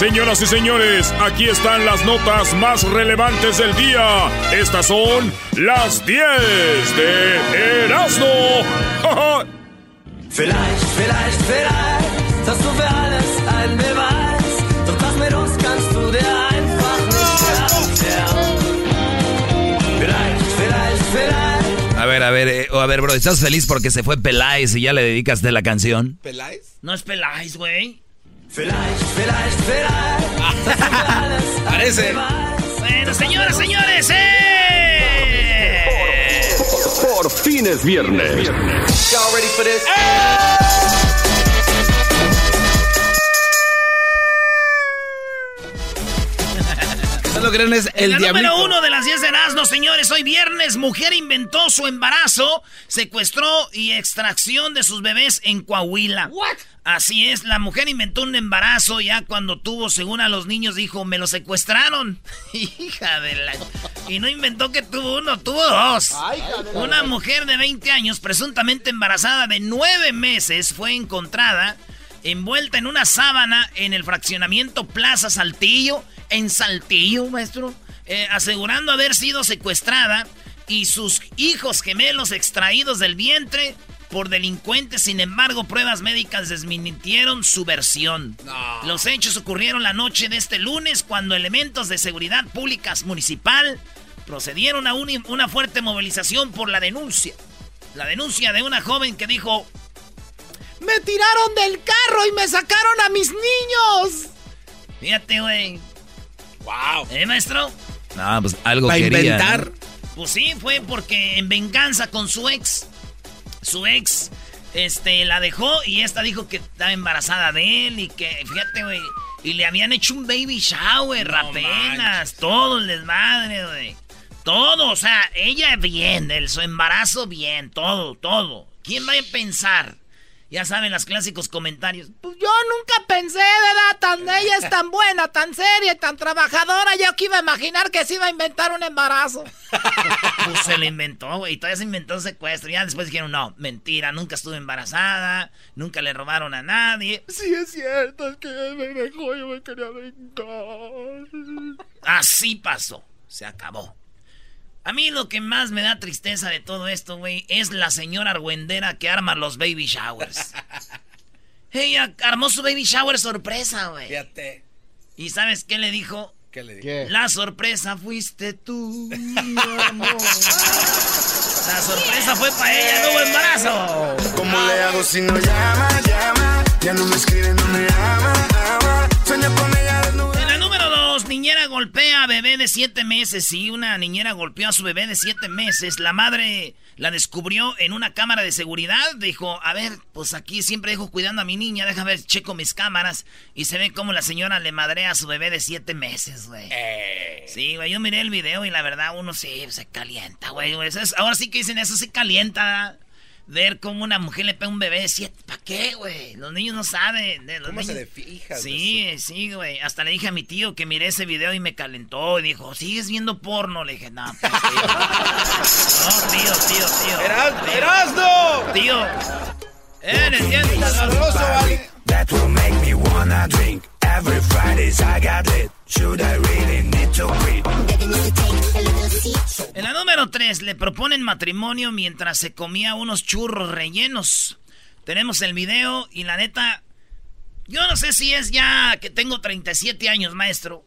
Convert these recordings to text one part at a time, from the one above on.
Señoras y señores, aquí están las notas más relevantes del día. Estas son las 10 de Erasmo. vielleicht, vielleicht, vielleicht hast du für alles einen Beweis. Doch das mit uns kannst du dir einfach nicht erklären. Vielleicht, vielleicht, vielleicht. A ver, a ver, eh, a ver, bro, ¿estás feliz porque se fue Peláez y ya le dedicaste la canción? ¿Peláez? No es Peláez, güey. Vielleicht, vielleicht, vielleicht. Parece. Bueno, señoras, señores, ¡eh! Por, fin es viernes. Y'all ready for this? Lo creen es el La diablito. número uno de las 10 de Erasmo, señores. Hoy viernes, mujer inventó su embarazo, secuestró y extracción de sus bebés en Coahuila. What? Así es, la mujer inventó un embarazo ya cuando tuvo, según a los niños, dijo, me lo secuestraron. Hija de la... Y no inventó que tuvo uno, tuvo dos. Ay, Una mujer de 20 años, presuntamente embarazada de 9 meses, fue encontrada envuelta en una sábana en el fraccionamiento Plaza Saltillo, en Saltillo, maestro, eh, asegurando haber sido secuestrada y sus hijos gemelos extraídos del vientre por delincuentes. Sin embargo, pruebas médicas desmintieron su versión. Los hechos ocurrieron la noche de este lunes cuando elementos de seguridad públicas municipal procedieron a un- una fuerte movilización por la denuncia. La denuncia de una joven que dijo, Me tiraron del carro y me sacaron a mis niños. fíjate, güey. Wow. ¿Eh, maestro? No, pues algo Para quería. inventar. Pues sí, fue porque en venganza con su ex, su ex, este, la dejó y esta dijo que estaba embarazada de él y que, fíjate, güey, y le habían hecho un baby shower No apenas, manches. todo el desmadre, güey. Todo, o sea, ella bien, el, su embarazo bien, todo, todo. ¿Quién va a pensar? Ya saben los clásicos comentarios. Pues yo nunca pensé, ¿verdad? Tan, ella es tan buena, tan seria tan trabajadora. Yo que iba a imaginar que se iba a inventar un embarazo. Pues se lo inventó, güey. Todavía se inventó un secuestro. Ya después dijeron, no, mentira, nunca estuve embarazada, nunca le robaron a nadie. Sí, es cierto, es que me dejó, yo me quería vengar. Así pasó. Se acabó. A mí lo que más me da tristeza de todo esto, güey, es la señora argüendera que arma los baby showers. Ella armó su baby shower sorpresa, güey. Fíjate. ¿Y sabes qué le dijo? ¿Qué le dije? La sorpresa fuiste tú, mi amor. La sorpresa fue para ella, no hubo embarazo. ¿Cómo le hago si no llama, llama? Ya no me escribe, no me ama, ama. Sueño con niñera golpea a bebé de siete meses. Sí, una niñera golpeó a su bebé de siete meses. La madre la descubrió en una cámara de seguridad. Dijo, a ver, pues aquí siempre dejo cuidando a mi niña. Déjame ver, checo mis cámaras. Y se ve cómo la señora le madrea a su bebé de siete meses, güey. Sí, güey, yo miré el video y la verdad uno sí se calienta, güey. ahora sí que dicen eso, se calienta. Ver cómo una mujer le pega a un bebé de siete. ¿Para qué, güey? Los niños no saben. de- los ¿Cómo se niños- le fijas? Sí, sí, güey. Hasta le dije a mi tío que miré ese video y me calentó. Y dijo, ¿sigues viendo porno? Le dije, no, pues, tío. No, tío, tío, tío. ¡Eras- ¡Erasno! Tío. Eres bien. Sabroso, vale. That will make me wanna drink. Every Fridays I got lit. Should I really need to quit? En la número 3 le proponen matrimonio mientras se comía unos churros rellenos. Tenemos el video y la neta, yo no sé si es ya que tengo 37 años, maestro,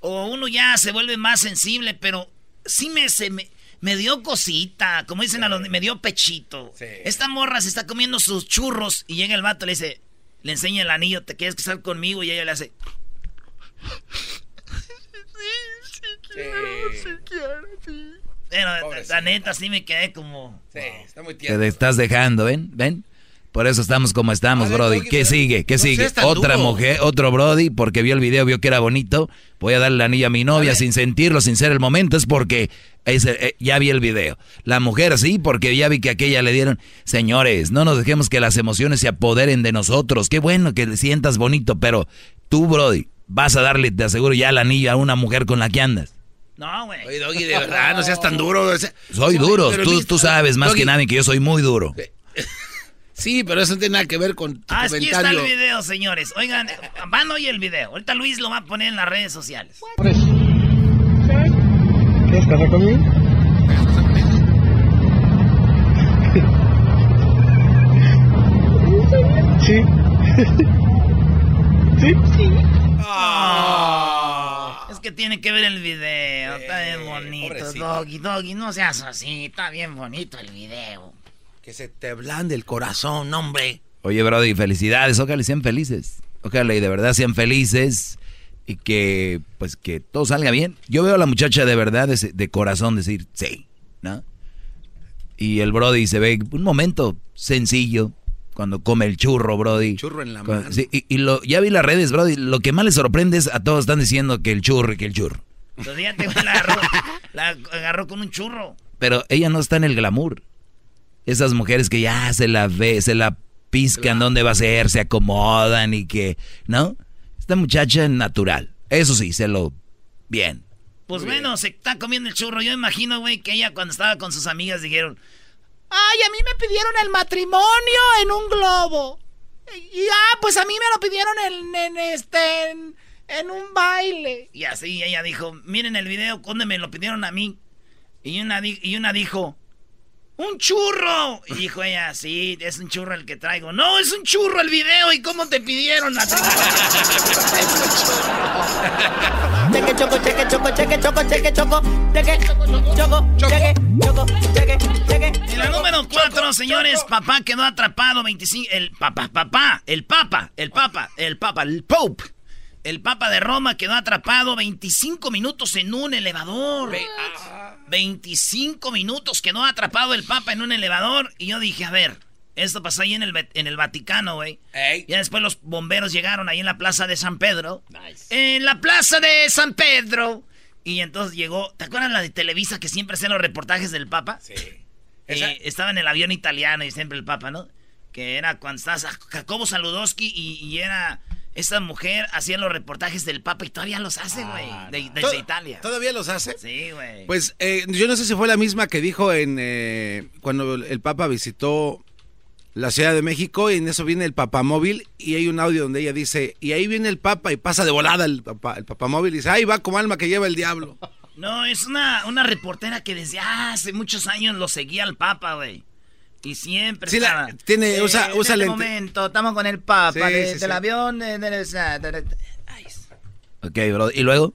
o uno ya se vuelve más sensible, pero sí me, se me, me dio cosita, como dicen a los, me dio pechito. Sí. Esta morra se está comiendo sus churros y llega el vato y le dice, le enseña el anillo, ¿te quieres casar conmigo? Y ella le hace, pero Pobrecita. la neta sí me quedé como... Sí, está muy Te tierno. estás dejando, ¿ven? ¿Ven? Por eso estamos como estamos, Brody. ¿Qué sigue? ¿Qué sigue? Otra mujer, otro Brody, porque vio el video, vio que era bonito. Voy a darle la anillo a mi novia sin sentirlo, sin ser el momento. Es porque eh, ya vi el video. La mujer sí, porque ya vi que aquella le dieron. Señores, no nos dejemos que las emociones se apoderen de nosotros. Qué bueno que le sientas bonito, pero tú, Brody, vas a darle, te aseguro, ya el anillo a una mujer con la que andas. No, güey. Oye, Doggy, de verdad, no seas tan duro. Soy duro. Tú, tú, sabes más que nadie que yo soy muy duro. Sí, pero eso no tiene nada que ver con tu ah, Aquí está el video, señores. Oigan, van hoy el video. Ahorita Luis lo va a poner en las redes sociales. ¿Quieres casar conmigo? Sí. ¿Sí? Sí. Ah. Es que tiene que ver el video. Está bien bonito. Doggy, Doggy, no seas así. Está bien bonito el video. Que se te blande el corazón, hombre. Oye, Brody, felicidades. Ojalá sean felices. Ojalá y de verdad sean felices y que, pues, que todo salga bien. Yo veo a la muchacha de verdad, de, corazón, decir sí, ¿no? Y el Brody se ve un momento sencillo cuando come el churro, Brody. Churro en la mano. Sí, y, lo, ya vi las redes, Brody. Lo que más les sorprende es a todos están diciendo que el churro y que el churro. Los días te la agarró, la agarró con un churro. Pero ella no está en el glamour. Esas mujeres que ya se la ve, se la piscan dónde va a ser, se acomodan y que, ¿no? Esta muchacha es natural. Eso sí, se lo bien. Pues bueno, se está comiendo el churro. Yo imagino, güey, que ella cuando estaba con sus amigas dijeron, ay, a mí me pidieron el matrimonio en un globo. Y ah, pues a mí me lo pidieron en, este, en, un baile. Y así ella dijo, miren el video, ¿dónde me lo pidieron a mí? Y una, y una dijo, ¡Un churro! Y dijo ella, sí, es un churro el que traigo. No, es un churro el video. ¿Y cómo te pidieron la Cheque, choco, cheque, choco, cheque, choco, cheque, choco, cheque, choco, cheque, choco, cheque, cheque. En la número 4, señores, papá quedó atrapado 25... El papá, papá, el papa, el papa, el papa, el pope. El papa de Roma quedó atrapado 25 minutos en un elevador. 25 minutos quedó atrapado el Papa en un elevador. Y yo dije, a ver, esto pasó ahí en el, en el Vaticano, güey. Ya después los bomberos llegaron ahí en la plaza de San Pedro. En la plaza de San Pedro. Y entonces llegó, ¿te acuerdas la de Televisa que siempre hacían los reportajes del Papa? Sí. Eh, estaba en el avión italiano y siempre el Papa, ¿no? Que era cuando estaba Jacobo Saludowski y era esta mujer hacía los reportajes del Papa y todavía los hace, güey, ah, desde Italia. ¿Todavía los hace? Sí, güey. Pues eh, yo no sé si fue la misma que dijo en eh, cuando el Papa visitó la Ciudad de México y en eso viene el papamóvil y hay un audio donde ella dice, y ahí viene el Papa y pasa de volada el, papá, el papamóvil y dice, ahí va como alma que lleva el diablo. No, es una, una reportera que desde hace muchos años lo seguía al Papa, güey. Y siempre sí, tiene, usa, en este momento, estamos con el Papa del avión. De, ok, bro. ¿Y luego?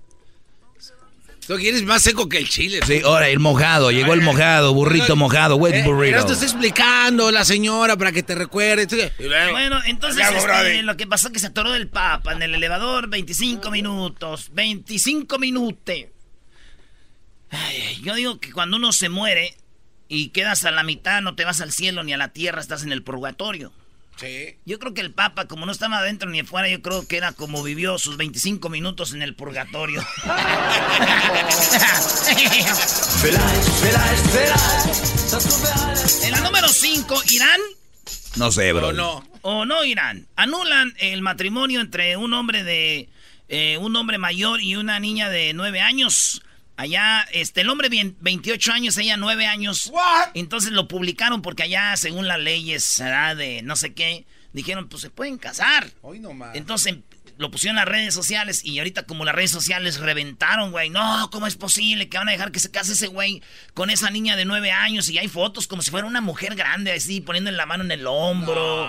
Tú quieres más seco que el chile. Sí, ahora el mojado, llegó el mojado, burrito mojado, wet eh, burrito. te está explicando la señora para que te recuerde. Bueno, entonces este, lo que pasó es que se atoró el papa en el elevador 25 minutos, 25 minutos. yo digo que cuando uno se muere, y quedas a la mitad, no te vas al cielo ni a la tierra, estás en el purgatorio. Sí. Yo creo que el Papa, como no estaba adentro ni afuera, yo creo que era como vivió sus 25 minutos en el purgatorio. en la número 5, Irán. No sé, bro. O no. O no, Irán. Anulan el matrimonio entre un hombre de. Eh, un hombre mayor y una niña de 9 años. Allá, este, el hombre 28 años, ella 9 años. Entonces lo publicaron porque allá, según las leyes, será de no sé qué, dijeron, pues se pueden casar. Hoy no más. Entonces em, lo pusieron en las redes sociales y ahorita como las redes sociales reventaron, güey. No, ¿cómo es posible que van a dejar que se case ese güey con esa niña de 9 años? Y hay fotos como si fuera una mujer grande así, poniendo la mano en el hombro.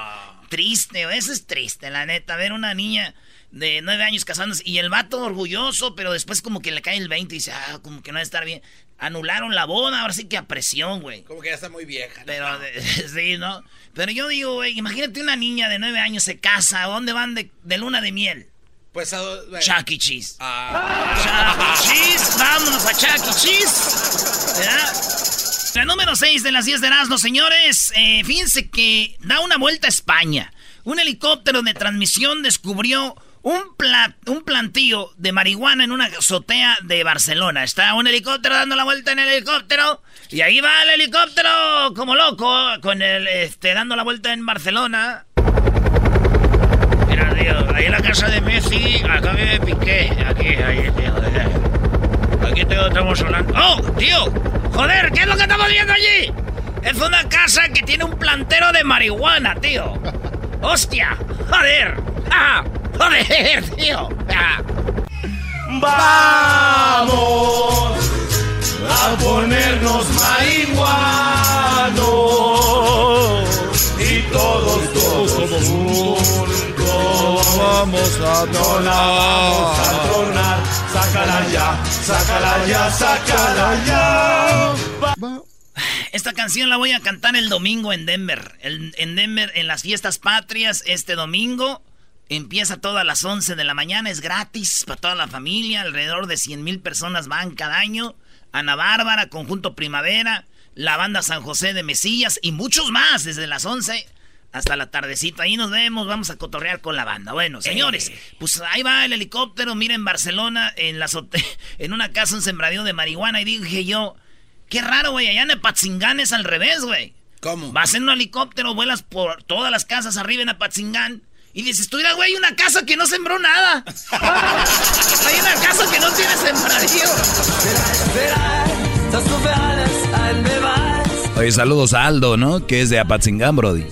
Triste, eso es triste, la neta, ver una niña de nueve años casándose. Y el vato orgulloso, pero después como que le cae el 20 y dice, ah, como que no va a estar bien. Anularon la boda, ahora sí que a presión, güey. Como que ya está muy vieja. Pero, sí, ¿no? Pero yo digo, güey, imagínate una niña de nueve años se casa, ¿a dónde van de, luna de miel? Pues a... Chuck E. Cheese. Ah. Chuck E. Cheese, vámonos a Chuck E. Cheese. La número 6 de las 10 de Erasmo, señores. Eh, fíjense que da una vuelta a España. Un helicóptero de transmisión descubrió un, un plantío de marihuana en una azotea de Barcelona. Está un helicóptero dando la vuelta en el helicóptero. Y ahí va el helicóptero como loco, con el, este, dando la vuelta en Barcelona. Mira, tío, ahí en la casa de Messi, acá vive Piqué. Aquí, ahí, tío. Aquí tengo, estamos hablando. ¡Oh, tío! ¡Joder! ¿Qué es lo que estamos viendo allí? Es una casa que tiene un plantero de marihuana, tío. ¡Hostia! ¡Joder! ¡Ah! ¡Joder, tío! Vamos a ponernos marihuanos y todos, todos juntos vamos a tronar, vamos a tronar, sácala ya, sácala ya, sácala ya. Esta canción la voy a cantar el domingo en Denver. en Denver, en las fiestas patrias, este domingo. Empieza todo a las 11 de la mañana, es gratis para toda la familia. Alrededor de 100 mil personas van cada año. Ana Bárbara, Conjunto Primavera, la banda San José de Mesillas y muchos más desde las 11 hasta la tardecita. Ahí nos vemos, vamos a cotorrear con la banda. Bueno, señores, eh. pues ahí va el helicóptero. Miren, Barcelona, en, la en una casa, un sembradío de marihuana. Y dije yo, qué raro, güey, allá en Apatzingán es al revés, güey. ¿Cómo? Vas en un helicóptero, vuelas por todas las casas arriba en Apatzingán. Y dices, tú, güey, hay una casa que no sembró nada. hay una casa que no tiene sembradío. Oye, saludos a Aldo, ¿no? Que es de Apatzingán, Brody.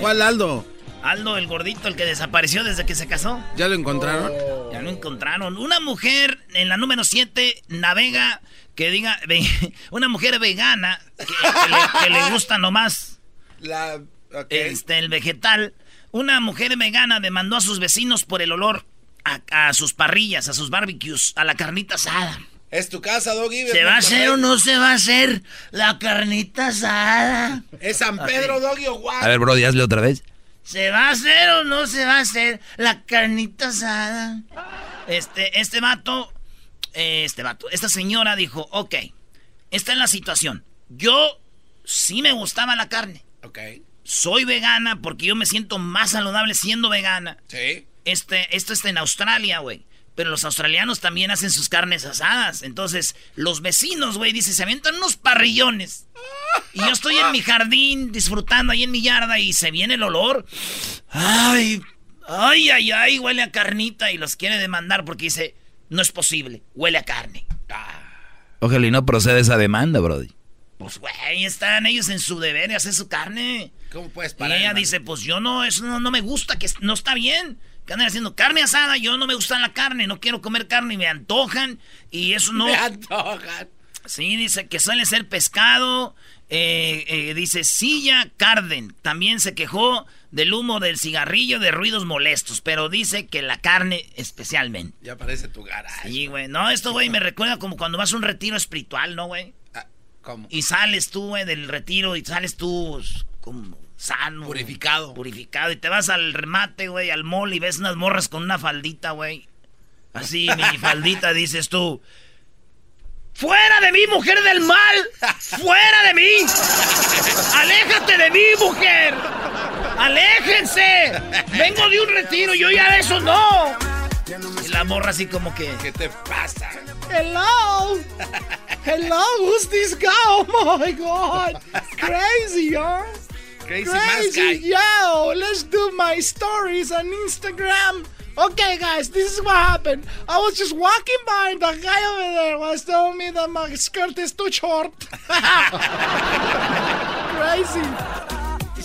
¿Cuál, Aldo? Aldo, el gordito, el que desapareció desde que se casó. ¿Ya lo encontraron? Ya lo encontraron. Una mujer en la número 7 navega, que diga, una mujer vegana que, le, gusta nomás la, este, el vegetal. Una mujer vegana demandó a sus vecinos por el olor a, a sus parrillas, a sus barbecues, a la carnita asada. Es tu casa, Doggy. ¿Se va a hacer o no se va a hacer la carnita asada? Es San Pedro, Doggy o A ver, Brody, hazle otra vez. ¿Se va a hacer o no se va a hacer la carnita asada? Este, este vato, eh, este vato, esta señora dijo, ok, esta es la situación. Yo sí me gustaba la carne. Ok. Soy vegana porque yo me siento más saludable siendo vegana. Sí. Este, esto está en Australia, güey. Pero los australianos también hacen sus carnes asadas. Entonces, los vecinos, güey, dicen, se avientan unos parrillones. Y yo estoy en mi jardín disfrutando ahí en mi yarda y se viene el olor. Ay, ay, ay, ay, huele a carnita y los quiere demandar porque dice, no es posible, huele a carne. Ojalá y no procede esa demanda, Brody. Pues, güey, están ellos en su deber de hacer su carne. ¿Cómo puedes parar? Y ella dice, pues yo no, eso no, no me gusta, que no está bien que andan haciendo carne asada, yo no me gusta la carne, no quiero comer carne, y me antojan y eso no... Me antojan. Sí, dice que suele ser pescado, eh, eh, dice Silla Carden, también se quejó del humo del cigarrillo, de ruidos molestos, pero dice que la carne especialmente. Ya parece tu garaje. Sí, güey, no, esto, güey, me recuerda como cuando vas a un retiro espiritual, ¿no, güey? Ah, ¿Cómo? Y sales tú, güey, del retiro y sales tú pues, como sano. Purificado. Purificado. Y te vas al remate, güey, al mall y ves unas morras con una faldita, güey. Así, mini faldita, dices tú. ¡Fuera de mí, mujer del mal! ¡Fuera de mí! ¡Aléjate de mí, mujer! ¡Aléjense! Vengo de un retiro, yo ya de eso no. Y la morra así como que... ¿Qué te pasa? Hello. Hello, who's this guy? Oh my god. Crazy, huh? Crazy, Crazy Yo, let's do my stories on Instagram. Okay, guys, this is what happened. I was just walking by, and the guy over there was telling me that my skirt is too short. Crazy.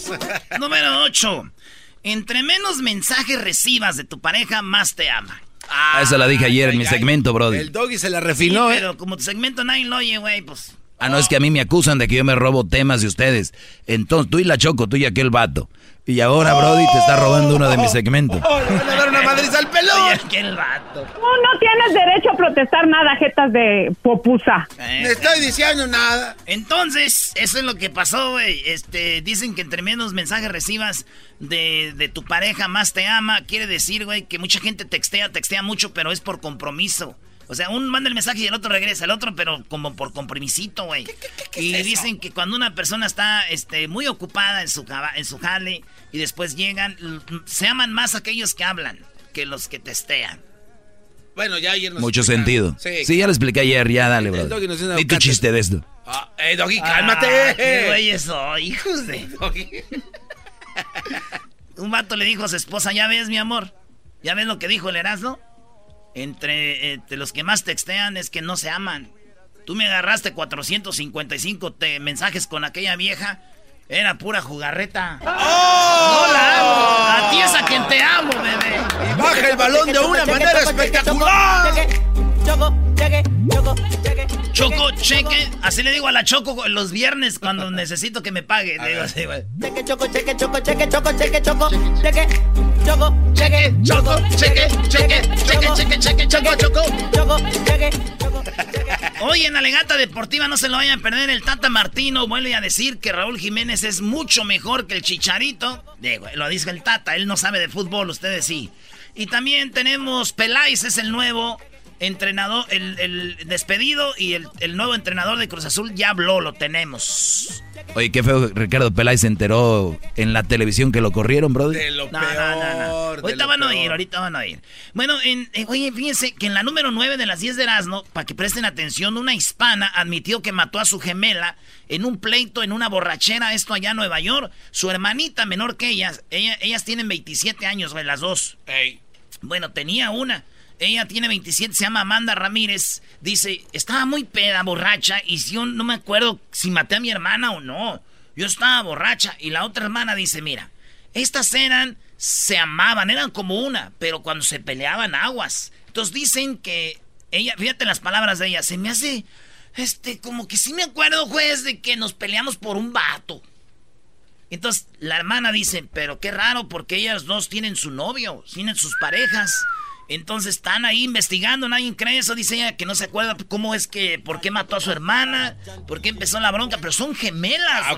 Número 8. Entre menos mensajes recibas de tu pareja, más te ama. Ah, esa la dije ayer en mi segmento, Brody. El doggy se la refinó, ¿eh? Pero como tu segmento nadie lo oye, güey, pues. Ah, no, es que a mí me acusan de que yo me robo temas de ustedes. Entonces, tú y la Choco, tú y aquel vato. Y ahora Brody te está robando uno de mis segmentos. Oh, le van a dar una madriz al pelón. aquel vato. Tú no tienes derecho a protestar nada, jetas de popusa. Me estoy diciendo nada. Entonces, eso es lo que pasó, güey. Este, dicen que entre menos mensajes recibas de, de tu pareja, más te ama. Quiere decir, güey, que mucha gente textea, textea mucho, pero es por compromiso. O sea, un manda el mensaje y el otro regresa, el otro, pero como por compromisito, güey. Y dicen que cuando una persona está este, muy ocupada en su, en su jale y después llegan, se aman más aquellos que hablan que los que testean. Bueno, ya ayer nos Mucho sentido. Sí, ya lo expliqué ayer, ya dale, bro. Di tu chiste de esto. Ah, eh, Doggy, cálmate. Ah, qué güey eso, hijos de... Un vato le dijo a su esposa, ya ves, mi amor, ya ves lo que dijo el Erasmo. Entre, los que más textean es que no se aman. Tú me agarraste 455 mensajes con aquella vieja. Era pura jugarreta. ¡Oh! No la amo. A ti es a quien te amo, bebé. Y baja el balón de una manera espectacular. Choco, cheque, choco, cheque. Choco, cheque. Así le digo a la Choco los viernes cuando necesito que me pague. Le digo así, güey. Cheque, choco, cheque, choco, cheque, choco, cheque, choco, cheque, choco, cheque, choco, cheque, cheque, cheque, cheque, cheque, choco, choco, choco, cheque, choco, Hoy en Alegata Deportiva no se lo vayan a perder. El Tata Martino vuelve a decir que Raúl Jiménez es mucho mejor que el Chicharito. Digo, lo dice el Tata, él no sabe de fútbol, ustedes sí. Y también tenemos Peláez, es el nuevo entrenador, el, despedido y el, nuevo entrenador de Cruz Azul ya habló, lo tenemos. Oye, qué feo, Ricardo Peláez se enteró en la televisión que lo corrieron, brother. De lo peor. ahorita van a ir, ahorita van a ir. Bueno, en, eh, oye, fíjense que en la número 9 de las 10 de Erasmo, para que presten atención, una hispana admitió que mató a su gemela en un pleito, en una borrachera, esto allá en Nueva York. Su hermanita menor que ellas, ellas tienen 27 años, las dos. Bueno, tenía una. Ella tiene 27, se llama Amanda Ramírez. Dice, estaba muy peda, borracha, y si yo no me acuerdo si maté a mi hermana o no. Yo estaba borracha. Y la otra hermana dice, mira, estas eran, se amaban, eran como una, pero cuando se peleaban aguas. Entonces dicen que ella, fíjate las palabras de ella, se me hace, este, como que sí me acuerdo, juez, de que nos peleamos por un vato. Entonces la hermana dice, pero qué raro, porque ellas dos tienen su novio, tienen sus parejas. Entonces están ahí investigando, nadie cree eso, dice ella que no se acuerda cómo es que, por qué mató a su hermana, por qué empezó la bronca, pero son gemelas, ah,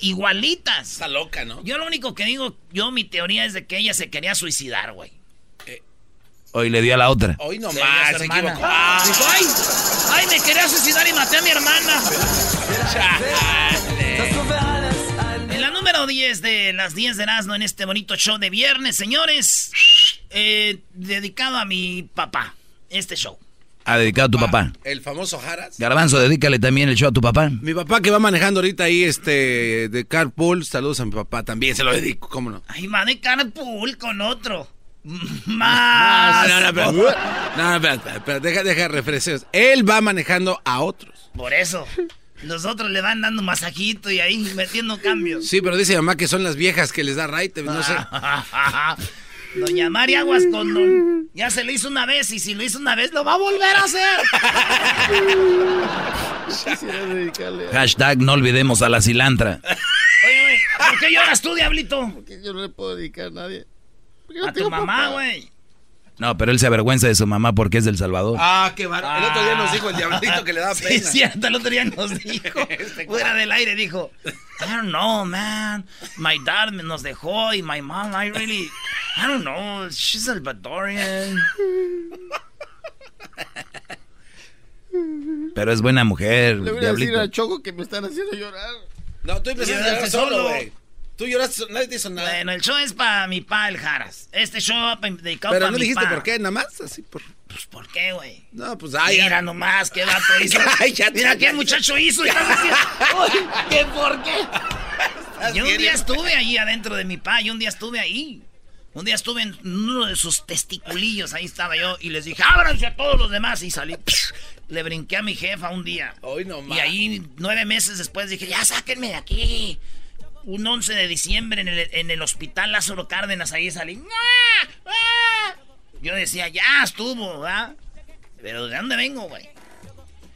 igualitas. Está loca, ¿no? Yo lo único que digo, yo mi teoría es de que ella se quería suicidar, güey. Eh. Hoy le dio a la otra. Hoy nomás, se equivocó. ay, ay, me quería suicidar y maté a mi hermana. número 10 de las 10 de Erasmo en este bonito show de viernes, señores. Eh, dedicado a mi papá, este show. Ha dedicado a tu papá. El famoso Jaras. Garbanzo, dedícale también el show a tu papá. Mi papá que va manejando ahorita ahí este de carpool. Saludos a mi papá también, se lo dedico, ¿cómo no? Ay, va de carpool con otro. Más. No, no, no, no, no, deja, deja refrescos. Él va manejando a otros. Por eso. Los otros le van dando masajito y ahí metiendo cambios. Sí, pero dice mamá que son las viejas que les da raite, no sé. Doña María Aguas con Ya se lo hizo una vez y si lo hizo una vez lo va a volver a hacer. Hashtag no olvidemos a la cilantra. Oye, güey, ¿por qué lloras tú, diablito? Porque yo no le puedo dedicar a nadie. a tu mamá, güey. No, pero él se avergüenza de su mamá porque es del Salvador. Ah, qué bar... El otro día nos dijo el diablito que le da pena. Sí, cierto, el otro día nos dijo. Este fuera del aire dijo, I don't know, man. My dad nos dejó y my mom, I really, I don't know, she's Salvadorian. Pero es buena mujer. Le voy a decir a Choco que me están haciendo llorar. No, estoy empezando a llorar solo, güey. Tú lloraste, nadie te hizo nada. Bueno, el show es para mi pa, el Jaras. Este show va dedicado Pero para no mi dijiste por qué, nada más, así por... Pues, ¿por qué, güey? No, pues, ay. Mira nomás, qué vato hizo. ay, ya Mira qué muchacho hizo. Y ¿Qué por qué? Yo un día estuve ahí adentro de mi pa, yo un día estuve ahí. Un día estuve en uno de sus testiculillos, ahí estaba yo, y les dije, ábranse a todos los demás, y salí. le brinqué a mi jefa un día. Hoy no Y ahí, nueve meses después, dije, ya sáquenme de aquí un 11 de diciembre en el, hospital Lázaro Cárdenas, ahí salí. Yo decía, ya estuvo, ¿verdad? Pero ¿de dónde vengo, güey?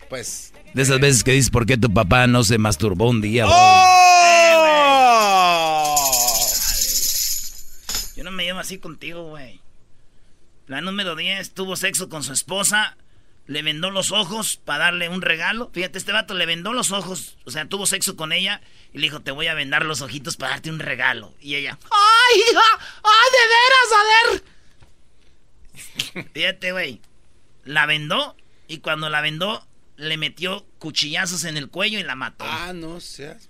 Pues. De esas veces que dices, ¿por qué tu papá no se masturbó un día, güey? ¡Oh! Yo no me llevo así contigo, güey. La número 10 tuvo sexo con su esposa, le vendó los ojos para darle un regalo. Fíjate, este vato le vendó los ojos, o sea, tuvo sexo con ella y le dijo, te voy a vendar los ojitos para darte un regalo. Y ella, ¡ay, hija! ¡Ay, de veras! A ver. Fíjate, güey. la vendó y cuando la vendó le metió cuchillazos en el cuello y la mató. Ah, no seas.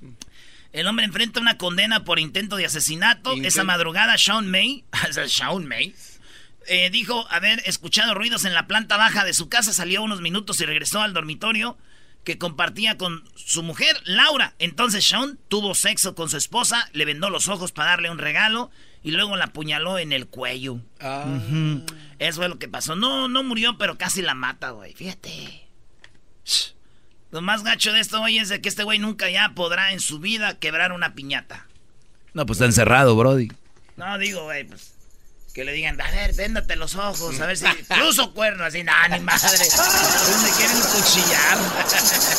El hombre enfrenta una condena por intento de asesinato. Esa madrugada, Sean May, Sean May, eh, dijo haber escuchado ruidos en la planta baja de su casa, salió unos minutos y regresó al dormitorio que compartía con su mujer, Laura. Entonces Sean tuvo sexo con su esposa, le vendó los ojos para darle un regalo y luego la apuñaló en el cuello. Ah. Eso es lo que pasó. No, no murió, pero casi la mata, güey. Fíjate. Lo más gacho de esto, güey, es de que este güey nunca ya podrá en su vida quebrar una piñata. No, pues está encerrado, Brody. No, digo, güey, pues que le digan, a ver, véndate los ojos, a ver si cruzo cuerno, así, nada, ni madre. me quieren cuchillar.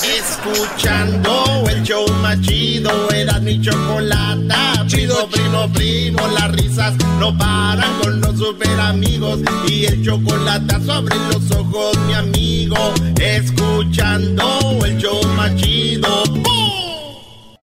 Escuchando el show más chido, era mi chocolata. Chido, primo, primo, las risas no paran con los super amigos. Y el chocolate sobre los ojos, mi amigo. Escuchando el show más chido.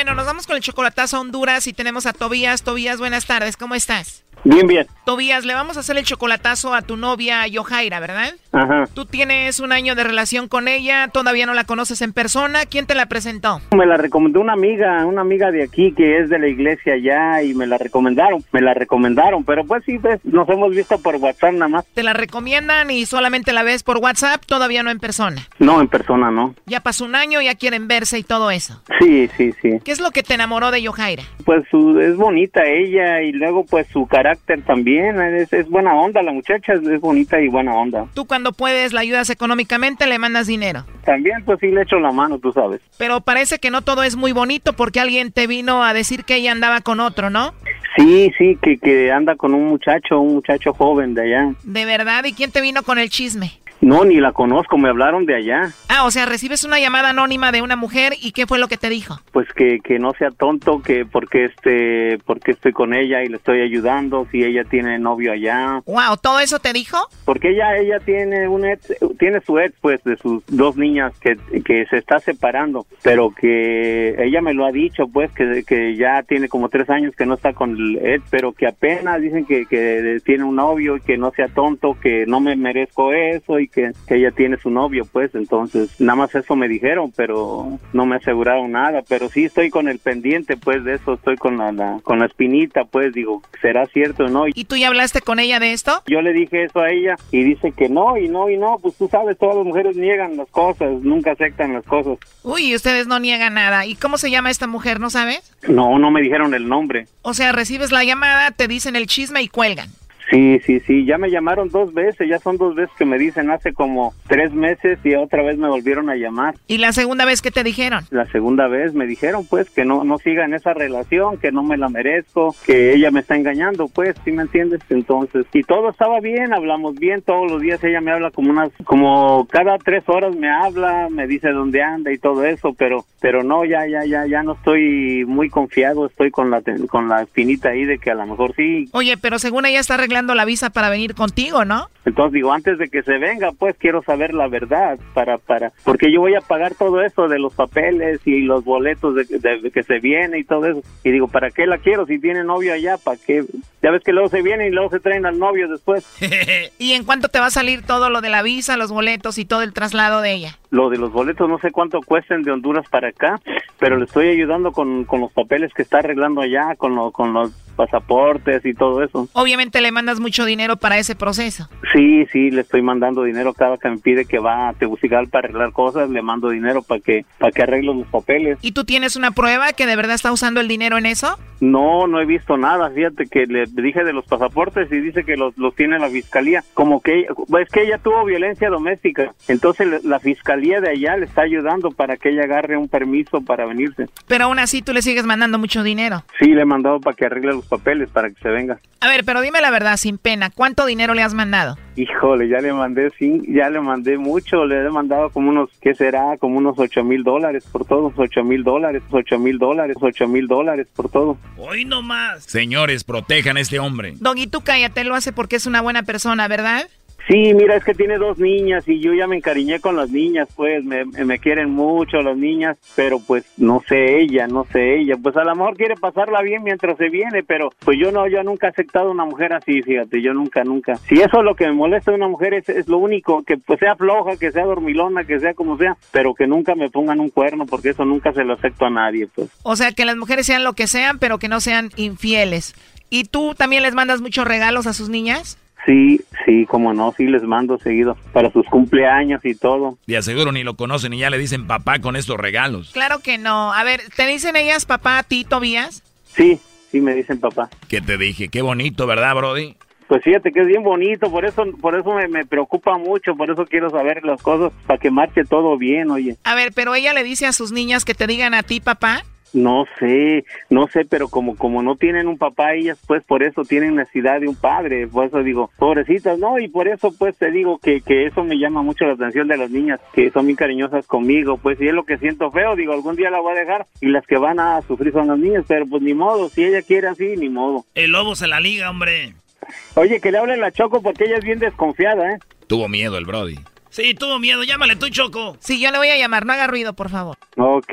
Bueno, nos vamos con el chocolatazo a Honduras y tenemos a Tobías. Tobías, buenas tardes, ¿cómo estás? Bien, bien. Tobías, le vamos a hacer el chocolatazo a tu novia Yojaira, ¿verdad? Ajá. Tú tienes un año de relación con ella, todavía no la conoces en persona. ¿Quién te la presentó? Me la recomendó una amiga, una amiga de aquí que es de la iglesia ya y me la recomendaron, me la recomendaron, pero pues sí, pues, nos hemos visto por WhatsApp nada más. Te la recomiendan y solamente la ves por WhatsApp, todavía no en persona. No, en persona no. Ya pasó un año, ya quieren verse y todo eso. Sí, sí, sí. ¿Qué es lo que te enamoró de Yojaira? Pues su, es bonita ella y luego pues su carácter también, es, es buena onda, la muchacha es, es bonita y buena onda. Tú cuando puedes la ayudas económicamente, le mandas dinero. También pues sí le echo la mano, tú sabes. Pero parece que no todo es muy bonito porque alguien te vino a decir que ella andaba con otro, ¿no? Sí, sí, que, que anda con un muchacho, un muchacho joven de allá. ¿De verdad? ¿Y quién te vino con el chisme? No, ni la conozco, me hablaron de allá. Ah, o sea, recibes una llamada anónima de una mujer y ¿qué fue lo que te dijo? Pues que, que no sea tonto, que porque este, porque estoy con ella y le estoy ayudando, si ella tiene novio allá. Wow, ¿todo eso te dijo? Porque ella, ella tiene un ex, tiene su ex, pues, de sus dos niñas que, que se está separando, pero que ella me lo ha dicho, pues, que, que ya tiene como tres años que no está con el ex, pero que apenas dicen que, que tiene un novio y que no sea tonto, que no me merezco eso y que, que ella tiene su novio, pues, entonces, nada más eso me dijeron, pero no me aseguraron nada, pero sí estoy con el pendiente, pues, de eso, estoy con la, la- con la espinita, pues, digo, ¿será cierto o no? ¿Y tú ya hablaste con ella de esto? Yo le dije eso a ella y dice que no, y no, y no, pues tú sabes, todas las mujeres niegan las cosas, nunca aceptan las cosas. Uy, ustedes no niegan nada. ¿Y cómo se llama esta mujer, no sabes? No, no me dijeron el nombre. O sea, recibes la llamada, te dicen el chisme y cuelgan. Sí, sí, sí, ya me llamaron dos veces, ya son dos veces que me dicen hace como tres meses y otra vez me volvieron a llamar. ¿Y la segunda vez que te dijeron? La segunda vez me dijeron pues que no, no siga en esa relación, que no me la merezco, que ella me está engañando, pues, ¿sí me entiendes? Entonces, y todo estaba bien, hablamos bien, todos los días ella me habla como unas, como cada tres horas me habla, me dice dónde anda y todo eso, pero, pero no, ya, ya, ya, ya no estoy muy confiado, estoy con la, con la espinita ahí de que a lo mejor sí, Oye, pero según ella está arreglando la visa para venir contigo, ¿no? Entonces digo, antes de que se venga, pues quiero saber la verdad para para porque yo voy a pagar todo eso de los papeles y los boletos de, de- de que se viene y todo eso. Y digo, ¿para qué la quiero si tiene novio allá? ¿Para qué? Ya ves que luego se viene y luego se traen al novio después. ¿Y en cuánto te va a salir todo lo de la visa, los boletos y todo el traslado de ella? Lo de los boletos no sé cuánto cuesten de Honduras para acá, pero le estoy ayudando con, con los papeles que está arreglando allá, con, lo- con los pasaportes y todo eso. Obviamente le mandas mucho dinero para ese proceso. Sí, sí, le estoy mandando dinero cada que me pide que va a Tegucigalpa para arreglar cosas, le mando dinero para que para que arregle los papeles. ¿Y tú tienes una prueba que de verdad está usando el dinero en eso? No, no he visto nada. Fíjate que le dije de los pasaportes y dice que los, los tiene la fiscalía. Como que es que ella tuvo violencia doméstica. Entonces la fiscalía de allá le está ayudando para que ella agarre un permiso para venirse. Pero aún así tú le sigues mandando mucho dinero. Sí, le he mandado para que arregle los papeles para que se venga. A ver, pero dime la verdad, sin pena, ¿cuánto dinero le has mandado? Híjole, ya le mandé, sí, ya le mandé mucho, le he mandado como unos, ¿qué será? Como unos ocho mil dólares por todo, ocho mil dólares, ocho mil dólares, ocho mil dólares por todo. Hoy no más. Señores, protejan a este hombre. Doggy, tú cállate, lo hace porque es una buena persona, ¿verdad? Sí, mira, es que tiene dos niñas y yo ya me encariñé con las niñas, pues me, me quieren mucho las niñas, pero pues no sé ella, no sé ella, pues a lo mejor quiere pasarla bien mientras se viene, pero pues yo no, yo nunca he aceptado una mujer así, fíjate, yo nunca, nunca. Si eso es lo que me molesta de una mujer es, es lo único, que pues sea floja, que sea dormilona, que sea como sea, pero que nunca me pongan un cuerno, porque eso nunca se lo acepto a nadie, pues. O sea, que las mujeres sean lo que sean, pero que no sean infieles. ¿Y tú también les mandas muchos regalos a sus niñas? Sí, sí, como no, sí les mando seguido para sus cumpleaños y todo. Y aseguro ni lo conocen y ya le dicen papá con estos regalos. Claro que no. A ver, ¿te dicen ellas papá a ti, Tobías? Sí, sí me dicen papá. ¿Qué te dije? Qué bonito, ¿verdad, Brody? Pues fíjate que es bien bonito, por eso, por eso me, me preocupa mucho, por eso quiero saber las cosas para que marche todo bien, oye. A ver, pero ella le dice a sus niñas que te digan a ti papá. No sé, no sé, pero como como no tienen un papá ellas, pues por eso tienen necesidad de un padre, por eso digo, pobrecitas, ¿no? Y por eso pues te digo que, que eso me llama mucho la atención de las niñas, que son muy cariñosas conmigo, pues y es lo que siento feo, digo, algún día la voy a dejar y las que van a sufrir son las niñas, pero pues ni modo, si ella quiere así, ni modo. El lobo se la liga, hombre. Oye, que le hablen la Choco porque ella es bien desconfiada, ¿eh? Tuvo miedo el Brody. Sí, tuvo miedo, llámale tú, Choco. Sí, yo le voy a llamar, no haga ruido, por favor. Ok.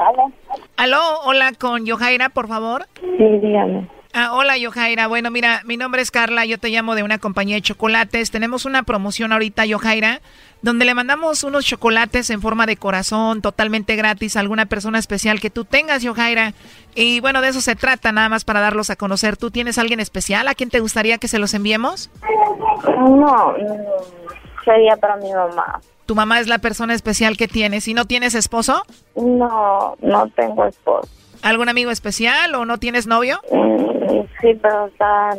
¿Aló? Aló, hola con Yojaira, por favor. Sí, dígame. Ah, hola Yojaira. Bueno, mira, mi nombre es Carla, yo te llamo de una compañía de chocolates. Tenemos una promoción ahorita, Yojaira, donde le mandamos unos chocolates en forma de corazón, totalmente gratis a alguna persona especial que tú tengas, Yojaira. Y bueno, de eso se trata, nada más para darlos a conocer. ¿Tú tienes alguien especial a quien te gustaría que se los enviemos? No, sería para mi mamá. ¿Tu mamá es la persona especial que tienes? ¿Y no tienes esposo? No, no tengo esposo. ¿Algún amigo especial o no tienes novio? Mm, sí, pero está,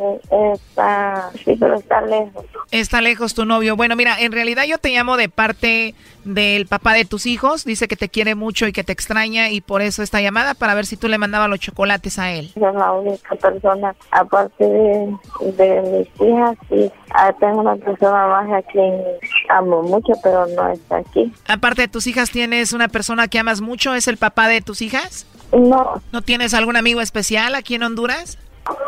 está, sí, pero está lejos. Está lejos tu novio. Bueno, mira, en realidad yo te llamo de parte del papá de tus hijos. Dice que te quiere mucho y que te extraña y por eso esta llamada para ver si tú le mandabas los chocolates a él. Es la única persona, aparte de, de mis hijas, sí. Ah, tengo una persona más a quien amo mucho, pero no está aquí. Aparte de tus hijas, ¿tienes una persona que amas mucho? ¿Es el papá de tus hijas? No, ¿No tienes algún amigo especial aquí en Honduras?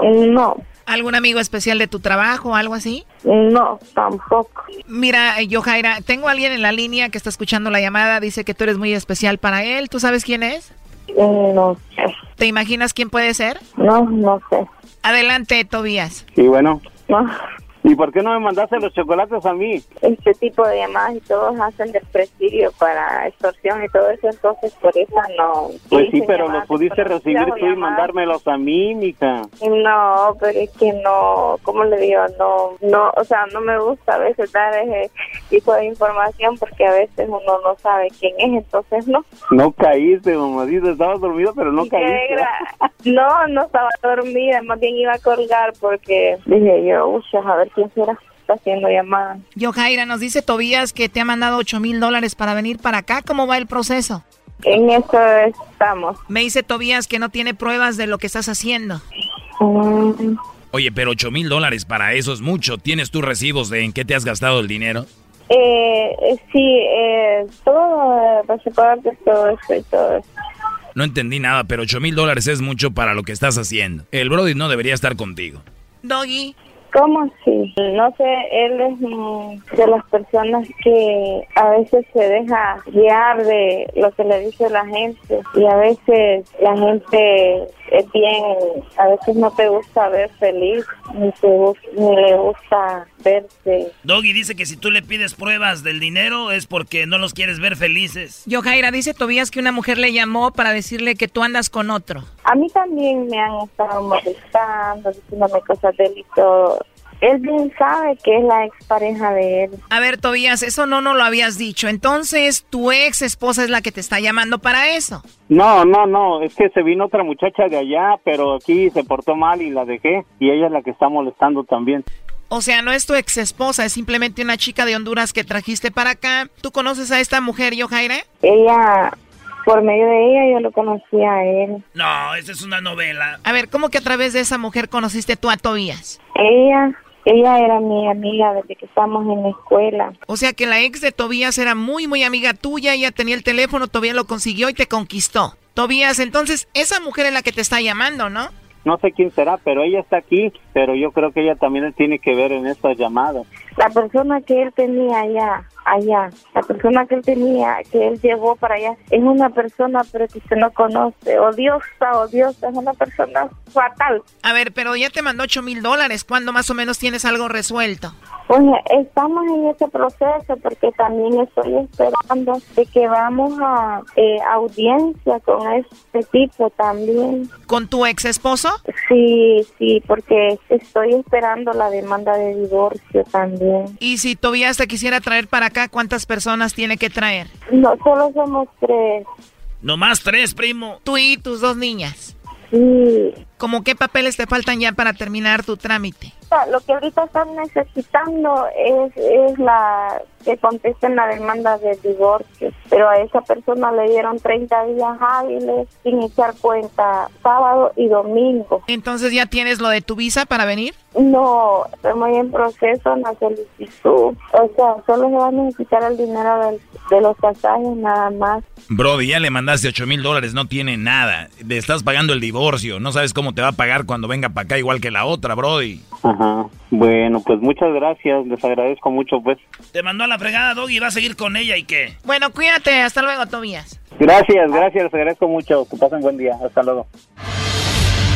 no, ¿Algún amigo especial de tu trabajo o algo así? no, tampoco. Mira, eh, Yojaira, tengo a alguien en la línea que está escuchando la llamada, dice que tú eres muy especial para él. ¿Tú sabes quién es? No sé. ¿Te imaginas quién puede ser? No, no sé. Adelante, Tobías. Sí, bueno. No. ¿Y por qué no me mandaste los chocolates a mí? Este tipo de llamadas y todos hacen desprestigio para extorsión y todo eso, entonces por eso no. Pues sí, pero los pudiste recibir tú y mandármelos a mí, mija. No, pero es que no, ¿cómo le digo? No, no, o sea, no me gusta a veces dar ese tipo de información porque a veces uno no sabe quién es, entonces no. No caíste, mamadita. Estabas dormido, pero no caíste. gra- No, no estaba dormida, más bien iba a colgar porque dije yo, uy, a ver será, está haciendo llamada. Yojaira, nos dice Tobías que te ha mandado 8 mil dólares para venir para acá. ¿Cómo va el proceso? En eso estamos. Me dice Tobías que no tiene pruebas de lo que estás haciendo. Mm, Oye, pero 8 mil dólares para eso es mucho. ¿Tienes tus recibos de en qué te has gastado el dinero? eh, eh, sí, eh, todo, eh, pasaportes, todo eso y todo eso. No entendí nada, pero 8 mil dólares es mucho para lo que estás haciendo. El Brody no debería estar contigo. Doggy. ¿Cómo así? No sé, él es de las personas que a veces se deja guiar de lo que le dice la gente y a veces la gente es bien, a veces no te gusta ver feliz ni, te, gus- ni le gusta verte. Doggy dice que si tú le pides pruebas del dinero es porque no los quieres ver felices. Yojaira, dice Tobías que una mujer le llamó para decirle que tú andas con otro. A mí también me han estado molestando, diciéndome cosas de él y todo. Él bien sabe que es la expareja de él. A ver, Tobías, eso no nos lo habías dicho. Entonces, tu ex esposa es la que te está llamando para eso. No, no, no, es que se vino otra muchacha de allá, pero aquí se portó mal y la dejé. Y ella es la que está molestando también. O sea, no es tu ex esposa, es simplemente una chica de Honduras que trajiste para acá. ¿Tú conoces a esta mujer, Yojaira? Ella por medio de ella yo lo conocí a él. No, esa es una novela. A ver, ¿cómo que a través de esa mujer conociste tú a Tobías? Ella, ella era mi amiga desde que estábamos en la escuela. O sea que la ex de Tobías era muy, muy amiga tuya, ella tenía el teléfono, Tobías lo consiguió y te conquistó. Tobías, entonces, esa mujer es la que te está llamando, ¿no? No sé quién será, pero ella está aquí, pero yo creo que ella también tiene que ver en estas llamadas. La persona que él tenía allá, allá, la persona que él tenía, que él llevó para allá, es una persona pero que usted no conoce, odiosa, odiosa, es una persona fatal. A ver, pero ya te mandó 8 mil dólares, ¿cuándo más o menos tienes algo resuelto? Pues estamos en ese proceso porque también estoy esperando de que vamos a eh, audiencia con este tipo también. ¿Con tu ex esposo? Sí, sí, porque estoy esperando la demanda de divorcio también. Y si Tobías te quisiera traer para acá, ¿cuántas personas tiene que traer? No, solo somos tres. No más tres, primo. Tú y tus dos niñas. Sí. ¿Cómo qué papeles te faltan ya para terminar tu trámite? Lo que ahorita están necesitando es, es la que contesten la demanda de divorcio, pero a esa persona le dieron 30 días hábiles sin echar cuenta sábado y domingo. Entonces ya tienes lo de tu visa para venir? No, estamos en proceso en la solicitud. O sea, solo se va a necesitar el dinero del- de los pasajes nada más. Brody, ya le mandaste 8 mil dólares, no tiene nada. Le estás pagando el divorcio. No sabes cómo te va a pagar cuando venga para acá igual que la otra, Brody. Ajá. Bueno, pues muchas gracias, les agradezco mucho, pues. Te mandó a la fregada, Doggy, va a seguir con ella y qué. Bueno, cuídate, hasta luego, Tobías. Gracias, gracias, les agradezco mucho. Que pasen buen día. Hasta luego.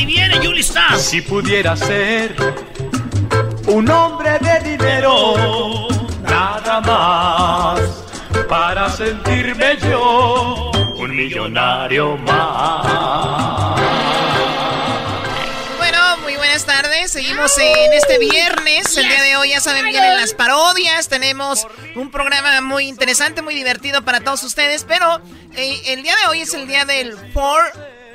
ahí viene, Julie Star. Si pudiera ser un hombre de dinero, nada más, para sentirme yo un millonario más. Bueno, muy buenas tardes. Seguimos en este viernes. El día de hoy, ya saben, vienen las parodias. Tenemos un programa muy interesante, muy divertido para todos ustedes. Pero eh, el día de hoy es el día del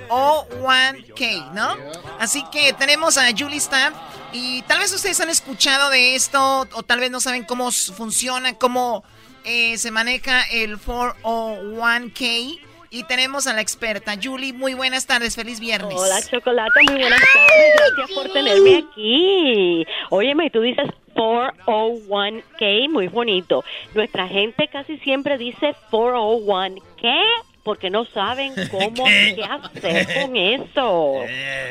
401k, ¿no? Así que tenemos a Julie Stab. Y tal vez ustedes han escuchado de esto, o tal vez no saben cómo funciona, cómo eh, se maneja el 401k. Y tenemos a la experta, Julie. Muy buenas tardes, feliz viernes. Hola, Chocolata, muy buenas tardes. Gracias por tenerme aquí. Óyeme, tú dices 401k, muy bonito. Nuestra gente casi siempre dice 401 ¿qué? Porque no saben cómo ¿Qué? qué hacer con eso.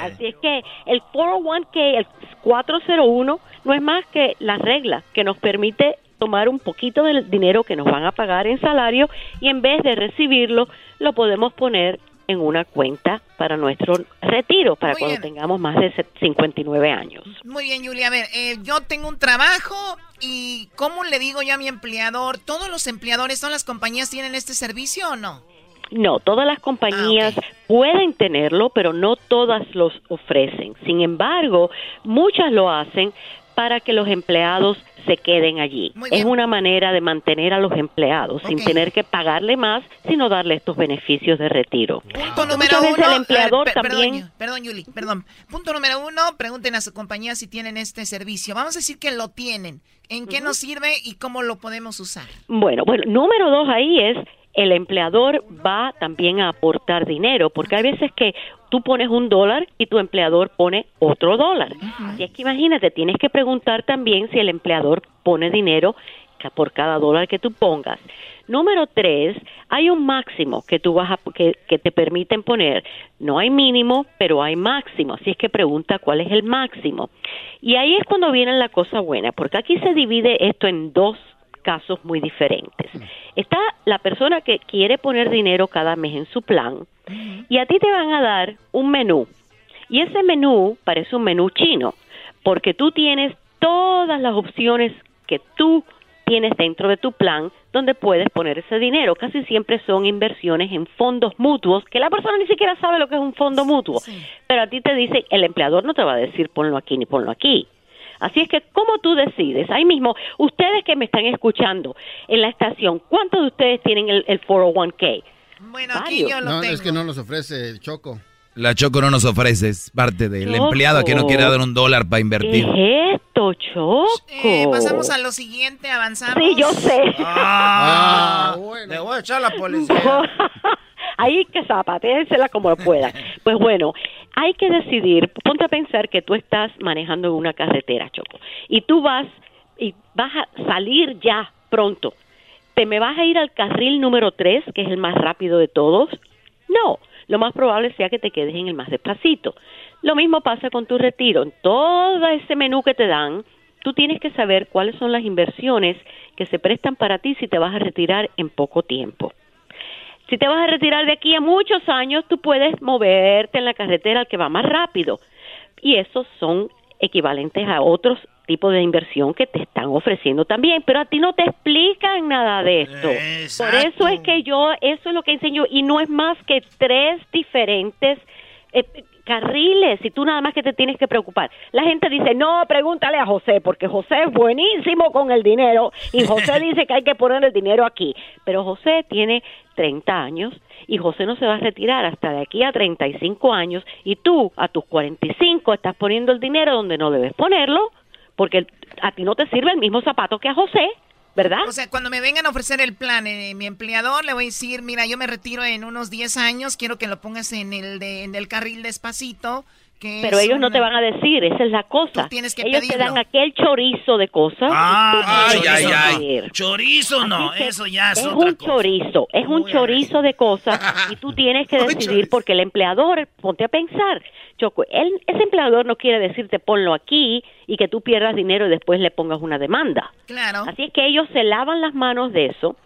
Así es que el 401k, el 401, no es más que la regla que nos permite tomar un poquito del dinero que nos van a pagar en salario y en vez de recibirlo, lo podemos poner en una cuenta para nuestro retiro, para Muy cuando bien. tengamos más de se- 59 años. Muy bien, Julia. A ver, eh, yo tengo un trabajo y ¿cómo le digo yo a mi empleador? ¿Todos los empleadores, todas las compañías tienen este servicio o no? No, todas las compañías pueden tenerlo, pero no todas los ofrecen. Sin embargo, muchas lo hacen para que los empleados se queden allí. Es una manera de mantener a los empleados sin tener que pagarle más, sino darle estos beneficios de retiro. Punto número veces uno. el empleador ver, también... Perdón, perdón, Julie, perdón. Punto número uno, pregunten a su compañía si tienen este servicio. Vamos a decir que lo tienen. ¿En qué nos sirve y cómo lo podemos usar? Bueno, bueno, número dos ahí es el empleador va también a aportar dinero, porque hay veces que tú pones un dólar y tu empleador pone otro dólar. Así es que imagínate, tienes que preguntar también si el empleador pone dinero por cada dólar que tú pongas. Número tres, hay un máximo que tú vas a, que, que te permiten poner. No hay mínimo, pero hay máximo. Así es que pregunta cuál es el máximo. Y ahí es cuando viene la cosa buena, porque aquí se divide esto en dos casos muy diferentes. Está la persona que quiere poner dinero cada mes en su plan y a ti te van a dar un menú. Y ese menú parece un menú chino, porque tú tienes todas las opciones que tú tienes dentro de tu plan donde puedes poner ese dinero. Casi siempre son inversiones en fondos mutuos, que la persona ni siquiera sabe lo que es un fondo mutuo. Pero a ti te dice, el empleador no te va a decir ponlo aquí ni ponlo aquí. Así es que, ¿cómo tú decides? Ahí mismo, ustedes que me están escuchando en la estación, ¿cuántos de ustedes tienen el, el 401k? Bueno, aquí yo lo No, tengo. es que no nos ofrece el Choco. La Choco no nos ofrece, es parte del Choco. empleado que no quiere dar un dólar para invertir. ¿Qué es esto, Choco? Eh, pasamos a lo siguiente, avanzamos. Sí, yo sé. Ah, Le voy a echar a la policía. Ahí que zapatéensela como pueda. Pues bueno, hay que decidir, ponte a pensar que tú estás manejando en una carretera, Choco, y tú vas y vas a salir ya pronto. ¿Te me vas a ir al carril número 3, que es el más rápido de todos? No, lo más probable sea que te quedes en el más despacito. Lo mismo pasa con tu retiro. En todo ese menú que te dan, tú tienes que saber cuáles son las inversiones que se prestan para ti si te vas a retirar en poco tiempo. Si te vas a retirar de aquí a muchos años, tú puedes moverte en la carretera al que va más rápido. Y esos son equivalentes a otros tipos de inversión que te están ofreciendo también, pero a ti no te explican nada de esto. Por eso es que yo, eso es lo que enseño, y no es más que tres diferentes eh, carriles, y tú nada más que te tienes que preocupar. La gente dice, no, pregúntale a José, porque José es buenísimo con el dinero, y José dice que hay que poner el dinero aquí. Pero José tiene 30 años, y José no se va a retirar hasta de aquí a 35 años, y tú a tus 45 estás poniendo el dinero donde no debes ponerlo, porque a ti no te sirve el mismo zapato que a José, ¿verdad? O sea, cuando me vengan a ofrecer el plan, eh, mi empleador le voy a decir, mira, yo me retiro en unos 10 años, quiero que lo pongas en el, de, en el carril despacito. Que Pero ellos no te van a decir, esa es la cosa. tienes que ellos te pedirlo. dan aquel chorizo de cosas. Ah, tú ay, ay, pedir. Chorizo no, eso ya es, es otra un cosa. chorizo, es un chorizo de cosas y tú tienes que decidir porque el empleador, ponte a pensar, Choco, él, ese empleador no quiere decirte ponlo aquí y que tú pierdas dinero y después le pongas una demanda. Claro. Así es que ellos se lavan las manos de eso.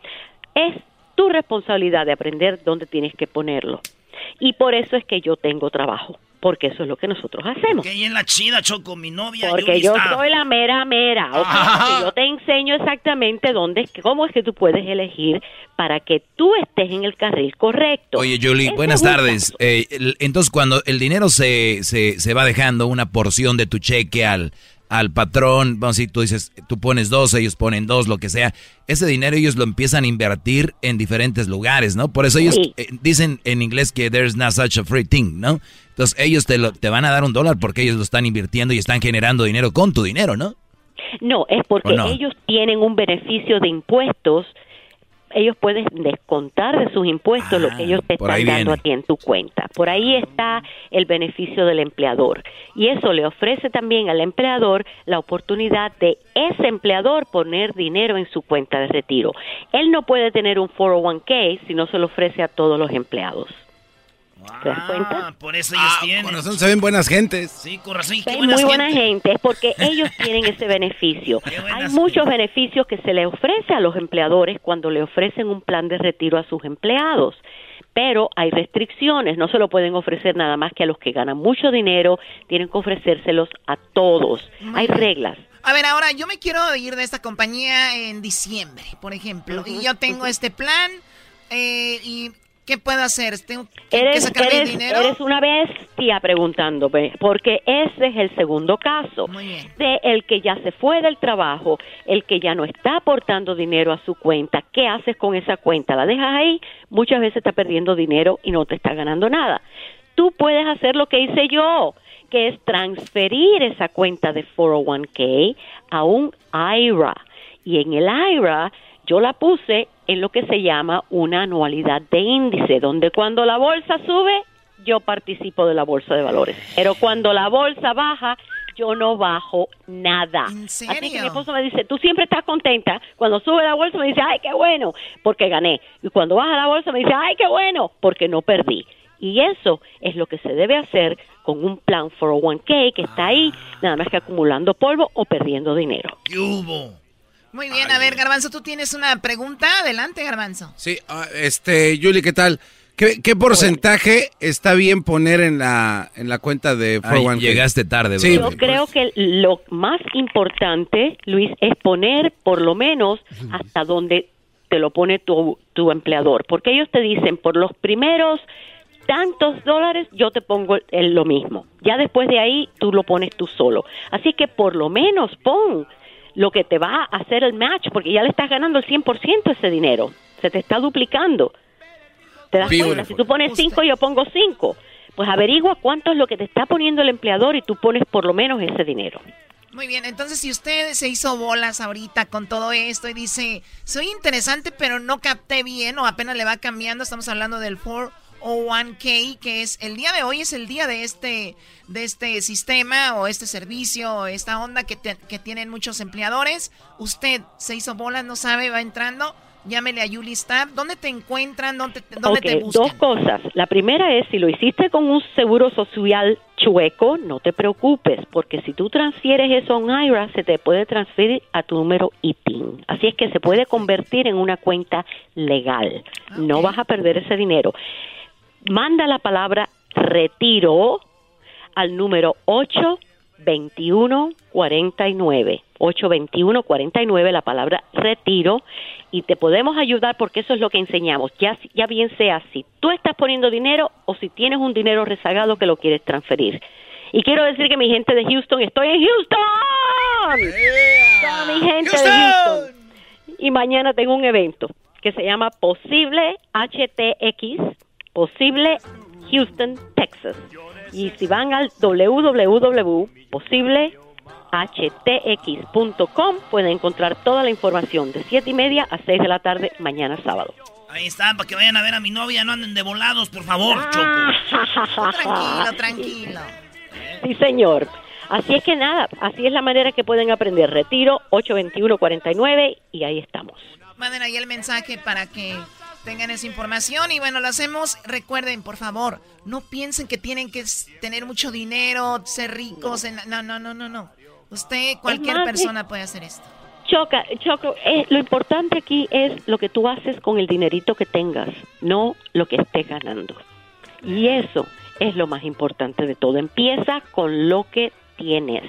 Es tu responsabilidad de aprender dónde tienes que ponerlo. Y por eso es que yo tengo trabajo, porque eso es lo que nosotros hacemos. Que en la chida, Choco, mi novia. Porque yo está- soy la mera mera, ¿ok? Ajá. Porque yo te enseño exactamente dónde, cómo es que tú puedes elegir para que tú estés en el carril correcto. Oye, Julie, buenas tardes. Eh, entonces, cuando el dinero se, se, se va dejando una porción de tu cheque al, al patrón, vamos a decir, tú dices, tú pones dos, ellos ponen dos, lo que sea, ese dinero ellos lo empiezan a invertir en diferentes lugares, ¿no? Por eso ellos Sí. eh, dicen en inglés que there's not such a free thing, ¿no? Entonces, ellos te, lo, te van a dar un dólar porque ellos lo están invirtiendo y están generando dinero con tu dinero, ¿no? No, es porque ellos tienen un beneficio de impuestos. Ellos pueden descontar de sus impuestos lo que ellos te Ah, están dando a ti en tu cuenta. Por ahí está el beneficio del empleador. Y eso le ofrece también al empleador la oportunidad de ese empleador poner dinero en su cuenta de retiro. Él no puede tener un 401k si no se lo ofrece a todos los empleados. ¿Te das cuenta? Ah, por eso ellos tienen. Con razón se ven buenas gentes. Sí, con razón. y muy buena gente. gente, es porque ellos tienen ese beneficio. Hay muchos beneficios que se le ofrece a los empleadores cuando le ofrecen un plan de retiro a sus empleados. Pero hay restricciones, no se lo pueden ofrecer nada más que a los que ganan mucho dinero, tienen que ofrecérselos a todos. Hay reglas. A ver, ahora yo me quiero ir de esta compañía en diciembre, por ejemplo, y yo tengo este plan, eh, y ¿qué puedo hacer? ¿Tengo que, Eres, sacar mi eres- dinero? eres una bestia preguntándome, porque ese es el segundo caso de el que ya se fue del trabajo, el que ya no está aportando dinero a su cuenta. ¿Qué haces con esa cuenta? ¿La dejas ahí? Muchas veces está perdiendo dinero y no te está ganando nada. Tú puedes hacer lo que hice yo, que es transferir esa cuenta de 401k a un IRA. Y en el IRA yo la puse en lo que se llama una anualidad de índice, donde cuando la bolsa sube, yo participo de la bolsa de valores. Pero cuando la bolsa baja, yo no bajo nada. Así que mi esposo me dice, tú siempre estás contenta. Cuando sube la bolsa me dice, ay, qué bueno, porque gané. Y cuando baja la bolsa me dice, ay, qué bueno, porque no perdí. Y eso es lo que se debe hacer con un plan 401k que está ahí, nada más que acumulando polvo o perdiendo dinero. ¿Qué hubo? Muy bien, a ver, Garbanzo, tú tienes una pregunta. Adelante, Garbanzo. Sí, ah, este, Julie, ¿qué tal? ¿Qué, porcentaje está bien poner en la, en la cuenta de 401 Llegaste tarde, sí, Yo creo que lo más importante, Luis, es poner por lo menos hasta donde te lo pone tu, tu empleador. Porque ellos te dicen, por los primeros tantos dólares, yo te pongo el, lo mismo. Ya después de ahí, tú lo pones tú solo. Así que por lo menos pon lo que te va a hacer el match, porque ya le estás ganando el 100% ese dinero. Se te está duplicando. ¿Te das cuenta? Si tú pones cinco, yo pongo cinco. Pues averigua cuánto es lo que te está poniendo el empleador y tú pones por lo menos ese dinero. Muy bien, entonces si usted se hizo bolas ahorita con todo esto y dice, soy interesante pero no capté bien o apenas le va cambiando, estamos hablando del 401k, que es el día de hoy, es el día de este, de este sistema o este servicio o esta onda que, que tienen muchos empleadores. Usted se hizo bolas, no sabe, va entrando llámele a Yuli ¿Dónde te encuentran? ¿Dónde, dónde te buscan? Dos cosas. La primera es, si lo hiciste con un seguro social chueco, no te preocupes, porque si tú transfieres eso a un IRA, se te puede transferir a tu número ITIN. Así es que se puede convertir en una cuenta legal. No vas a perder ese dinero. Manda la palabra retiro al número 82149. 821-49, la palabra retiro, y te podemos ayudar porque eso es lo que enseñamos, ya, ya bien sea si tú estás poniendo dinero o si tienes un dinero rezagado que lo quieres transferir. Y quiero decir que mi gente de Houston, estoy en Houston. mi gente de Houston. Y mañana tengo un evento que se llama Posible HTX, Posible Houston, Texas. Y si van al www.posible htx.com pueden encontrar toda la información de 7 y media a 6 de la tarde mañana sábado. Ahí está, para que vayan a ver a mi novia, no anden de volados, por favor, ah. Choco. tranquilo, tranquilo. Sí, señor. Así es que nada, así es la manera que pueden aprender. Retiro 821-49 y ahí estamos. Manden ahí el mensaje para que tengan esa información y bueno, lo hacemos. Recuerden, por favor, no piensen que tienen que tener mucho dinero, ser ricos. No, no, no, no, no. Usted, cualquier persona puede hacer esto. Choca, Choco, eh, lo importante aquí es lo que tú haces con el dinerito que tengas, no lo que estés ganando. Y eso es lo más importante de todo. Empieza con lo que tienes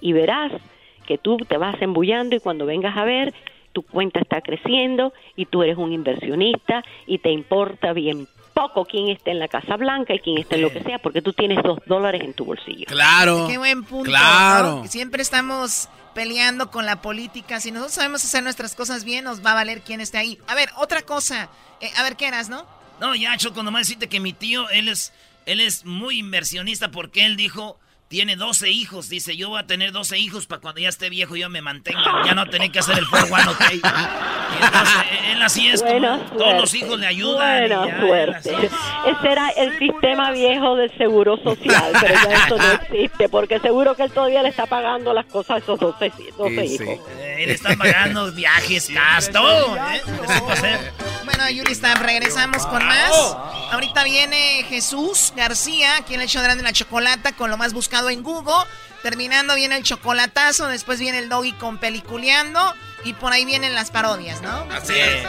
y verás que tú te vas embullando y cuando vengas a ver, tu cuenta está creciendo y tú eres un inversionista y te importa bien poco quién está en la Casa Blanca y quién está en lo que sea, porque tú tienes dos dólares en tu bolsillo. Claro. Qué buen punto. Claro. Siempre estamos peleando con la política. Si nosotros sabemos hacer nuestras cosas bien, nos va a valer quién esté ahí. A ver, otra cosa. Eh, a ver, ¿qué eras, no? No, ya, Choco, nomás decirte que mi tío, él es, él es muy inversionista porque él dijo tiene 12 hijos. Dice, yo voy a tener 12 hijos para cuando ya esté viejo yo me mantenga. Ya no tener que hacer el 4 ok. Entonces, él así es. todos los hijos le ayudan. Buena suerte. Ese era el sistema viejo del seguro social, pero ya eso no existe, porque seguro que él todavía le está pagando las cosas a esos 12, 12 hijos. Eh, le están pagando viajes, gas, todo. ¿eh? Bueno, Yuri, regresamos con más. Ahorita viene Jesús García, aquí en el show de la chocolata, con lo más buscado en Google. Terminando viene el chocolatazo, después viene el doggy con peliculeando y por ahí vienen las parodias, ¿no? Así es.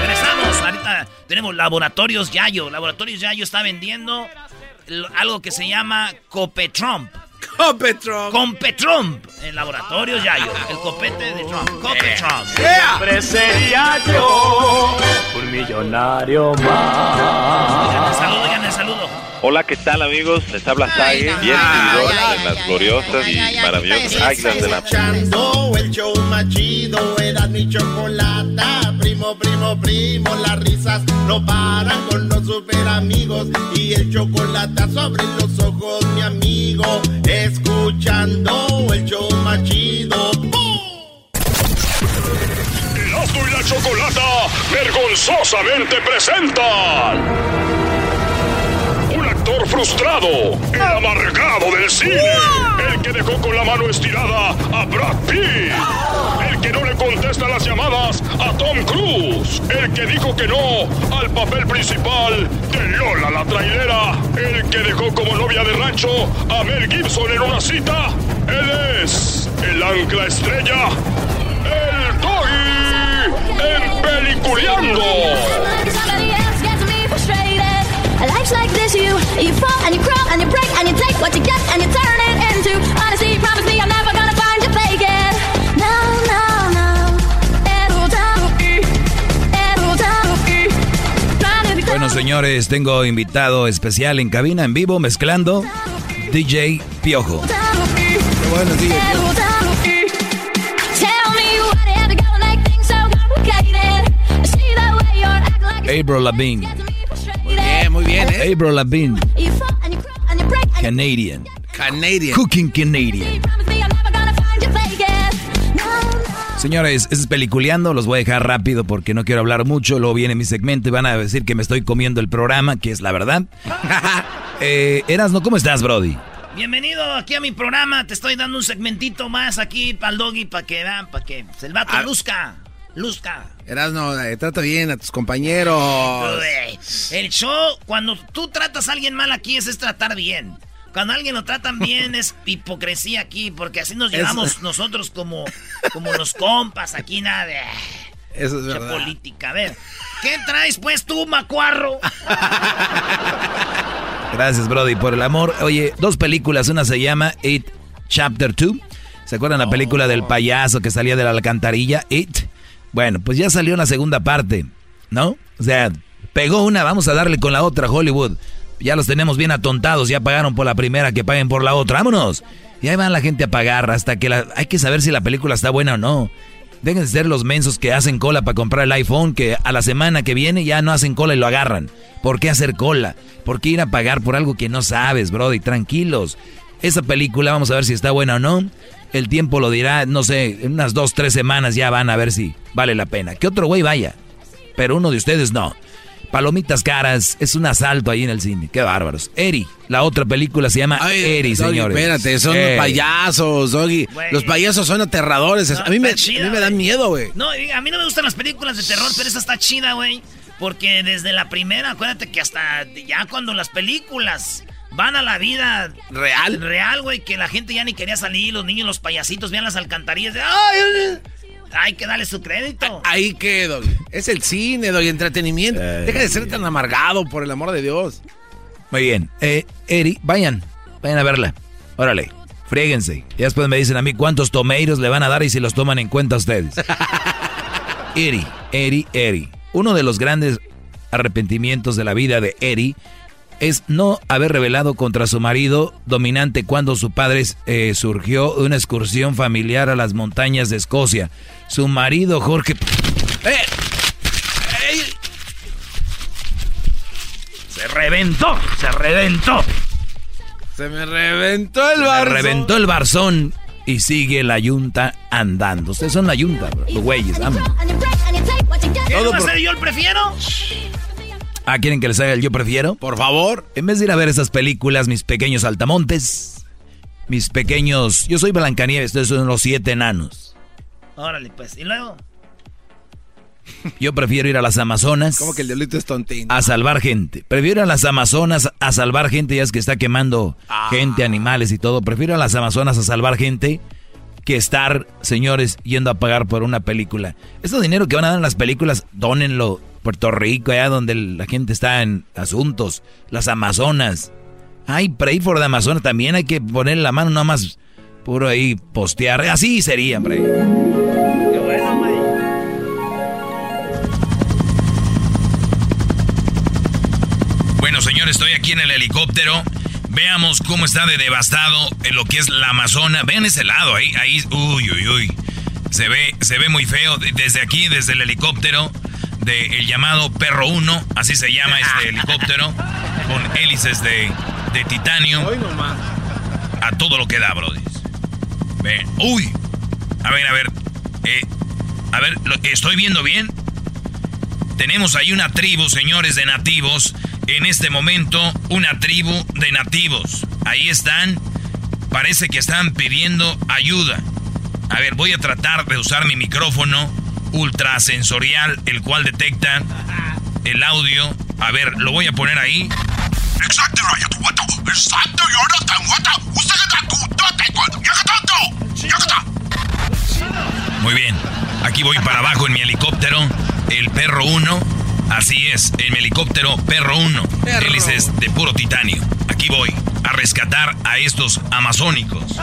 Regresamos. Ahorita tenemos Laboratorios Yayo. Laboratorios Yayo está vendiendo algo que se llama Copetrump. Copetrump. Competrump. En Laboratorios Yayo. El copete de Trump. Copetrump. Siempre sería yo un millonario más. saludo, el saludo. Hola, ¿qué tal amigos? Les habla Sai, bien seguidor de las gloriosas y maravillosas águilas de la... el show más chido, era mi chocolata, primo, primo, las risas no paran con los super amigos y el chocolate sobre los ojos, mi amigo, escuchando el show más chido. Erasmo y la Chocolata vergonzosamente presentan frustrado, el amargado del cine, el que dejó con la mano estirada a Brad Pitt, que no le contesta las llamadas a Tom Cruise, el que dijo que no al papel principal de Lola la trailera, el que dejó como novia de rancho a Mel Gibson en una cita, él es el ancla estrella, el Doggy, en Peliculeando. looks like this. You, you fall and you crawl and you break and you take what you get and you turn it into honesty. Promise me I'm never Bueno, señores, tengo invitado especial en cabina, en vivo, mezclando DJ Piojo. Qué bueno, DJ Lavigne. Muy bien, muy bien, ¿eh? Lavigne, and Canadian. Canadian. Cooking Canadian. Señores, es peliculeando, los voy a dejar rápido porque no quiero hablar mucho, luego viene mi segmento y van a decir que me estoy comiendo el programa, que es la verdad. eh, Erasno, ¿cómo estás, Brody? Bienvenido aquí a mi programa. Te estoy dando un segmentito más aquí para el doggy, para que vean, para que el vato Ah. luzca. Luzca. Erasno, eh, trata bien a tus compañeros. El show, cuando tú tratas a alguien mal aquí, es tratar bien. Cuando a alguien lo tratan bien es hipocresía aquí, porque así nos Es- llevamos nosotros como, como los compas aquí, nada de Eso es verdad. política. A ver, ¿qué traes pues tú, macuarro? Gracias, Brody, por el amor. Oye, dos películas, una se llama It Chapter 2. ¿Se acuerdan la película del payaso que salía de la alcantarilla? It. Bueno, pues ya salió una segunda parte, ¿no? O sea, pegó una, vamos a darle con la otra, Hollywood. Ya los tenemos bien atontados, ya pagaron por la primera, que paguen por la otra. Vámonos. Y ahí van la gente a pagar hasta que la... Hay que saber si la película está buena o no. Dejen de ser los mensos que hacen cola para comprar el iPhone, que a la semana que viene ya no hacen cola y lo agarran. ¿Por qué hacer cola? ¿Por qué ir a pagar por algo que no sabes, Brody? Tranquilos. Esa película, vamos a ver si está buena o no. El tiempo lo dirá, no sé, en unas dos, tres semanas ya van a ver si vale la pena. Que otro güey vaya, pero uno de ustedes no. Palomitas caras, es un asalto ahí en el cine. Qué bárbaros. Eri, la otra película se llama Eri, Doggy, señores. Espérate, son Eri. payasos, Doggy. Los payasos son aterradores. a, mí me, está chida, a mí me dan miedo, güey. No, a mí no me gustan las películas de terror, pero esa está chida, güey. Porque desde la primera, acuérdate que hasta ya cuando las películas van a la vida real, real, güey, que la gente ya ni quería salir, los niños, los payasitos, vean las alcantarillas de, ¡ay! Hay que darle su crédito. Ahí que, Doggy. Es el cine, Doggy, entretenimiento. Deja de ser tan amargado, por el amor de Dios. Muy bien. Eh, Eri, vayan, vayan a verla. Órale, fríguense. Y después me dicen a mí cuántos tomeiros le van a dar y si los toman en cuenta ustedes. Eri, Eri, Eri. Uno de los grandes arrepentimientos de la vida de Eri es no haber revelado contra su marido dominante cuando su padre eh, surgió de una excursión familiar a las montañas de Escocia. Su marido, Jorge... ¡Eh! ¡Ey! Se reventó, se reventó. Se me reventó el Se me barzo. reventó el barzón y sigue la yunta andando. Ustedes son la yunta, bro, los güeyes. vámonos. ¿Qué no va a ser yo el prefiero? Ah, ¿quieren que les haga el yo prefiero? Por favor. En vez de ir a ver esas películas, mis pequeños altamontes, mis pequeños... Yo soy Blancanieves, ustedes son los siete enanos. Órale, pues. ¿Y luego? Yo prefiero ir a las Amazonas Como que el diablito es tontín. a salvar gente. Prefiero ir a las Amazonas a salvar gente, ya es que está quemando Ah. gente, animales y todo. Prefiero ir a las Amazonas a salvar gente que estar, señores, yendo a pagar por una película. Ese dinero que van a dar en las películas, dónenlo. Puerto Rico, allá donde la gente está en asuntos. Las Amazonas. Ay, pray for the Amazonas. También hay que poner la mano, nada más puro ahí postear. Así sería, hombre. Qué bueno, güey. Bueno, señores, estoy aquí en el helicóptero. Veamos cómo está de devastado en lo que es la Amazona. Vean ese lado, ahí, ahí, uy, uy, uy. Se ve, se ve muy feo de- desde aquí, desde el helicóptero del llamado Perro 1, así se llama este helicóptero, con hélices de, de titanio. A todo lo que da, brody. Uy. A ver, a ver. eh, a ver, ¿lo- ¿estoy viendo bien? Tenemos ahí una tribu, señores, de nativos. En este momento, una tribu de nativos. Ahí están. Parece que están pidiendo ayuda. A ver, voy a tratar de usar mi micrófono ultrasensorial, el cual detecta el audio. A ver, lo voy a poner ahí. Muy bien. Aquí voy para abajo en mi helicóptero. El perro 1. Así es, en mi helicóptero Perro 1, hélices de puro titanio. Aquí voy a rescatar a estos amazónicos.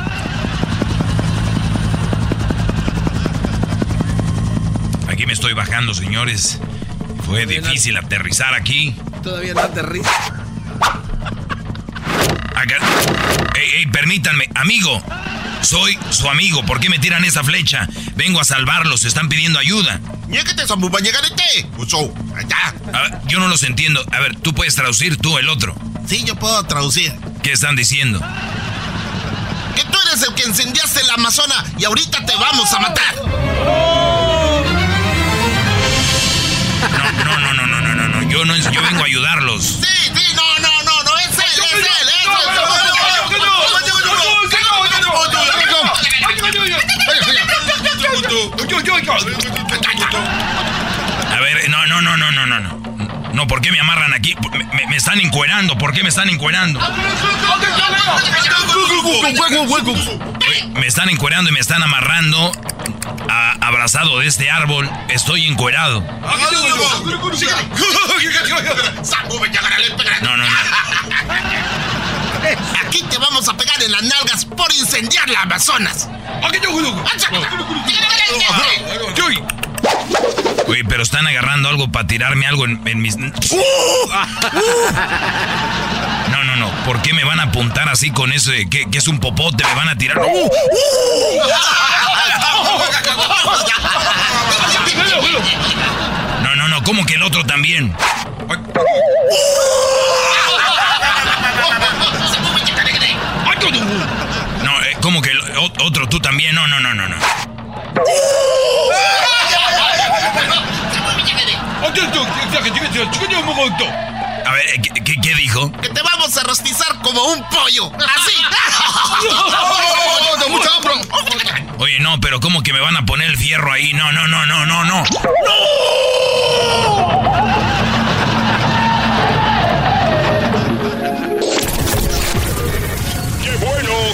Aquí me estoy bajando, señores. Fue difícil aterrizar aquí. Todavía no aterriza. Acá. Ey, ey, permítanme, amigo. Soy su amigo. ¿Por qué me tiran esa flecha? Vengo a salvarlos. Están pidiendo ayuda. A ver, yo no los entiendo. A ver, tú puedes traducir, tú el otro. Sí, yo puedo traducir. ¿Qué están diciendo? Que tú eres el que incendiaste la Amazona y ahorita te vamos a matar. No, no, no, no, no, no, no. Yo no, yo vengo a ayudarlos. Sí, sí, no, no, no, no, es él, es él, es A ver, no, no, no, no, no, no, no. No, ¿por qué me amarran aquí? Me, me- están encuerando. ¿Por qué me están encuerando? Me están encuerando y me están amarrando a- abrazado de este árbol. Estoy encuerado. No, no, no. Aquí te vamos a pegar en las nalgas por incendiar la Amazonas. Oye, pero están agarrando algo para tirarme algo en, en mis... No, no, no. ¿Por qué me van a apuntar así con eso de que, que es un popote? Me van a tirar... ¡Uh! No, no, no. ¿Cómo que el otro también? No, eh, ¿cómo que el o- otro tú también? No, no, no, no, no. A ver, ¿qué, qué, qué dijo? Que te vamos a rostizar como un pollo. Así. Oye, no, pero ¿cómo que me van a poner el fierro ahí? No, no, no, no, no, no. ¡Qué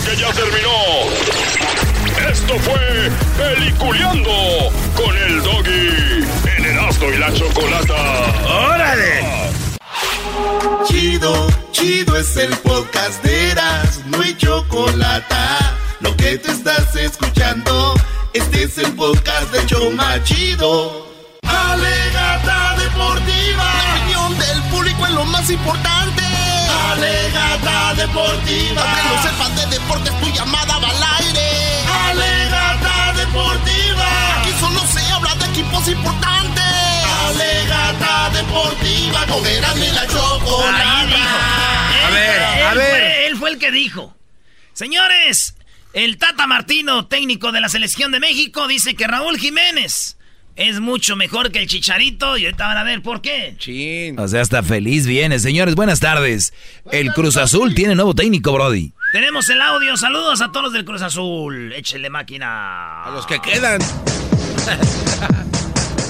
que ya terminó! Esto fue Peliculeando con el Doggy en Erasmo y la Chocolata. ¡Órale! Chido, chido es el podcast de Eras, no hay chocolate. Lo que te estás escuchando, este es el podcast de Choma Chido. Alegata deportiva. La opinión del público es lo más importante. Alegata deportiva. Aunque no sepas de deportes, tu llamada va al aire. Alegata deportiva. Aquí solo se habla de equipos importantes. Alegata deportiva. Con Erasmo y la Ahí chocolata. dijo. A ver, Él a fue- ver. él fue el que dijo. Señores, el Tata Martino, técnico de la selección de México, dice que Raúl Jiménez es mucho mejor que el Chicharito y ahorita van a ver por qué. Chin. O sea, hasta feliz viene. Señores, buenas tardes. El Cruz Azul tiene nuevo técnico, Brody. Tenemos el audio. Saludos a todos los del Cruz Azul. Échele máquina. A los que quedan.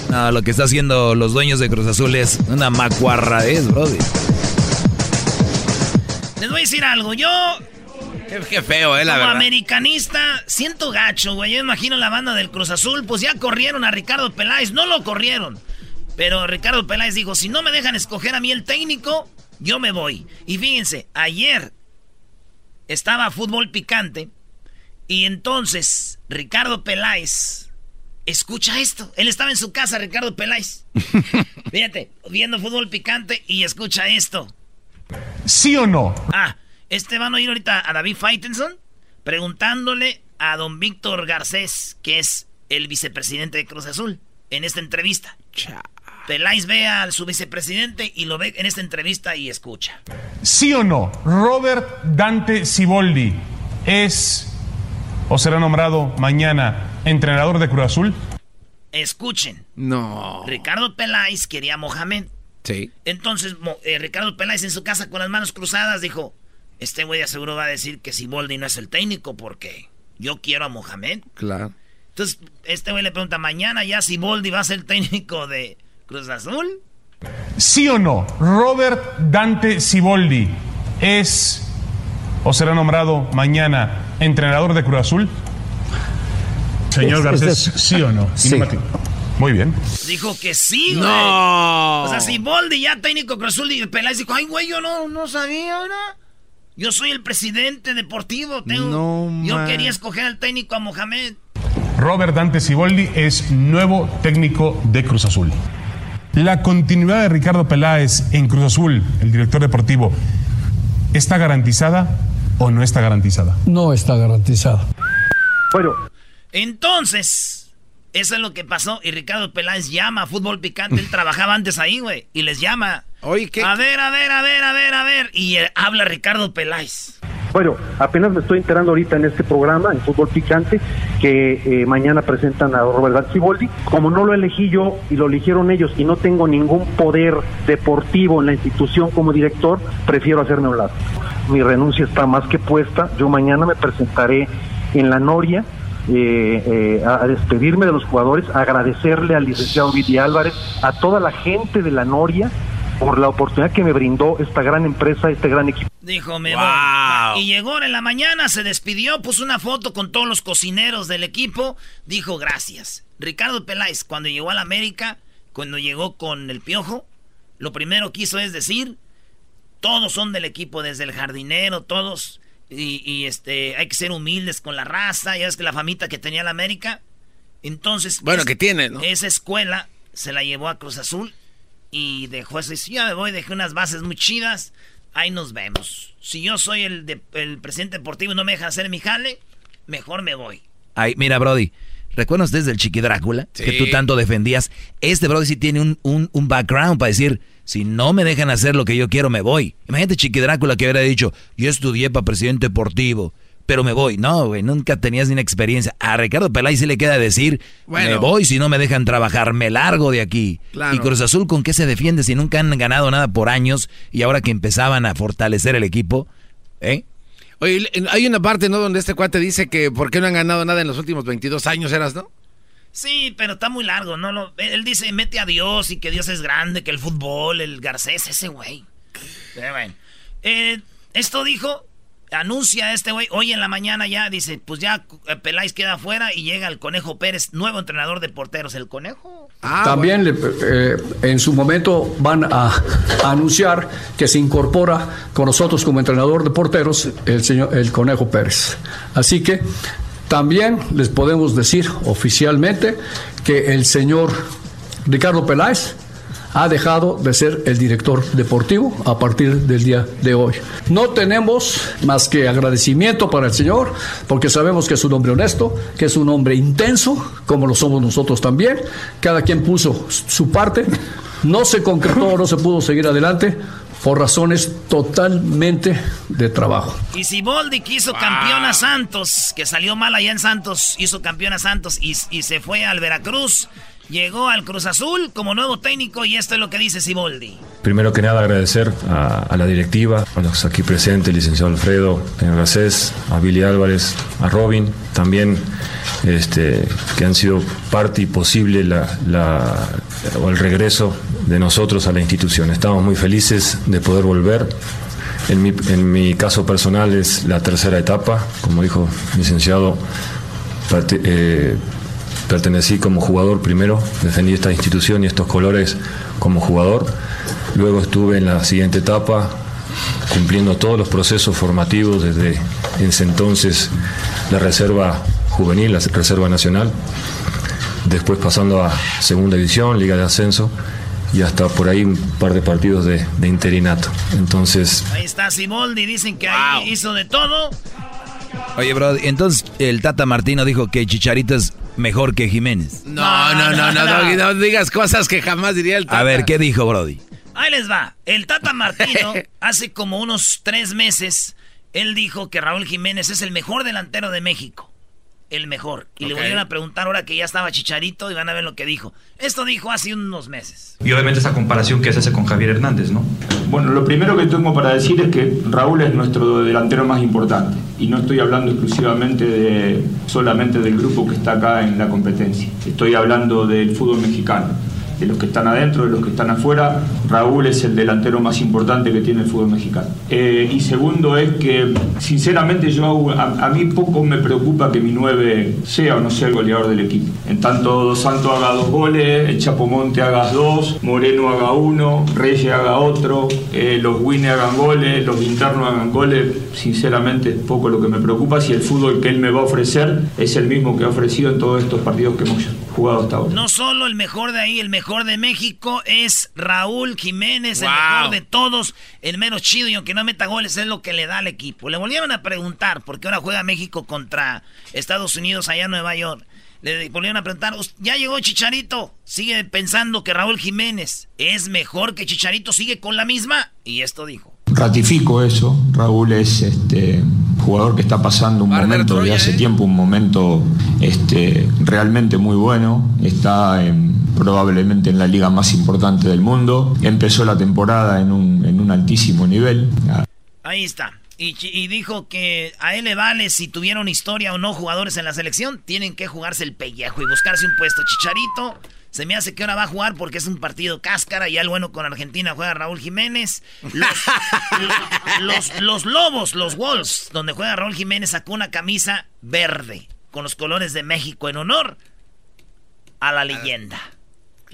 No, lo que está haciendo los dueños de Cruz Azul es una macuarradez, Brody. Les voy a decir algo. Yo, Qué, feo, eh, la como verdad. americanista, siento gacho, güey. Yo imagino la banda del Cruz Azul. Pues ya corrieron a Ricardo Peláez. No lo corrieron. Pero Ricardo Peláez dijo, si no me dejan escoger a mí el técnico, yo me voy. Y fíjense, ayer estaba fútbol picante. Y entonces Ricardo Peláez escucha esto. Él estaba en su casa, Ricardo Peláez. Fíjate, viendo fútbol picante y escucha esto. ¿Sí o no? Ah, este van a oír ahorita a David Faitelson preguntándole a don Víctor Garcés, que es el vicepresidente de Cruz Azul, en esta entrevista. Peláez ve a su vicepresidente y lo ve en esta entrevista y escucha. ¿Sí o no? Robert Dante Siboldi es o será nombrado mañana entrenador de Cruz Azul. Escuchen. No. Ricardo Peláez quería a Mohamed. Sí. Entonces, eh, Ricardo Peláez en su casa con las manos cruzadas dijo, este güey de seguro va a decir que Siboldi no es el técnico porque yo quiero a Mohamed. Claro. Entonces, este güey le pregunta, ¿mañana ya Siboldi va a ser técnico de Cruz Azul? ¿Sí o no? Robert Dante Siboldi es o será nombrado mañana entrenador de Cruz Azul. Señor Es- Garcés, ¿sí o no? Sí. Muy bien. Dijo que sí, güey. No. O sea, si Boldi ya técnico Cruz Azul y Peláez dijo, ay, güey, yo no, no sabía, ¿verdad? Yo soy el presidente deportivo. Tengo, No, yo quería escoger al técnico a Mohamed. Robert Dante Siboldi es nuevo técnico de Cruz Azul. La continuidad de Ricardo Peláez en Cruz Azul, el director deportivo, ¿está garantizada o no está garantizada? No está garantizada. Bueno, Entonces, eso es lo que pasó. Y Ricardo Peláez llama a Fútbol Picante. Él trabajaba antes ahí, güey. Y les llama. Oye, ¿qué? A ver, a ver, a ver, a ver, a ver. Y eh, habla Ricardo Peláez. Bueno, apenas me estoy enterando ahorita en este programa, en Fútbol Picante, que eh, mañana presentan a Robert Ciboldi. Como no lo elegí yo y lo eligieron ellos y no tengo ningún poder deportivo en la institución como director, prefiero hacerme un lado. Mi renuncia está más que puesta. Yo mañana me presentaré en la Noria eh, eh, a, despedirme de los jugadores, agradecerle al licenciado Vidi Álvarez, a toda la gente de la Noria por la oportunidad que me brindó esta gran empresa, este gran equipo. Dijo, me Wow. voy. Y llegó en la mañana, se despidió, puso una foto con todos los cocineros del equipo. Dijo, gracias. Ricardo Peláez, cuando llegó a la América, cuando llegó con el piojo, lo primero que hizo es decir, todos son del equipo, desde el jardinero, todos. Y, y, este, hay que ser humildes con la raza. Ya ves que la famita que tenía la América. Entonces, Bueno, es- que tiene, ¿no? esa escuela se la llevó a Cruz Azul y dejó eso. Si ya me voy, dejé unas bases muy chidas. Ahí nos vemos. Si yo soy el, de- el presidente deportivo y no me dejan hacer mi jale, mejor me voy. Ay, mira, Brody. ¿Recuerdas ustedes del Chiqui Drácula? Sí. Que tú tanto defendías. Este Brody sí tiene un, un, un background para decir, si no me dejan hacer lo que yo quiero, me voy. Imagínate Chiqui Drácula que hubiera dicho, yo estudié para presidente deportivo, pero me voy. No, güey, nunca tenías ni una experiencia. A Ricardo Peláez sí le queda decir, Bueno. me voy si no me dejan trabajar, me largo de aquí. Claro. Y Cruz Azul, ¿con qué se defiende si nunca han ganado nada por años y ahora que empezaban a fortalecer el equipo? ¿Eh? Oye, hay una parte, ¿no? Donde este cuate dice que por qué no han ganado nada en los últimos 22 años, eras, ¿no? Sí, pero está muy largo, ¿no? Él dice, mete a Dios y que Dios es grande, que el fútbol, el Garcés, ese güey. Bueno. Eh, esto dijo, anuncia este güey, hoy en la mañana ya, dice, pues ya eh, Peláez queda afuera y llega el Conejo Pérez, nuevo entrenador de porteros. ¿El Conejo? También le- eh, en su momento van a, a anunciar que se incorpora con nosotros como entrenador de porteros el señor el Conejo Pérez. Así que también les podemos decir oficialmente que el señor Ricardo Peláez ha dejado de ser el director deportivo a partir del día de hoy. No tenemos más que agradecimiento para el señor, porque sabemos que es un hombre honesto, que es un hombre intenso, como lo somos nosotros también. Cada quien puso su parte. No se concretó, no se pudo seguir adelante por razones totalmente de trabajo. Y si Boldi quiso campeón a Santos, que salió mal allá en Santos, hizo campeón a Santos y, y se fue al Veracruz, llegó al Cruz Azul como nuevo técnico y esto es lo que dice Siboldi. Primero que nada agradecer a, la directiva, a los aquí presentes, licenciado Alfredo, Garcés, a Billy Álvarez, a Robin, también este, que han sido parte y posible la, el regreso de nosotros a la institución. Estamos muy felices de poder volver. En mi, en mi caso personal es la tercera etapa, como dijo licenciado, eh, pertenecí como jugador primero, defendí esta institución y estos colores como jugador. Luego estuve en la siguiente etapa cumpliendo todos los procesos formativos desde ese entonces la reserva juvenil, la reserva nacional, después pasando a segunda división, liga de ascenso y hasta por ahí un par de partidos de, de interinato. Entonces Ahí está Siboldi, dicen que ahí hizo de todo. Oye, bro, entonces el Tata Martino dijo que Chicharito es mejor que Jiménez. No, no, no, no, no, no digas cosas que jamás diría el Tata. A ver, ¿qué dijo Brody? Ahí les va. El Tata Martino, hace como unos tres meses, él dijo que Raúl Jiménez es el mejor delantero de México. El mejor. Y le volvieron a preguntar ahora que ya estaba Chicharito y van a ver lo que dijo. Esto dijo hace unos meses. Y obviamente esa comparación que se hace con Javier Hernández, ¿no? Bueno, lo primero que tengo para decir es que Raúl es nuestro delantero más importante y no estoy hablando exclusivamente de solamente del grupo que está acá en la competencia. Estoy hablando del fútbol mexicano. De los que están adentro, de los que están afuera, Raúl es el delantero más importante que tiene el fútbol mexicano. Eh, y segundo es que, sinceramente, yo a, a mí poco me preocupa que mi 9 sea o no sea el goleador del equipo. En tanto Dos Santos haga dos goles, el Chapomonte haga dos, Moreno haga uno, Reyes haga otro, eh, los Winnie hagan goles, los internos hagan goles, sinceramente es poco lo que me preocupa si el fútbol que él me va a ofrecer es el mismo que ha ofrecido en todos estos partidos que hemos jugado hasta ahora. No solo el mejor de ahí, el mejor de México es Raúl Jiménez, el mejor de todos, el menos chido y aunque no meta goles es lo que le da al equipo. Le volvieron a preguntar, porque ahora juega México contra Estados Unidos allá en Nueva York. Le volvieron a preguntar, "Us- ya llegó Chicharito, sigue pensando que Raúl Jiménez es mejor que Chicharito, sigue con la misma. Y esto dijo. Ratifico eso, Raúl es este jugador que está pasando un momento de hace tiempo, un momento este, realmente muy bueno, está en- probablemente en la liga más importante del mundo, empezó la temporada en un, en un altísimo nivel. Ahí está. Y, y dijo que a él le vale si tuvieron historia o no jugadores en la selección, tienen que jugarse el pellejo y buscarse un puesto. Chicharito, se me hace que ahora va a jugar porque es un partido cáscara y al bueno con Argentina juega Raúl Jiménez. Los, los, los Lobos, los Wolves, donde juega Raúl Jiménez, sacó una camisa verde con los colores de México en honor a la leyenda.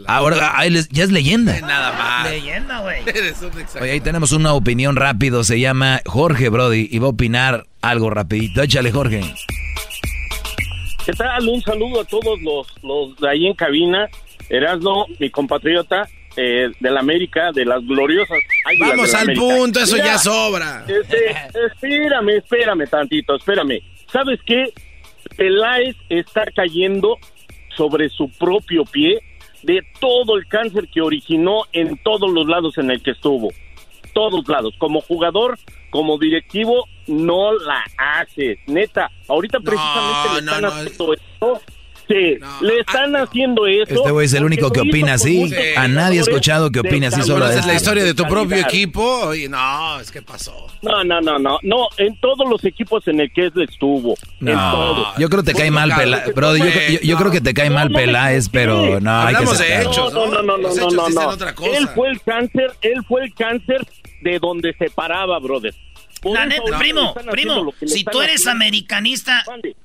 Ahora ah, él es- ya es leyenda. Nada más. Leyenda, güey. Oye, ahí tenemos una opinión rápido. Se llama Jorge Brody y va a opinar algo rapidito. Échale, Jorge. ¿Qué tal? Un saludo a todos los, los de ahí en cabina. Erasno, mi compatriota eh, de la América, de las gloriosas. Vamos la al América. punto, eso Mira, ya sobra. este, espérame, espérame tantito, espérame. ¿Sabes qué? Peláez está cayendo sobre su propio pie de todo el cáncer que originó en todos los lados en el que estuvo. Todos lados. Como jugador, como directivo, no la hace. Neta, ahorita precisamente le no, están no. haciendo esto. Sí, le están haciendo eso. Este güey es el único que opina así. muchos A nadie he escuchado que de opine así solo ¿Conoces la historia de tu propio equipo? Oye, no, es que pasó. No, no, no, no, no, en todos los equipos en el que él estuvo, en No, todos. yo creo que te cae mal Peláez. Brody, yo, yo- yo creo que te cae mal Peláez, pero no, hay que Hablamos de hechos, no, no, no, no, no, no, dicen no. otra cosa. Él fue el cáncer, él fue el cáncer de donde se paraba, brother. Por La neta, primo, primo, si tú eres haciendo. americanista,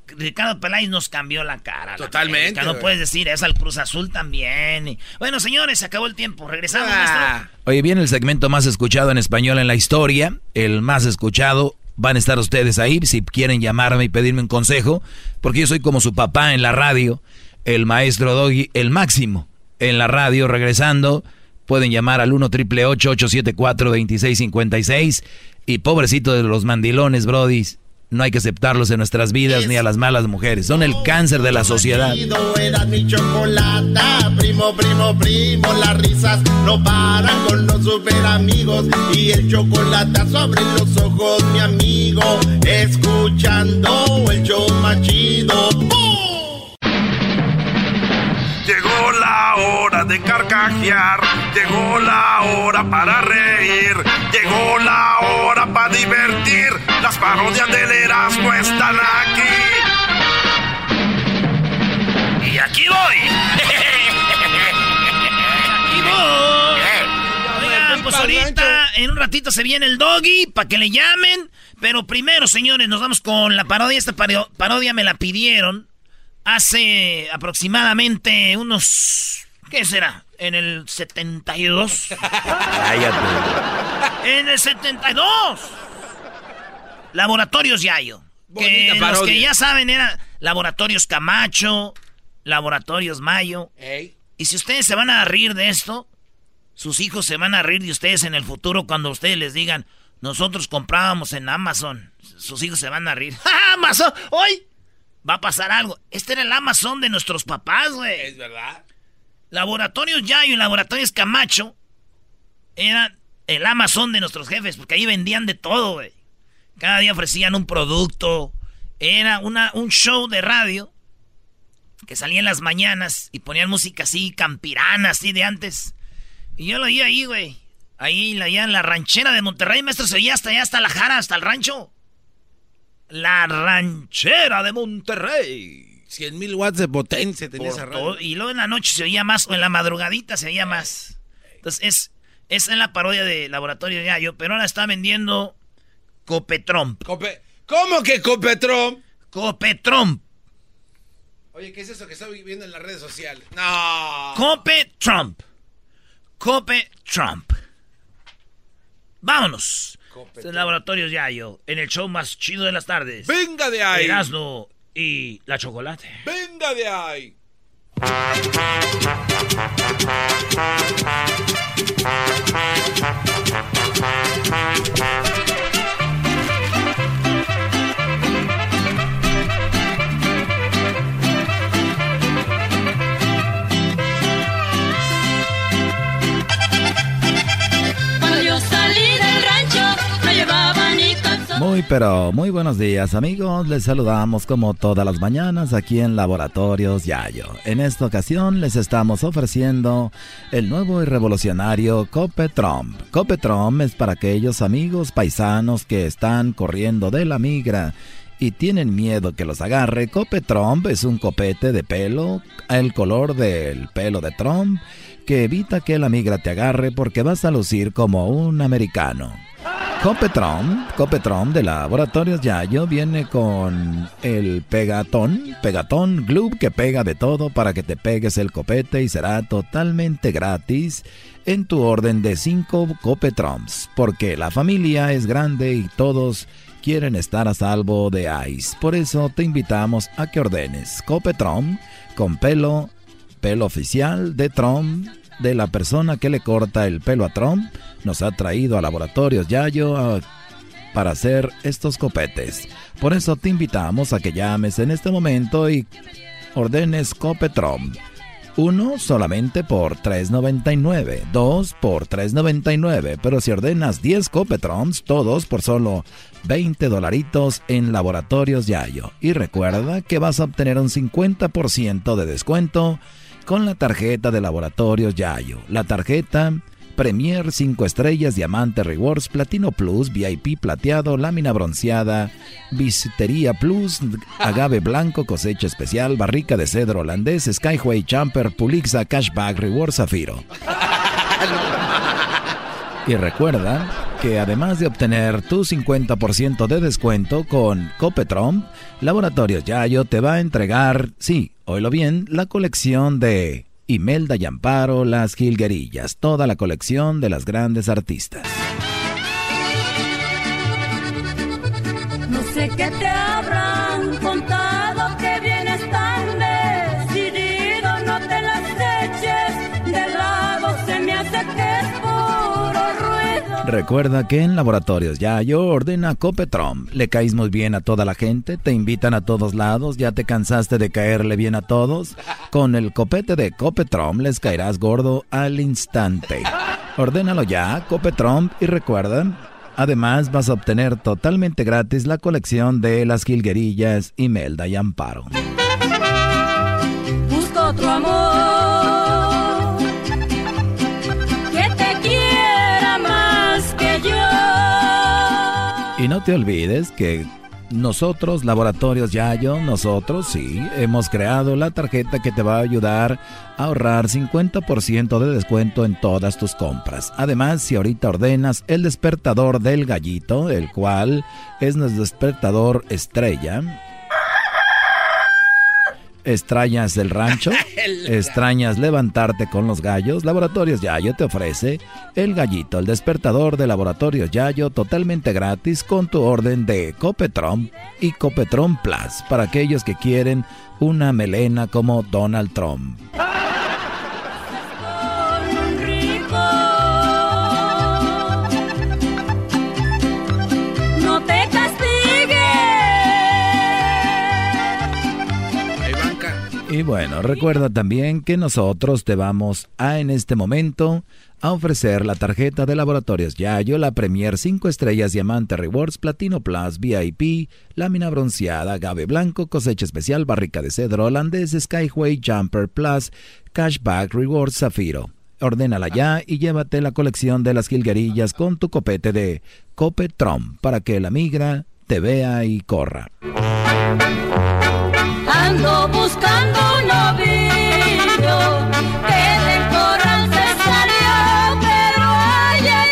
Ricardo Peláez nos cambió la cara. la Totalmente, América. No puedes decir eso al Cruz Azul también. Bueno, señores, se acabó el tiempo. Regresamos, Ah. Oye, viene el segmento más escuchado en español en la historia, el más escuchado. Van a estar ustedes ahí si quieren llamarme y pedirme un consejo, porque yo soy como su papá en la radio, el maestro Doggy, el máximo en la radio. Regresando, pueden llamar al 1 triple 874 2656 y pobrecito de los mandilones, brodis. No hay que aceptarlos en nuestras vidas ni a las malas mujeres. Son el cáncer de la sociedad. Era mi chocolata, primo, primo, primo, las risas no paran con los super amigos y el chocolate sobre los ojos, mi amigo, escuchando el show más chido. ¡Bum! Hora de carcajear, llegó la hora para reír, llegó la hora para divertir. Las parodias del Erasmo están aquí. Y aquí voy. aquí voy. Oigan, pues ahorita, en un ratito se viene el doggy para que le llamen. Pero primero, señores, nos vamos con la parodia. Esta paro- parodia me la pidieron hace aproximadamente unos. ¿Qué será? En el 72. En el 72. Laboratorios Yayo. Que Bonita los que ya saben eran Laboratorios Camacho, Laboratorios Mayo. Y si ustedes se van a reír de esto, sus hijos se van a reír de ustedes en el futuro cuando ustedes les digan, nosotros comprábamos en Amazon. Sus hijos se van a reír. ¡Ja, Amazon! ¡Hoy! Va a pasar algo. Este era el Amazon de nuestros papás, güey. Es verdad. Laboratorios Yayo y Laboratorios Camacho eran el Amazon de nuestros jefes, porque ahí vendían de todo, güey. Cada día ofrecían un producto. Era una, un show de radio que salía en las mañanas y ponían música así, campirana, así de antes. Y yo lo oía ahí, güey. Ahí, allá en la ranchera de Monterrey, maestro, se oía hasta allá, hasta la jara, hasta el rancho. La ranchera de Monterrey. 100 mil watts de potencia tenía esa radio. y luego en la noche se oía más, o en la madrugadita se oía más. Entonces, es, es la parodia de Laboratorio Yayo, pero ahora está vendiendo Copetron. Cope- ¿Cómo que Copetron? Copetron. Oye, ¿qué es eso que estoy viendo en las redes sociales? No. Cope Trump. Cope Trump. Vámonos. Es Laboratorios Yayo, en el show más chido de las tardes. Venga de ahí. Erasmo y la chocolate. Venga de ahí. Muy pero muy buenos días amigos, les saludamos como todas las mañanas aquí en Laboratorios Yayo. En esta ocasión les estamos ofreciendo el nuevo y revolucionario Copetrom. Copetrom es para aquellos amigos paisanos que están corriendo de la migra y tienen miedo que los agarre. Copetrom es un copete de pelo, el color del pelo de Trump, que evita que la migra te agarre porque vas a lucir como un americano. Copetron, Copetron de Laboratorios Yayo viene con el pegatón, pegatón glue que pega de todo para que te pegues el copete y será totalmente gratis en tu orden de 5 Copetrons, porque la familia es grande y todos quieren estar a salvo de ICE. Por eso te invitamos a que ordenes Copetron con pelo, pelo oficial de Trump, de la persona que le corta el pelo a Trump, nos ha traído a Laboratorios Yayo para hacer estos copetes. Por eso te invitamos a que llames en este momento y ordenes Copetron. Uno solamente por 3.99, dos por 3.99, pero si ordenas 10 Copetrons, todos por solo 20 dolaritos en Laboratorios Yayo. Y recuerda que vas a obtener un 50% de descuento con la tarjeta de Laboratorios Yayo. La tarjeta Premier 5 estrellas, Diamante Rewards, Platino Plus, VIP plateado, lámina bronceada, Bisutería Plus, Agave Blanco, cosecha especial, barrica de cedro holandés, Skyway Jumper, Pulixa, Cashback, Reward Zafiro. Y recuerda que además de obtener tu 50% de descuento con Copetron, Laboratorios Yayo te va a entregar, sí, oílo bien, la colección de Imelda y Amparo, Las Gilguerillas, toda la colección de las grandes artistas. No sé qué te Recuerda que en Laboratorios Yayo ordena Copetron. Le muy bien a toda la gente, te invitan a todos lados, ya te cansaste de caerle bien a todos. Con el copete de Copetron les caerás gordo al instante. Ordénalo ya, Copetron, y recuerda, además vas a obtener totalmente gratis la colección de las jilguerillas Imelda y Amparo. Busco otro amor Y no te olvides que nosotros, Laboratorios Yayo, nosotros sí, hemos creado la tarjeta que te va a ayudar a ahorrar 50% de descuento en todas tus compras. Además, si ahorita ordenas el despertador del gallito, el cual es nuestro despertador estrella, extrañas el rancho, extrañas levantarte con los gallos, Laboratorios Yayo te ofrece el gallito, el despertador de Laboratorios Yayo totalmente gratis con tu orden de Copetron y Copetron Plus para aquellos que quieren una melena como Donald Trump. Y bueno, recuerda también que nosotros te vamos a en este momento a ofrecer la tarjeta de laboratorios Yayo, la Premier 5 estrellas Diamante Rewards, Platino Plus, VIP, lámina bronceada, agave blanco, cosecha especial, barrica de cedro holandés, Skyway Jumper Plus, Cashback Rewards Zafiro. Ordénala ya y llévate la colección de las jilguerillas con tu copete de Copetron para que la migra te vea y corra. Ando buscando un novillo que del corral se salió, pero ay, ay,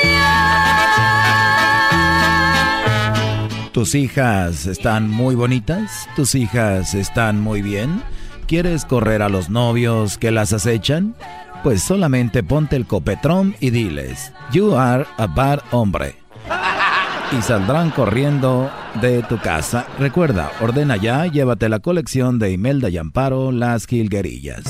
ay. ¿Tus hijas están muy bonitas? ¿Tus hijas están muy bien? ¿Quieres correr a los novios que las acechan? Pues solamente ponte el copetrón y diles, You are a bad hombre. Y saldrán corriendo de tu casa. Recuerda, ordena ya, llévate la colección de Imelda y Amparo, Las Gilguerillas.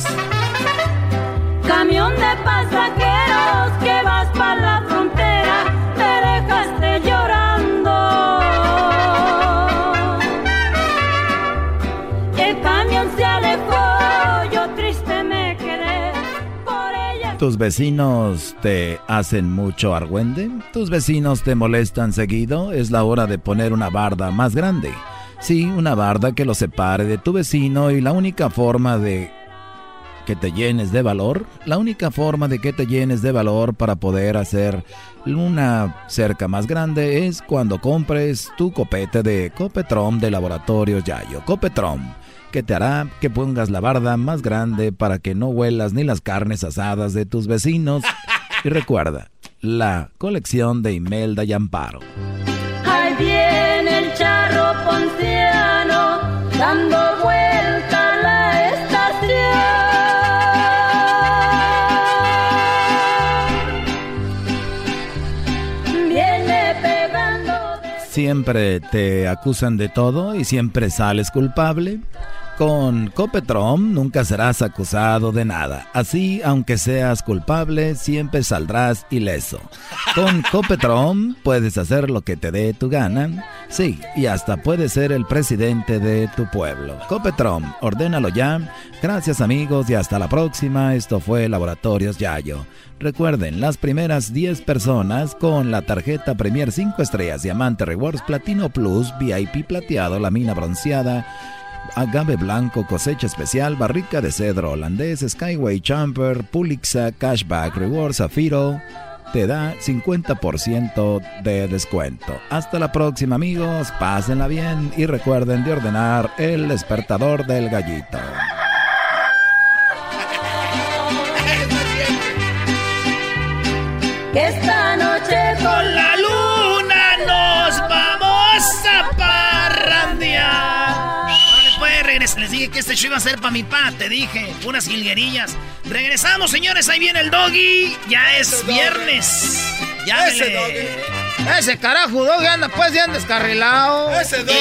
¿Tus vecinos te hacen mucho argüende? ¿Tus vecinos te molestan seguido? Es la hora de poner una barda más grande. Sí, una barda que lo separe de tu vecino y la única forma de que te llenes de valor, la única forma de que te llenes de valor para poder hacer una cerca más grande es cuando compres tu copete de Copetrom de Laboratorios Yayo. Copetrom, que te hará que pongas la barda más grande para que no huelas ni las carnes asadas de tus vecinos. Y recuerda, la colección de Imelda y Amparo. Ahí viene el charro ponciano, dando vuelta a la estación. Viene pegando. Siempre te acusan de todo y siempre sales culpable. Con Copetrom nunca serás acusado de nada. Así, aunque seas culpable, siempre saldrás ileso. Con Copetrom puedes hacer lo que te dé tu gana. Sí, y hasta puedes ser el presidente de tu pueblo. Copetrom, ordénalo ya. Gracias amigos y hasta la próxima. Esto fue Laboratorios Yayo. Recuerden, las primeras 10 personas con la tarjeta Premier 5 estrellas, Diamante Rewards Platino Plus, VIP plateado, la mina bronceada, agave blanco, cosecha especial, barrica de cedro holandés, Skyway Champer, Pulixa, Cashback Rewards, Zafiro, te da 50% de descuento. Hasta la próxima amigos, pásenla bien y recuerden de ordenar el despertador del gallito. Este show iba a ser para mi pa, te dije. Unas jilguerillas. Regresamos, señores. Ahí viene el doggy. Ya es viernes. Ya Ese carajo, doggy, anda pues bien descarrilado.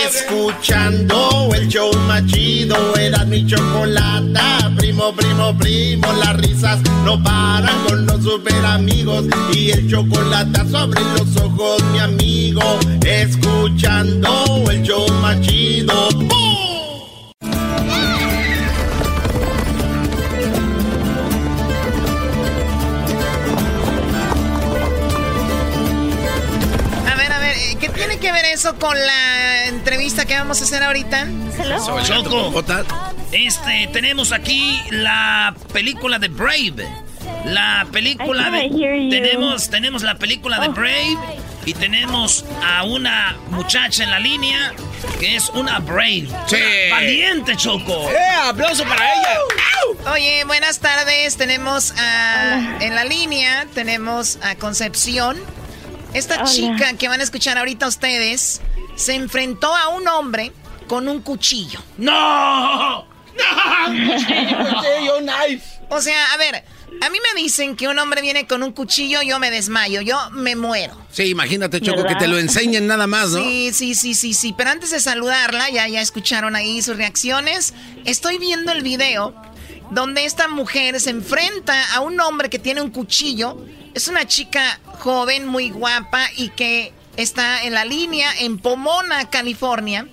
Escuchando el show más chido, era mi chocolata. Primo, primo, primo, las risas no paran con los super amigos. Y el chocolate sobre los ojos, mi amigo. Escuchando el show más chido. Que ver eso con la entrevista que vamos a hacer ahorita? Choco, este, tenemos aquí la película de Brave. La película de... Tenemos, tenemos la película de Oh. Brave y tenemos a una muchacha en la línea que es una Brave. Sí. Una valiente, Choco. ¡Eh! ¡Aplauso para ella! Oye, buenas tardes. Tenemos a, en la línea, tenemos a Concepción. Esta Hola. chica que van a escuchar ahorita ustedes se enfrentó a un hombre con un cuchillo. ¡No! cuchillo, knife. O sea, a ver, a mí me dicen que un hombre viene con un cuchillo, yo me desmayo, yo me muero. Sí, imagínate, Choco, ¿Verdad? que te lo enseñen nada más, ¿no? Sí, sí, sí, sí, sí. Pero antes de saludarla, ya, ya escucharon ahí sus reacciones. Estoy viendo el video donde esta mujer se enfrenta a un hombre que tiene un cuchillo. Es una chica joven, muy guapa y que está en la línea en Pomona, California.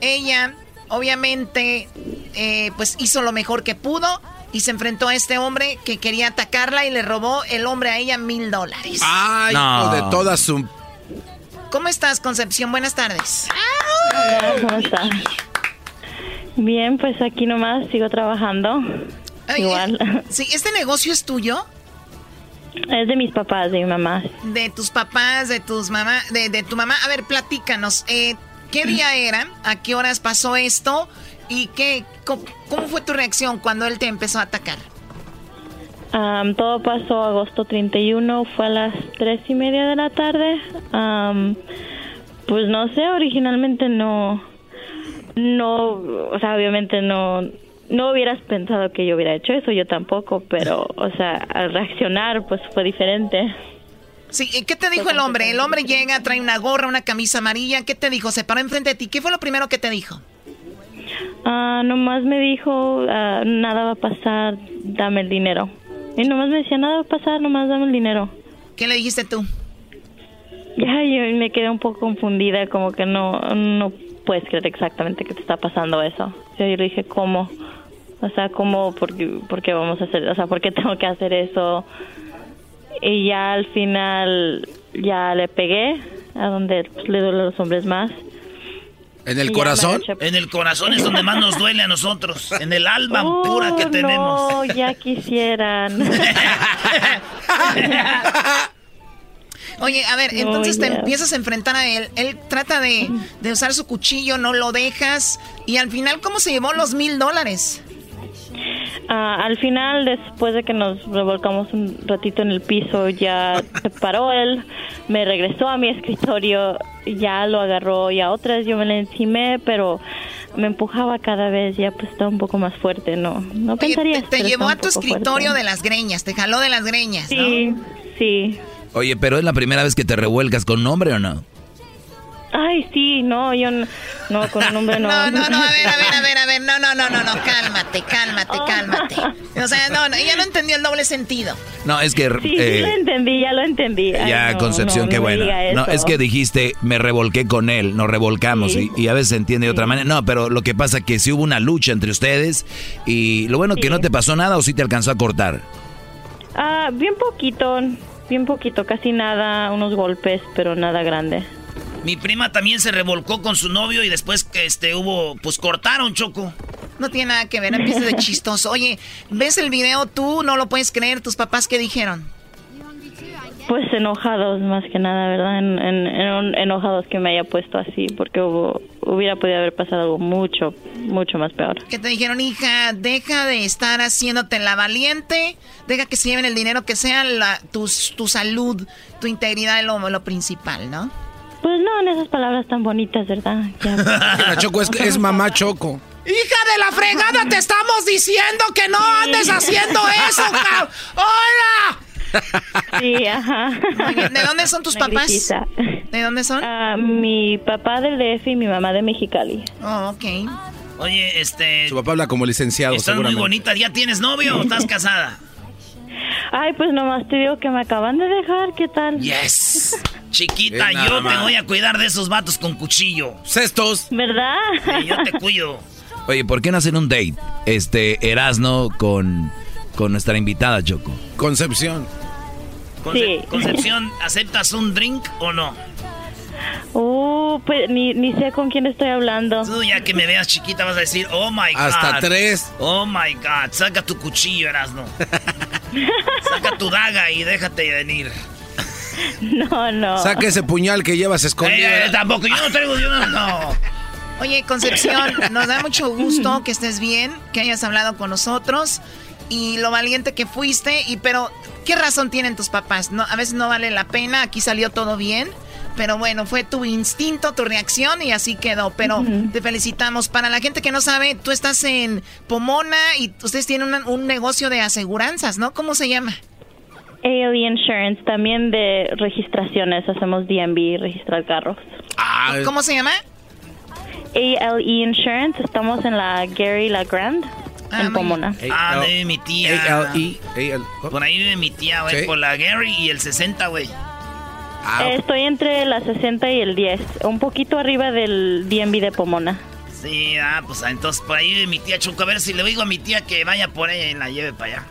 Ella, obviamente, eh, pues hizo lo mejor que pudo y se enfrentó a este hombre que quería atacarla y le robó el hombre a ella mil dólares. Ay, No. de todas su... ¿Cómo estás, Concepción? Buenas tardes. Hola, ¿cómo estás? Bien, pues aquí nomás sigo trabajando. Ay, Igual. Sí, ¿este negocio es tuyo? Es de mis papás, de mi mamá. De tus papás, de tus mamá, de, de tu mamá. A ver, platícanos. eh, ¿Qué día era? ¿A qué horas pasó esto? ¿Y qué? ¿Cómo, cómo fue tu reacción cuando él te empezó a atacar? Todo pasó agosto 31, fue a las tres y media de la tarde. Pues no sé, originalmente no, no, o sea, obviamente no, no hubieras pensado que yo hubiera hecho eso, yo tampoco, pero, o sea, al reaccionar, pues fue diferente. Sí, ¿y ¿qué te dijo el hombre? El hombre llega, trae una gorra, una camisa amarilla. ¿Qué te dijo? Se paró enfrente de ti. ¿Qué fue lo primero que te dijo? Ah, nomás me dijo, ah, nada va a pasar, dame el dinero. Y nomás me decía, nada va a pasar, nomás dame el dinero. ¿Qué le dijiste tú? Ya, yo me quedé un poco confundida, como que no, no puedes creer exactamente que te está pasando eso. Yo le dije, ¿cómo? O sea, ¿cómo? ¿Por qué, por qué vamos a hacer? O sea, ¿por qué tengo que hacer eso? Y ya al final, ya le pegué, a donde pues, le duele a los hombres más. ¿En el corazón? En el corazón es donde más nos duele a nosotros. En el alma pura que tenemos. No, ya quisieran. Oye, a ver, No, entonces te empiezas a enfrentar a él. Él trata de, de usar su cuchillo, no lo dejas. Y al final, ¿cómo se llevó los mil dólares? Ah, al final, después de que nos revolcamos un ratito en el piso, ya se paró él, me regresó a mi escritorio, ya lo agarró y a otras yo me le encimé, pero me empujaba cada vez, ya pues estaba un poco más fuerte, no, no Oye, pensaría. te, te llevó a tu escritorio de las greñas, te jaló de las greñas, ¿no? Sí, sí. Oye, pero es la primera vez que te revuelcas con un hombre o no? Ay, sí, no, yo no, no, con un hombre no. No, no, no, a ver, a ver, a ver, a ver, no, no, no, no, no, cálmate, cálmate, cálmate. O sea, no, no, ella no entendió el doble sentido. No, es que... Sí, eh, sí lo entendí, ya lo entendí. Ay, Ya, no, Concepción, no, qué bueno. No, es que dijiste, me revolqué con él, nos revolcamos Sí. y, y a veces se entiende de otra manera. No, pero lo que pasa que sí hubo una lucha entre ustedes y lo bueno que no te pasó nada o sí te alcanzó a cortar. Ah, bien poquito, bien poquito, casi nada, unos golpes, pero nada grande. Mi prima también se revolcó con su novio y después que este hubo, pues cortaron, Choco. No tiene nada que ver, empieza de chistoso. Oye, ¿ves el video tú? No lo puedes creer, tus papás, ¿qué dijeron? Pues enojados más que nada, ¿verdad? En, en- en- enojados que me haya puesto así, porque hubo, hubiera podido haber pasado algo mucho, mucho más peor. Que te dijeron, hija, deja de estar haciéndote la valiente, deja que se lleven el dinero que sea, la, tu, tu salud, tu integridad es lo, lo principal, ¿no? Pues no, en esas palabras tan bonitas, ¿verdad? Ya. La Choco es, es mamá Choco. ¡Hija de la fregada! ¡Te estamos diciendo que no andes haciendo eso, cabrón! ¡Hola! Sí, ajá. Oye, ¿de dónde son tus papás? ¿De dónde son? Ah, mi papá del DF y mi mamá de Mexicali. Oh, ok. Oye, este, Su papá habla como licenciado, estás muy bonita. ¿Ya tienes novio o estás casada? Ay, pues nomás te digo que me acaban de dejar, ¿qué tal? Yes. Chiquita, nada yo te voy a cuidar de esos vatos con cuchillo. Cestos. ¿Verdad? Sí, yo te cuido. Oye, ¿por qué no hacen un date? Este, Erasno con, con nuestra invitada, Choco. Concepción. Conce- Sí. Concepción, ¿aceptas un drink o no? Uh, pues ni, ni sé con quién estoy hablando. Tú ya que me veas chiquita vas a decir, oh my God. Hasta tres. Oh my God, saca tu cuchillo, Erasno. saca tu daga y déjate venir. No, no. Saca ese puñal que llevas Eh, escondido. eh, tampoco, yo no traigo, yo no, no. Oye, Concepción, nos da mucho gusto que estés bien, que hayas hablado con nosotros y lo valiente que fuiste. Y pero, ¿qué razón tienen tus papás? No, a veces no vale la pena. Aquí salió todo bien, pero bueno, fue tu instinto, tu reacción y así quedó. Pero te felicitamos. Para la gente que no sabe, tú estás en Pomona y ustedes tienen una- un negocio de aseguranzas, ¿no? ¿Cómo se llama? ALE Insurance, también de registraciones, hacemos DMV, registrar carros. Ah, ¿Cómo se llama? ALE Insurance, estamos en la Gary La Grande, en muy Pomona. Ah, de mi tía. A-L-E. A-L- Por ahí vive mi tía, güey, Sí. por la Gary y el 60, güey. Ah, Estoy entre la 60 y el 10, un poquito arriba del DMV de Pomona. Sí, ah, pues entonces por ahí vive mi tía Choco. A ver si le digo a mi tía que vaya por ella y la lleve para allá.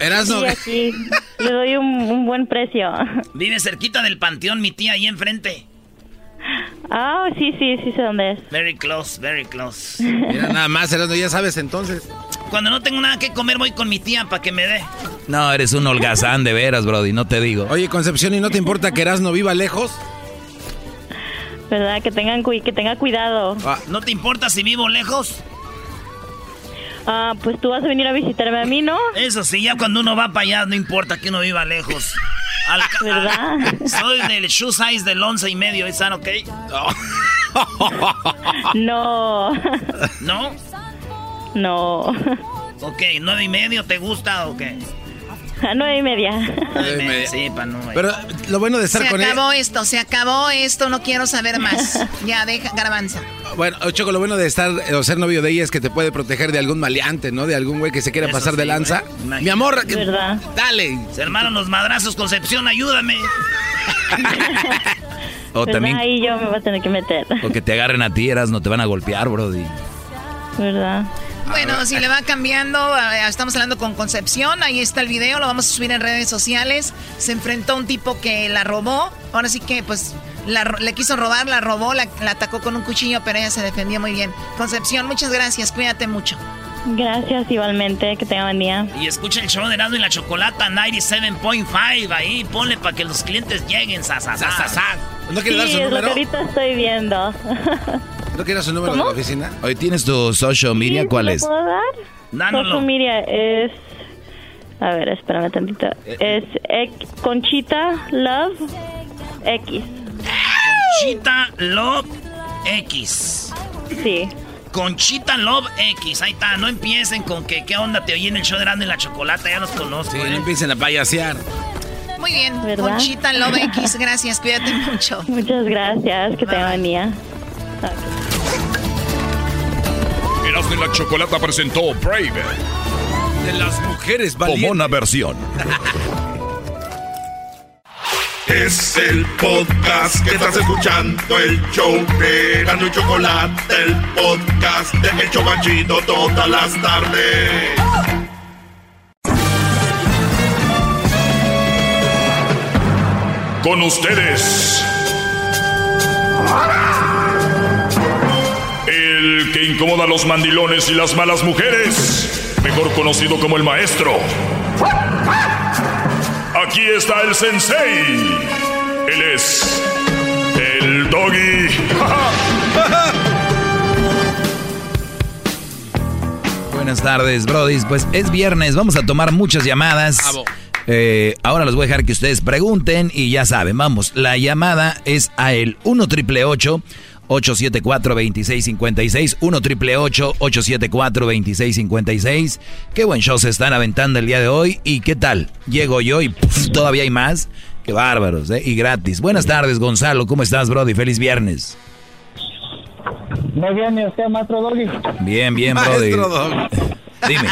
Erasno. Sí, aquí le doy un, un buen precio. Vive cerquita del panteón mi tía ahí enfrente. Ah, sí, sí, sí sé dónde es. Very close, very close. Mira, nada más, Erasno, ya sabes entonces. Cuando no tengo nada que comer voy con mi tía para que me dé. No, eres un holgazán de veras, Brody, no te digo. Oye, Concepción, ¿y no te importa que Erasno viva lejos? ¿Verdad? Que tengan que tenga cuidado. Ah, ¿No te importa si vivo lejos? Ah, pues tú vas a venir a visitarme a mí, ¿no? Eso sí, ya cuando uno va para allá, no importa que uno viva lejos. Al, ¿Verdad? soy del shoe size del once y medio, ¿están ok? No. ¿No? No. Ok, nueve y medio, ¿te gusta o qué? A nueve y media. Nueve y media. Sí, para no. Pero lo bueno de estar Se con él. acabó esto, se acabó esto, no quiero saber más. Ya, deja, garbanza. Bueno, Choco, lo bueno de estar o ser novio de ella es que te puede proteger de algún maleante, ¿no? De algún güey que se quiera Eso pasar sí, de lanza. güey. Mi amor, que- ¿Verdad? dale. Se armaron los madrazos, Concepción, ayúdame. O ¿Verdad? también, Ahí yo me voy a tener que meter. o que te agarren a tiras, no te van a golpear, brody. ¿Verdad? Bueno, si le va cambiando, estamos hablando con Concepción, ahí está el video, lo vamos a subir en redes sociales. Se enfrentó a un tipo que la robó, ahora sí que pues la ro- le quiso robar, la robó, la, la atacó con un cuchillo, pero ella se defendió muy bien. Concepción, muchas gracias, cuídate mucho. Gracias igualmente, que tenga buen día. Y escucha el show de Erasmo y la Chocolata 97.5 ahí, ponle para que los clientes lleguen, sa, sa, sa, sa, sa. ¿No quiere dar Sí, su es lo que número? ahorita estoy viendo. ¿No quieres su número de la oficina? Hoy tienes tu social media, ¿cuál ¿Lo es? puedo dar? Social media es... A ver, espérame tantito. Es X- Conchita Love X. Conchita Love X. Sí. Conchita Love X, ahí está, no empiecen con que qué onda te oí en el show de Erasmo y la Chocolata, ya los conozco. Sí, ¿eh? no empiecen a payasear. Muy bien, ¿Verdad? Conchita Love X, gracias, cuídate mucho. Muchas gracias, que tenga buen día. Erasmo y la Chocolata presentó Brave, De las mujeres valientes. Pomona versión. Es el podcast que estás escuchando, el show de Erasmo y Chocolate, el podcast de El Chobachito todas las tardes. Con ustedes. El que incomoda a los mandilones y las malas mujeres. Mejor conocido como el maestro. Aquí está el sensei. Él es. El doggy. Buenas tardes, Brody. Pues es viernes, vamos a tomar muchas llamadas. Eh, ahora los voy a dejar que ustedes pregunten y ya saben, vamos, la llamada es a el 1 triple 874 2656 1 triple 874 2656 Qué buen show se están aventando el día de hoy. ¿Y qué tal? Llego yo y puf, todavía hay más. Qué bárbaros, ¿eh? Y gratis. Buenas tardes, Gonzalo. ¿Cómo estás, Brody? Feliz viernes. Muy bien, ¿y usted, maestro Doggy? Bien, bien, Brody. Maestro Doggy. Dime.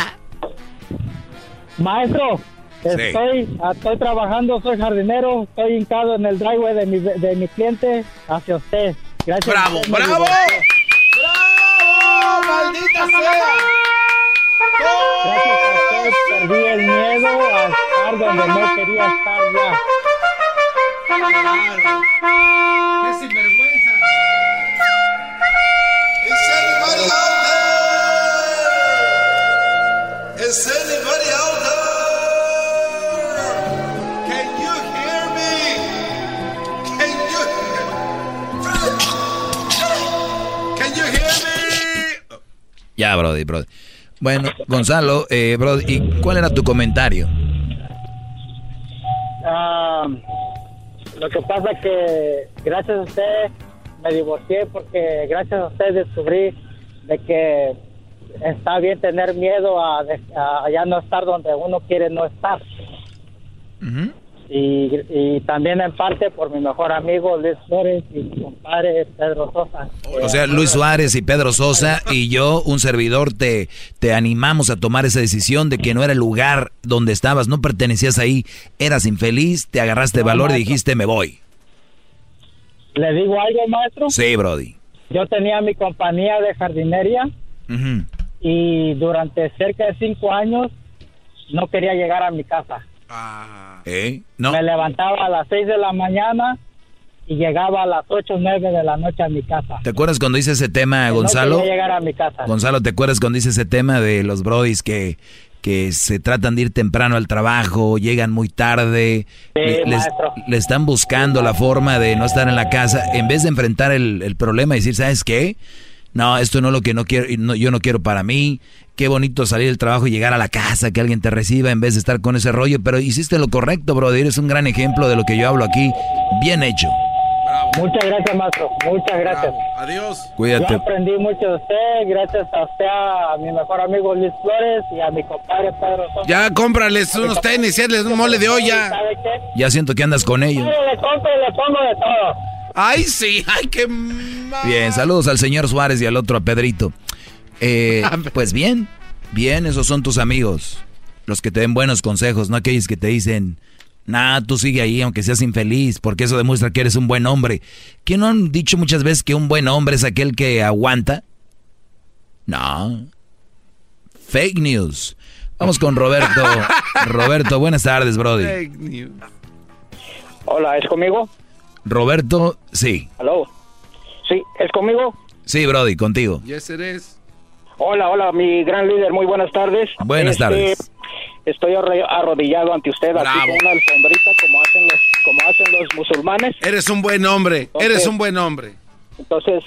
Maestro, estoy, estoy trabajando, soy jardinero, estoy hincado en el driveway de mi, de mi cliente hacia usted. Gracias. ¡Bravo, bravo! ¡Bravo! ¡Maldita sea! Gracias a usted perdí el miedo a estar donde no quería estar ya. ¡Qué sinvergüenza! Is anybody out Ya, Brody, Brody. Bueno, Gonzalo, eh, Brody, ¿y cuál era tu comentario? Ah, lo que pasa que gracias a usted me divorcié porque gracias a usted descubrí de que está bien tener miedo a, a ya no estar donde uno quiere no estar. Y, y también en parte por mi mejor amigo Luis Flores y mi compadre Pedro Sosa. O sea, Luis Suárez y Pedro Sosa y yo, un servidor, te, te animamos a tomar esa decisión de que no era el lugar donde estabas, no pertenecías ahí, eras infeliz, te agarraste valor y dijiste, me voy. ¿Le digo algo, maestro? Sí, Brody. Yo tenía mi compañía de jardinería y durante cerca de cinco años no quería llegar a mi casa. ¿Eh? No. Me levantaba a las seis de la mañana y llegaba a las ocho o nueve de la noche a mi casa. ¿Te acuerdas cuando hice ese tema, Gonzalo? No llegar a mi casa. Gonzalo, ¿te acuerdas cuando dice ese tema de los brodis que, que se tratan de ir temprano al trabajo, llegan muy tarde, le, les- le están buscando la forma de no estar en la casa, en vez de enfrentar el, el problema y decir, ¿sabes qué? No, esto no es lo que no quiero, y no- yo no quiero para mí. Qué bonito salir del trabajo y llegar a la casa, que alguien te reciba en vez de estar con ese rollo, pero hiciste lo correcto, brother. Eres un gran ejemplo de lo que yo hablo aquí. Bien hecho. Muchas gracias, maestro. Muchas gracias. Adiós. Cuídate. Yo aprendí mucho de usted, gracias a usted, a mi mejor amigo Luis Flores y a mi compadre Pedro Sosa. Ya cómprales unos tenis hazles un mole de olla. ¿Sabe qué? Ya siento que andas con ellos. Yo le compro y le pongo de todo. Ay, sí, ay, qué... Bien, saludos al señor Suárez y al otro a Pedrito. Eh, pues bien, bien, esos son tus amigos. Los que te den buenos consejos, no aquellos que te dicen, nah, tú sigue ahí aunque seas infeliz, porque eso demuestra que eres un buen hombre. ¿Quién no han dicho muchas veces que un buen hombre es aquel que aguanta? No. Fake news. Vamos con Roberto. Roberto, buenas tardes, Brody. Hola, ¿es conmigo? Roberto, sí. ¿Aló? Sí, ¿es conmigo? Sí, Brody, contigo. Yes, it is. Hola, hola, mi gran líder, muy buenas tardes. Buenas Este, tardes. Estoy arro- arrodillado ante usted, aquí con una alfombrita como hacen los, como hacen los musulmanes. Eres un buen hombre, eres un buen hombre. Entonces,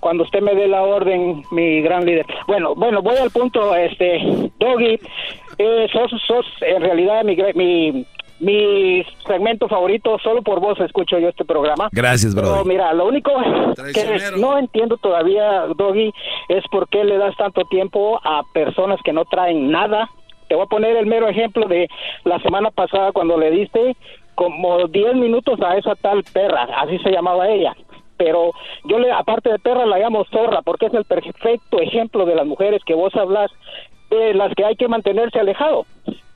cuando usted me dé la orden, mi gran líder. Bueno, bueno, voy al punto, este, Doggy, eh, sos, sos en realidad mi, mi, mi segmento favorito, solo por vos escucho yo este programa. Gracias, Pero Brody. mira, lo único que no entiendo todavía, Doggy, es por qué le das tanto tiempo a personas que no traen nada. Te voy a poner el mero ejemplo de la semana pasada cuando le diste como 10 minutos a esa tal perra, así se llamaba ella. Pero yo le, aparte de perra, la llamo zorra porque es el perfecto ejemplo de las mujeres que vos hablas, de las que hay que mantenerse alejado.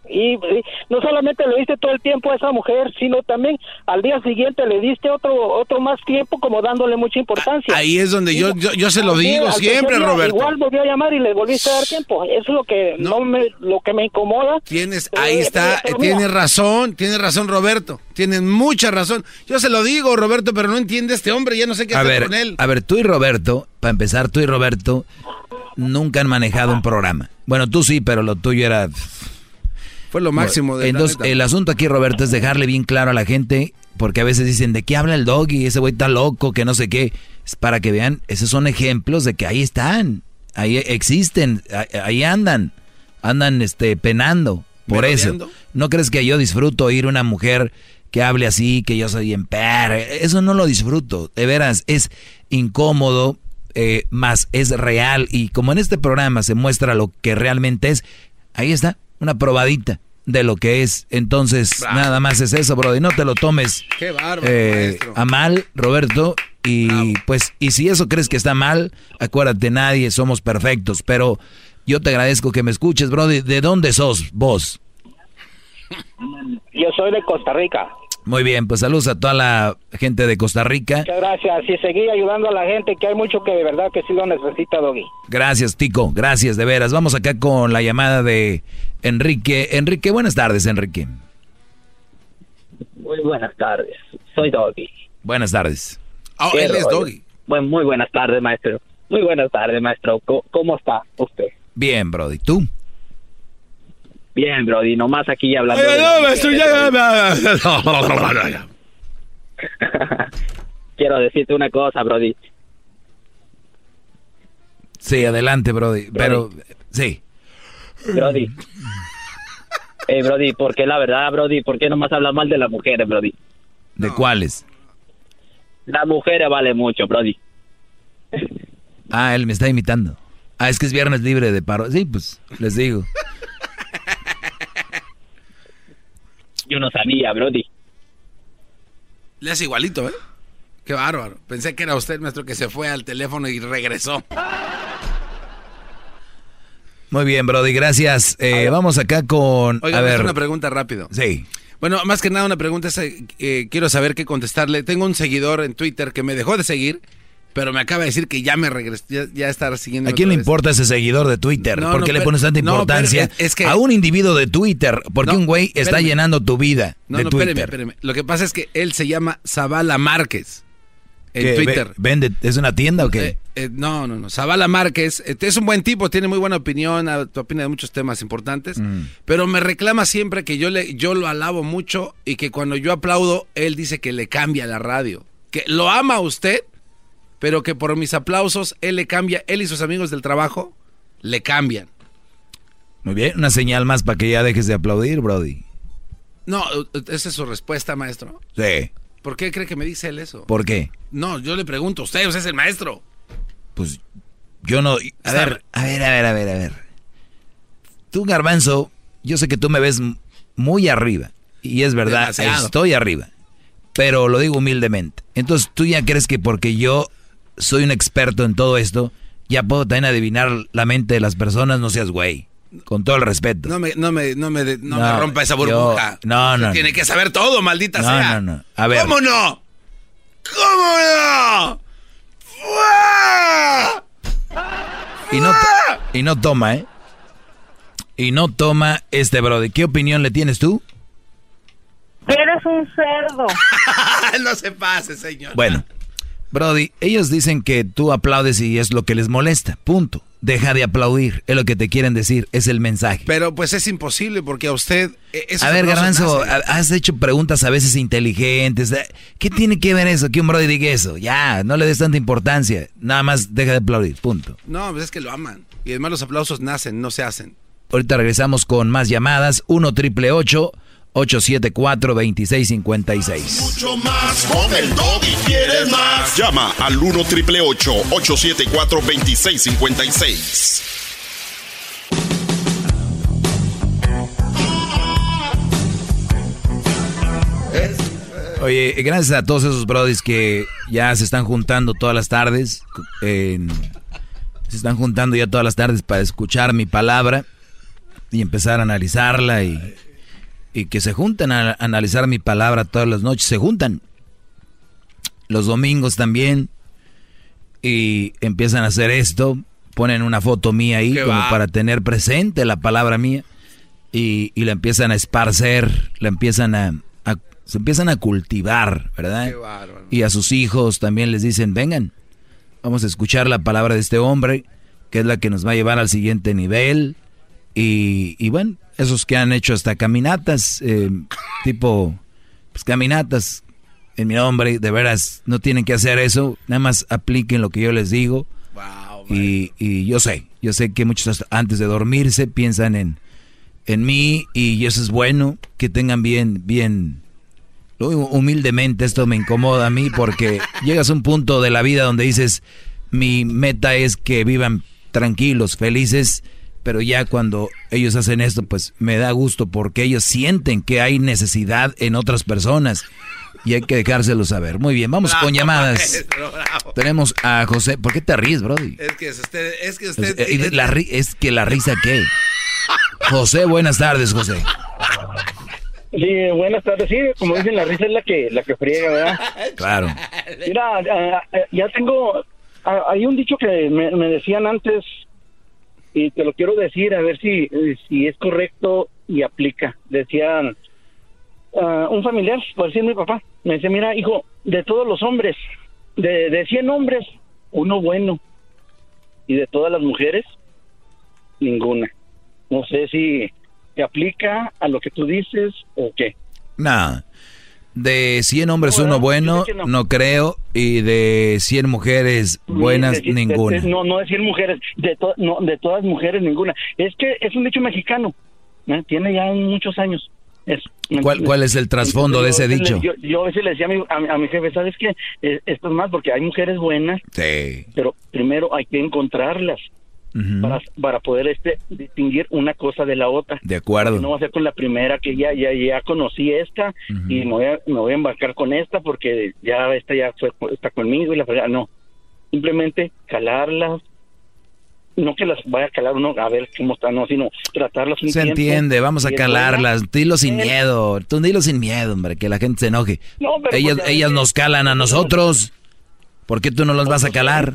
Y, y no solamente le diste todo el tiempo a esa mujer, sino también al día siguiente le diste otro otro más tiempo como dándole mucha importancia. Ahí es donde yo, yo, yo se lo digo siempre, día Roberto. Igual volvió a llamar y le volviste a dar tiempo. Eso es lo que no, me lo que me incomoda. Tienes, Pero, ahí eh, está, eh, tienes razón, tienes razón, Roberto. Tienes mucha razón. Yo se lo digo, Roberto, pero no entiende este hombre, ya no sé qué A hacer ver, con él. a ver, tú y Roberto, para empezar, tú y Roberto nunca han manejado un programa. Bueno, tú sí, pero lo tuyo era... Fue lo máximo de Entonces, el asunto aquí, Roberto, es dejarle bien claro a la gente, porque a veces dicen, ¿de qué habla el doggy? Ese güey está loco, que no sé qué. Es para que vean, esos son ejemplos de que ahí están, ahí existen, ahí- andan, andan este penando. Por eso. ¿no crees que yo disfruto oír una mujer que hable así, que yo soy en Eso no lo disfruto, de veras, es incómodo, eh, más es real. Y como en este programa se muestra lo que realmente es, ahí está, una probadita de lo que es. Entonces, nada más es eso, bro. Y no te lo tomes Qué bárbaro, eh, a mal, Roberto. Y pues, y si eso crees que está mal, acuérdate, nadie somos perfectos. Pero yo te agradezco que me escuches, bro. ¿De de dónde sos vos? Yo soy de Costa Rica. Muy bien, pues saludos a toda la gente de Costa Rica. Muchas gracias. Y seguí ayudando a la gente, que hay mucho que de verdad que sí lo necesita, Doggy. Gracias, Tico. Gracias, de veras. Vamos acá con la llamada de Enrique. Enrique, buenas tardes, Enrique. Muy buenas tardes. Soy Doggy. Buenas tardes. Qué rollo. Bueno, muy buenas tardes, maestro. Muy buenas tardes, maestro. ¿Cómo, cómo está usted? Bien, Brody. ¿Tú? Bien, Brody. Nomás aquí hablando. Ay, no, maestro, ya- Quiero decirte una cosa, Brody. Sí, adelante, Brody. Pero, sí. Brody. Eh, Brody, ¿por qué la verdad, Brody? ¿Por qué nomás hablas mal de las mujeres, Brody? ¿De cuáles? Las mujeres vale mucho, Brody. Ah, él me está imitando. Ah, es que es viernes libre de paro. Sí, pues, les digo. Yo no sabía, Brody. Le hace igualito, ¿eh? Qué bárbaro. Pensé que era usted, maestro, que se fue al teléfono y regresó. Muy bien, Brody, gracias. Eh, vamos acá con... Oiga, a ver, una pregunta rápido. Sí. Bueno, más que nada una pregunta es, eh, quiero saber qué contestarle. Tengo un seguidor en Twitter que me dejó de seguir, pero me acaba de decir que ya me regresó, ya, ya está siguiendo. ¿A quién le importa ese seguidor de Twitter? No, ¿Por no, qué le pones tanta importancia es- que- a un individuo de Twitter? Porque un güey está espérame. llenando tu vida No, de no, Twitter. espéreme, espéreme. Lo que pasa es que él se llama Zavala Márquez en ¿Qué, Twitter. ve- ¿Vende? ¿Es una tienda o qué? Eh, eh, no, no, no. Zavala Márquez eh, es un buen tipo, tiene muy buena opinión, opina de muchos temas importantes, Mm. pero me reclama siempre que yo le, yo lo alabo mucho y que cuando yo aplaudo, él dice que le cambia la radio. Que lo ama usted, pero que por mis aplausos él le cambia, él y sus amigos del trabajo le cambian. Muy bien, una señal más para que ya dejes de aplaudir, Brody. No, esa es su respuesta, maestro. Sí. ¿Por qué cree que me dice él eso? ¿Por qué? No, yo le pregunto usted, usted es el maestro. Pues yo no... A ver, a ver, a ver, a ver, a ver. Tú, Garbanzo, yo sé que tú me ves muy arriba. Y es verdad, Demasiado. estoy arriba. Pero lo digo humildemente. Entonces, ¿tú ya crees que porque yo soy un experto en todo esto, ya puedo también adivinar la mente de las personas? No seas güey. Con todo el respeto. No me, no me, no me, no No, me rompa esa yo- burbuja. no, no, Tiene no. que saber todo, maldita No, sea. no, no. A ver. ¿Cómo no? ¿Cómo no? ¡Fua! Y no, y no toma, ¿eh? Y no toma este Brody. ¿Qué opinión le tienes tú? Eres un cerdo. no se pase, señor. Bueno, Brody, ellos dicen que tú aplaudes y es lo que les molesta. Punto. Deja de aplaudir. Es lo que te quieren decir. Es el mensaje. Pero pues es imposible porque a usted... esos A ver, Garbanzo, has hecho preguntas a veces inteligentes. Eh, ¿Qué tiene que ver eso? Que un Brody diga eso. Ya, no le des tanta importancia. Nada más deja de aplaudir. Punto. No, pues es que lo aman. Y además los aplausos nacen, no se hacen. Ahorita regresamos con más llamadas. 1 triple 874 2656. Mucho más con el doggy. ¿Quieres más? Llama al 1 triple 874 2656. Oye, gracias a todos esos brodis que ya se están juntando todas las tardes. en- se están juntando ya todas las tardes para escuchar mi palabra y empezar a analizarla y, y que se juntan a analizar mi palabra todas las noches. Se juntan los domingos también y empiezan a hacer esto. Ponen una foto mía ahí como va. para tener presente la palabra mía y, y la empiezan a esparcer, la empiezan a, a- se empiezan a cultivar, ¿verdad? Qué. Y a sus hijos también les dicen, vengan, vamos a escuchar la palabra de este hombre, que es la que nos va a llevar al siguiente nivel. Y, y bueno, esos que han hecho hasta caminatas, eh, tipo, pues caminatas en mi nombre, de veras, no tienen que hacer eso, nada más apliquen lo que yo les digo. y, y yo sé, yo sé que muchos antes de dormirse piensan en, en mí y eso es bueno, que tengan bien, bien, lo digo humildemente, esto me incomoda a mí porque llegas a un punto de la vida donde dices, mi meta es que vivan tranquilos, felices, pero ya cuando ellos hacen esto, pues me da gusto porque ellos sienten que hay necesidad en otras personas y hay que dejárselo saber. Muy bien, vamos con llamadas. Maestro, bravo. Tenemos a José. ¿Por qué te ríes, Brody? Es que es usted, es que Es, usted... eh, la ri- es que la risa qué. José, buenas tardes, José. Sí, buenas tardes. Sí, como dicen, la risa es la que, la que friega, ¿verdad? Claro. Mira, ah, ah, ya tengo... ah, hay un dicho que me, me decían antes y te lo quiero decir a ver si, eh, si es correcto y aplica. Decían, ah, un familiar, por decir mi papá, me decía, mira, hijo, de todos los hombres, de, de 100 hombres, uno bueno. Y de todas las mujeres, ninguna. No sé si te aplica a lo que tú dices o qué. Nada. De 100 hombres, No, uno bueno, no. no. creo. Y de 100 mujeres buenas, De- de- ninguna. de- no, no mujeres, de, to- no, de todas mujeres, ninguna. Es que es un dicho mexicano, ¿eh? tiene ya muchos años. Es, ¿me ¿Cuál, cuál es el trasfondo de ese dicho? Yo, yo a veces le decía a mi, a, a mi jefe, ¿sabes qué? Eh, esto es más porque hay mujeres buenas, Sí. pero primero hay que encontrarlas Para, para poder este distinguir una cosa de la otra. De acuerdo. No va a ser con la primera que ya ya ya conocí esta y me voy, a, me voy a embarcar con esta porque ya esta ya fue, está conmigo y la fregada. no. Simplemente calarlas, no que las vaya a calar uno a ver cómo están, no, sino tratarlas un Se tiempo. entiende, vamos a calarlas. Dilo sin miedo. Tú dilo sin miedo, hombre, que la gente se enoje. No, pero ellas a ellas nos calan a nosotros. ¿Por qué tú no los vas a calar?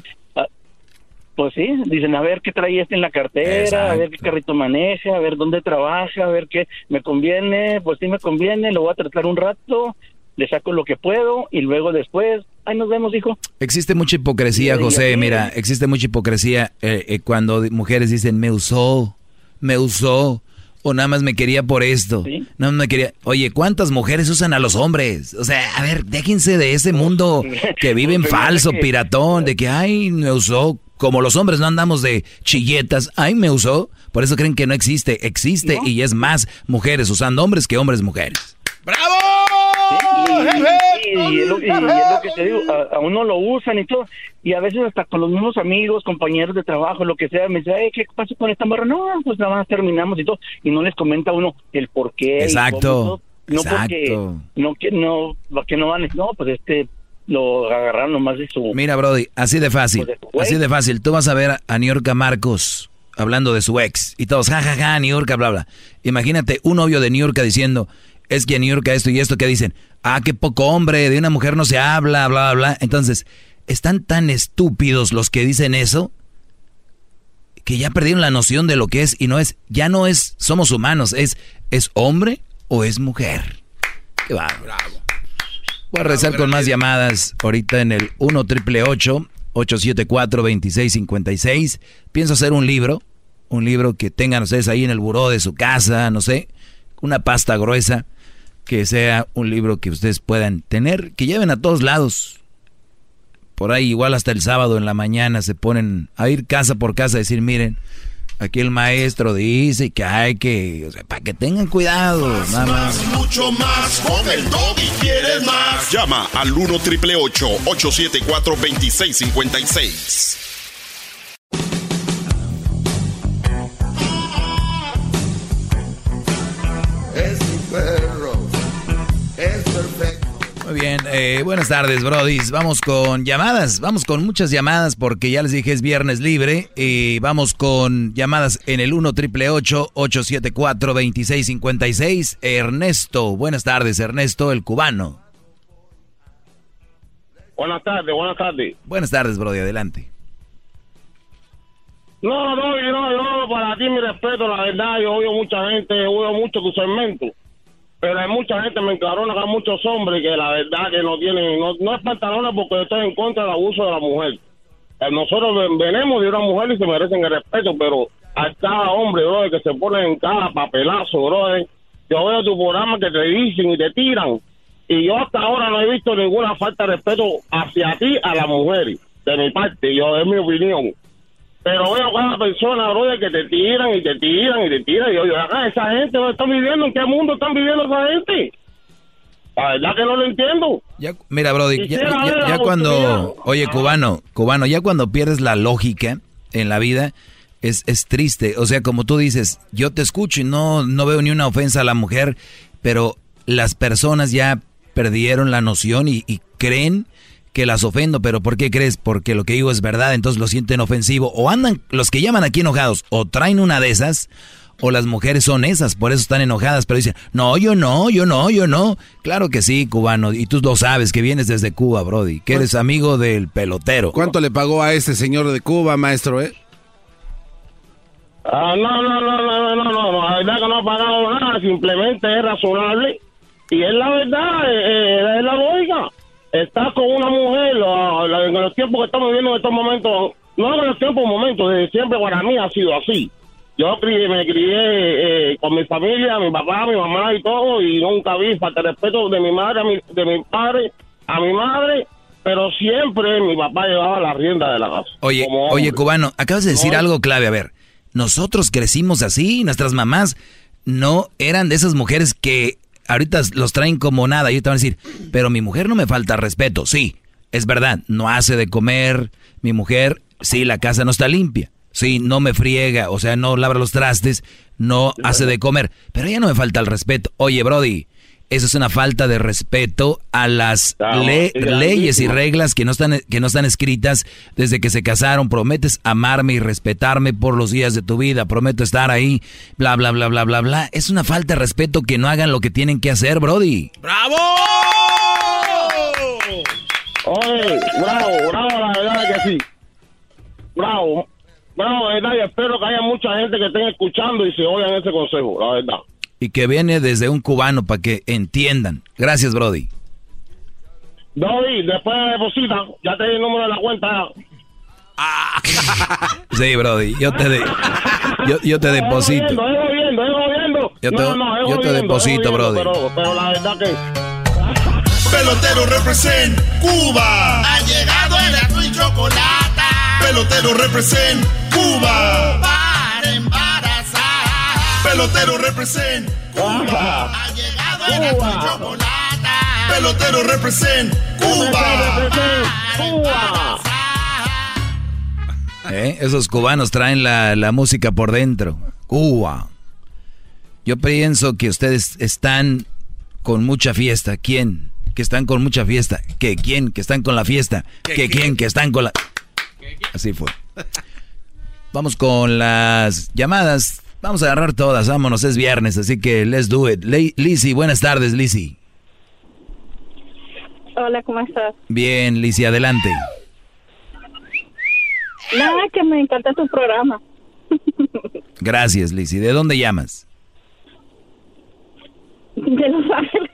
Pues sí, dicen a ver qué trae este en la cartera, a ver qué carrito maneja, a ver dónde trabaja, a ver qué me conviene, pues sí me conviene, lo voy a tratar un rato, le saco lo que puedo y luego después, ahí nos vemos, hijo. Existe mucha hipocresía, José. Mira, existe mucha hipocresía eh, eh, cuando mujeres dicen, me usó, me usó, o nada más me quería por esto. Nada más me quería. Oye, ¿cuántas mujeres usan a los hombres? O sea, a ver, déjense de ese mundo que vive en Pues, falso, piratón, de que, ay, me usó. Como los hombres no andamos de chilletas, ay, me usó, por eso creen que no existe. Existe y es más mujeres usando hombres que hombres mujeres. ¡Bravo! y, es lo, que te digo, a, uno lo usan y todo, y a veces hasta con los mismos amigos, compañeros de trabajo, lo que sea, me dice, ¿qué pasa con esta morra? No, pues nada más terminamos y todo, y no les comenta uno el por qué. Exacto. no porque no que no que no van no pues este lo agarraron nomás de su mira Brody así de fácil pues, así de fácil tú vas a ver a Niorca Marcos hablando de su ex y todos jajaja ja, ja, Niorca bla bla imagínate un novio de Niorca diciendo es que Niorca esto y esto que dicen ah qué poco hombre de una mujer no se habla bla bla bla entonces están tan estúpidos los que dicen eso que ya perdieron la noción de lo que es y no es ya no es somos humanos es es hombre o es mujer. Qué va. Bravo. Voy a rezar con más llamadas ahorita en el 1 triple 874 2656. Pienso hacer un libro, un libro que tengan ustedes ahí en el buró de su casa, no sé, una pasta gruesa, que sea un libro que ustedes puedan tener, que lleven a todos lados. Por ahí igual hasta el sábado en la mañana se ponen a ir casa por casa a decir, miren, Aquí el maestro dice que hay que, o sea, para que tengan cuidado, más, nada más. Mucho más, con el y quieres más. Llama al 1 triple 874 2656. Muy bien, eh, buenas tardes, brodis. Vamos con llamadas, vamos con muchas llamadas porque ya les dije es viernes libre y vamos con llamadas en el 1 triple 874 2656. Ernesto, buenas tardes, Ernesto, el cubano. Buenas tardes, buenas tardes. Buenas tardes, brody, adelante. No, no, no, no, para ti mi respeto, la verdad, yo oigo mucha gente, oigo mucho tu segmento pero hay mucha gente, me encarona que hay muchos hombres que la verdad que no tienen, no, es pantalones porque estoy en contra del abuso de la mujer. Eh, nosotros venimos de una mujer y se merecen el respeto, pero a cada hombre, bro, que se pone en cada papelazo, bro, yo veo tu programa que te dicen y te tiran. Y yo hasta ahora no he visto ninguna falta de respeto hacia ti, a la mujer, de mi parte, yo, es mi opinión. Pero veo cada persona, bro, que te tiran y te tiran y te tiran. Y yo, acá, esa gente, ¿dónde están viviendo? ¿En qué mundo están viviendo esa gente? La verdad que no lo entiendo. Ya, mira, Brody, ya, cuando, oye, cubano, cubano, ya cuando pierdes la lógica en la vida, es, es triste. O sea, como tú dices, yo te escucho y no, no veo ni una ofensa a la mujer, pero las personas ya perdieron la noción y, y creen que las ofendo, pero ¿por qué crees? Porque lo que digo es verdad, entonces lo sienten ofensivo. O andan, los que llaman aquí enojados, o traen una de esas, o las mujeres son esas, por eso están enojadas, pero dicen, no, yo no, yo no, yo no. Claro que sí, cubano, y tú lo sabes, que vienes desde Cuba, Brody, que eres amigo del pelotero. ¿Cuánto le pagó a ese señor de Cuba, maestro, eh? Ah, no, no, no, no, no, no, la verdad que no ha pagado nada, simplemente es razonable, y es la verdad, eh, eh, es la lógica estás con una mujer en los tiempos que estamos viviendo en estos momentos, no en los tiempos, momentos, desde siempre para mí ha sido así. Yo me crié eh, con mi familia, mi papá, mi mamá y todo, y nunca vi falta de respeto de mi madre, a mi, de mi padre, a mi madre, pero siempre mi papá llevaba la rienda de la casa. Oye, oye, cubano, acabas de decir algo clave, a ver, nosotros crecimos así, nuestras mamás no eran de esas mujeres que ahorita los traen como nada y te van a decir, pero mi mujer no me falta respeto. Sí, es verdad, no hace de comer, mi mujer, sí, la casa no está limpia. Sí, no me friega, o sea, no labra los trastes, no hace de comer, pero ella no me falta el respeto. Oye, Brody, eso es una falta de respeto a las leyes y reglas que no, están, que no están escritas desde que se casaron. Prometes amarme y respetarme por los días de tu vida. Prometo estar ahí, bla, bla, bla, bla, bla, bla. Es una falta de respeto que no hagan lo que tienen que hacer, Brody. ¡Bravo! Oye, bravo, bravo, la verdad que sí. Bravo, bravo, la verdad, y espero que haya mucha gente que estén escuchando y se oigan ese consejo, la verdad y que viene desde un cubano para que entiendan. Gracias, Brody. Brody, después deposita, ya te di el número de la cuenta. Ah. sí, Brody, yo te, de, yo, yo te deposito. Es jodiendo, es jodiendo. Yo te, no, no, yo te deposito, Brody. Pero, pero la verdad que... Pelotero represent Cuba. Ha llegado el azul y chocolate Pelotero represent Cuba. Pelotero represent Cuba. Ha llegado el chocolate. Pelotero represent Cuba. Cuba. ¿Eh? Esos cubanos traen la, la música por dentro. Cuba. Yo pienso que ustedes están con mucha fiesta. ¿Quién? Que están con mucha fiesta. ¿Que quién? Que están con la fiesta. ¿Que quién? Que están con la... Así fue. Vamos con las llamadas. Vamos a agarrar todas, vámonos, es viernes, así que let's do it. Lizzy, buenas tardes, Lizzy. Hola, ¿cómo estás? Bien, Lizzy, adelante. Nada, que me encanta tu programa. Gracias, Lizzy. ¿De dónde llamas? De Los Ángeles.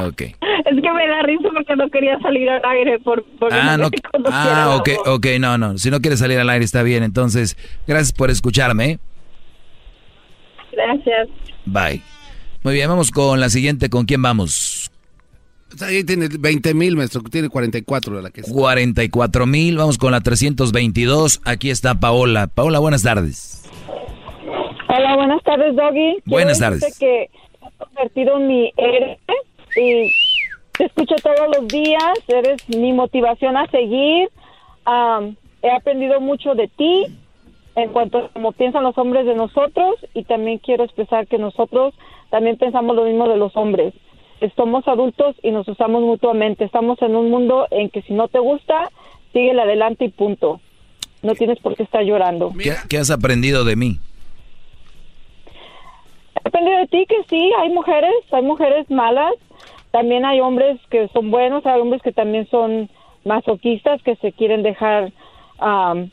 Ok. Es que me da risa porque no quería salir al aire por, ah, no, ah ok, ok, no, no. Si no quieres salir al aire está bien. Entonces, gracias por escucharme. Gracias. Bye. Muy bien, vamos con la siguiente. ¿Con quién vamos? Ahí tiene 20 mil, maestro. Tiene 44 la que 44 mil. Vamos con la 322. Aquí está Paola. Paola, buenas tardes. Hola, buenas tardes, Doggy. Buenas tardes. que he convertido en mi héroe y te escucho todos los días. Eres mi motivación a seguir. he aprendido mucho de ti en cuanto a cómo piensan los hombres de nosotros y también quiero expresar que nosotros también pensamos lo mismo de los hombres. Somos adultos y nos usamos mutuamente. Estamos en un mundo en que si no te gusta, sigue adelante y punto. No tienes por qué estar llorando. ¿Qué, has aprendido de mí? He aprendido de ti que sí, hay mujeres, hay mujeres malas, también hay hombres que son buenos, hay hombres que también son masoquistas, que se quieren dejar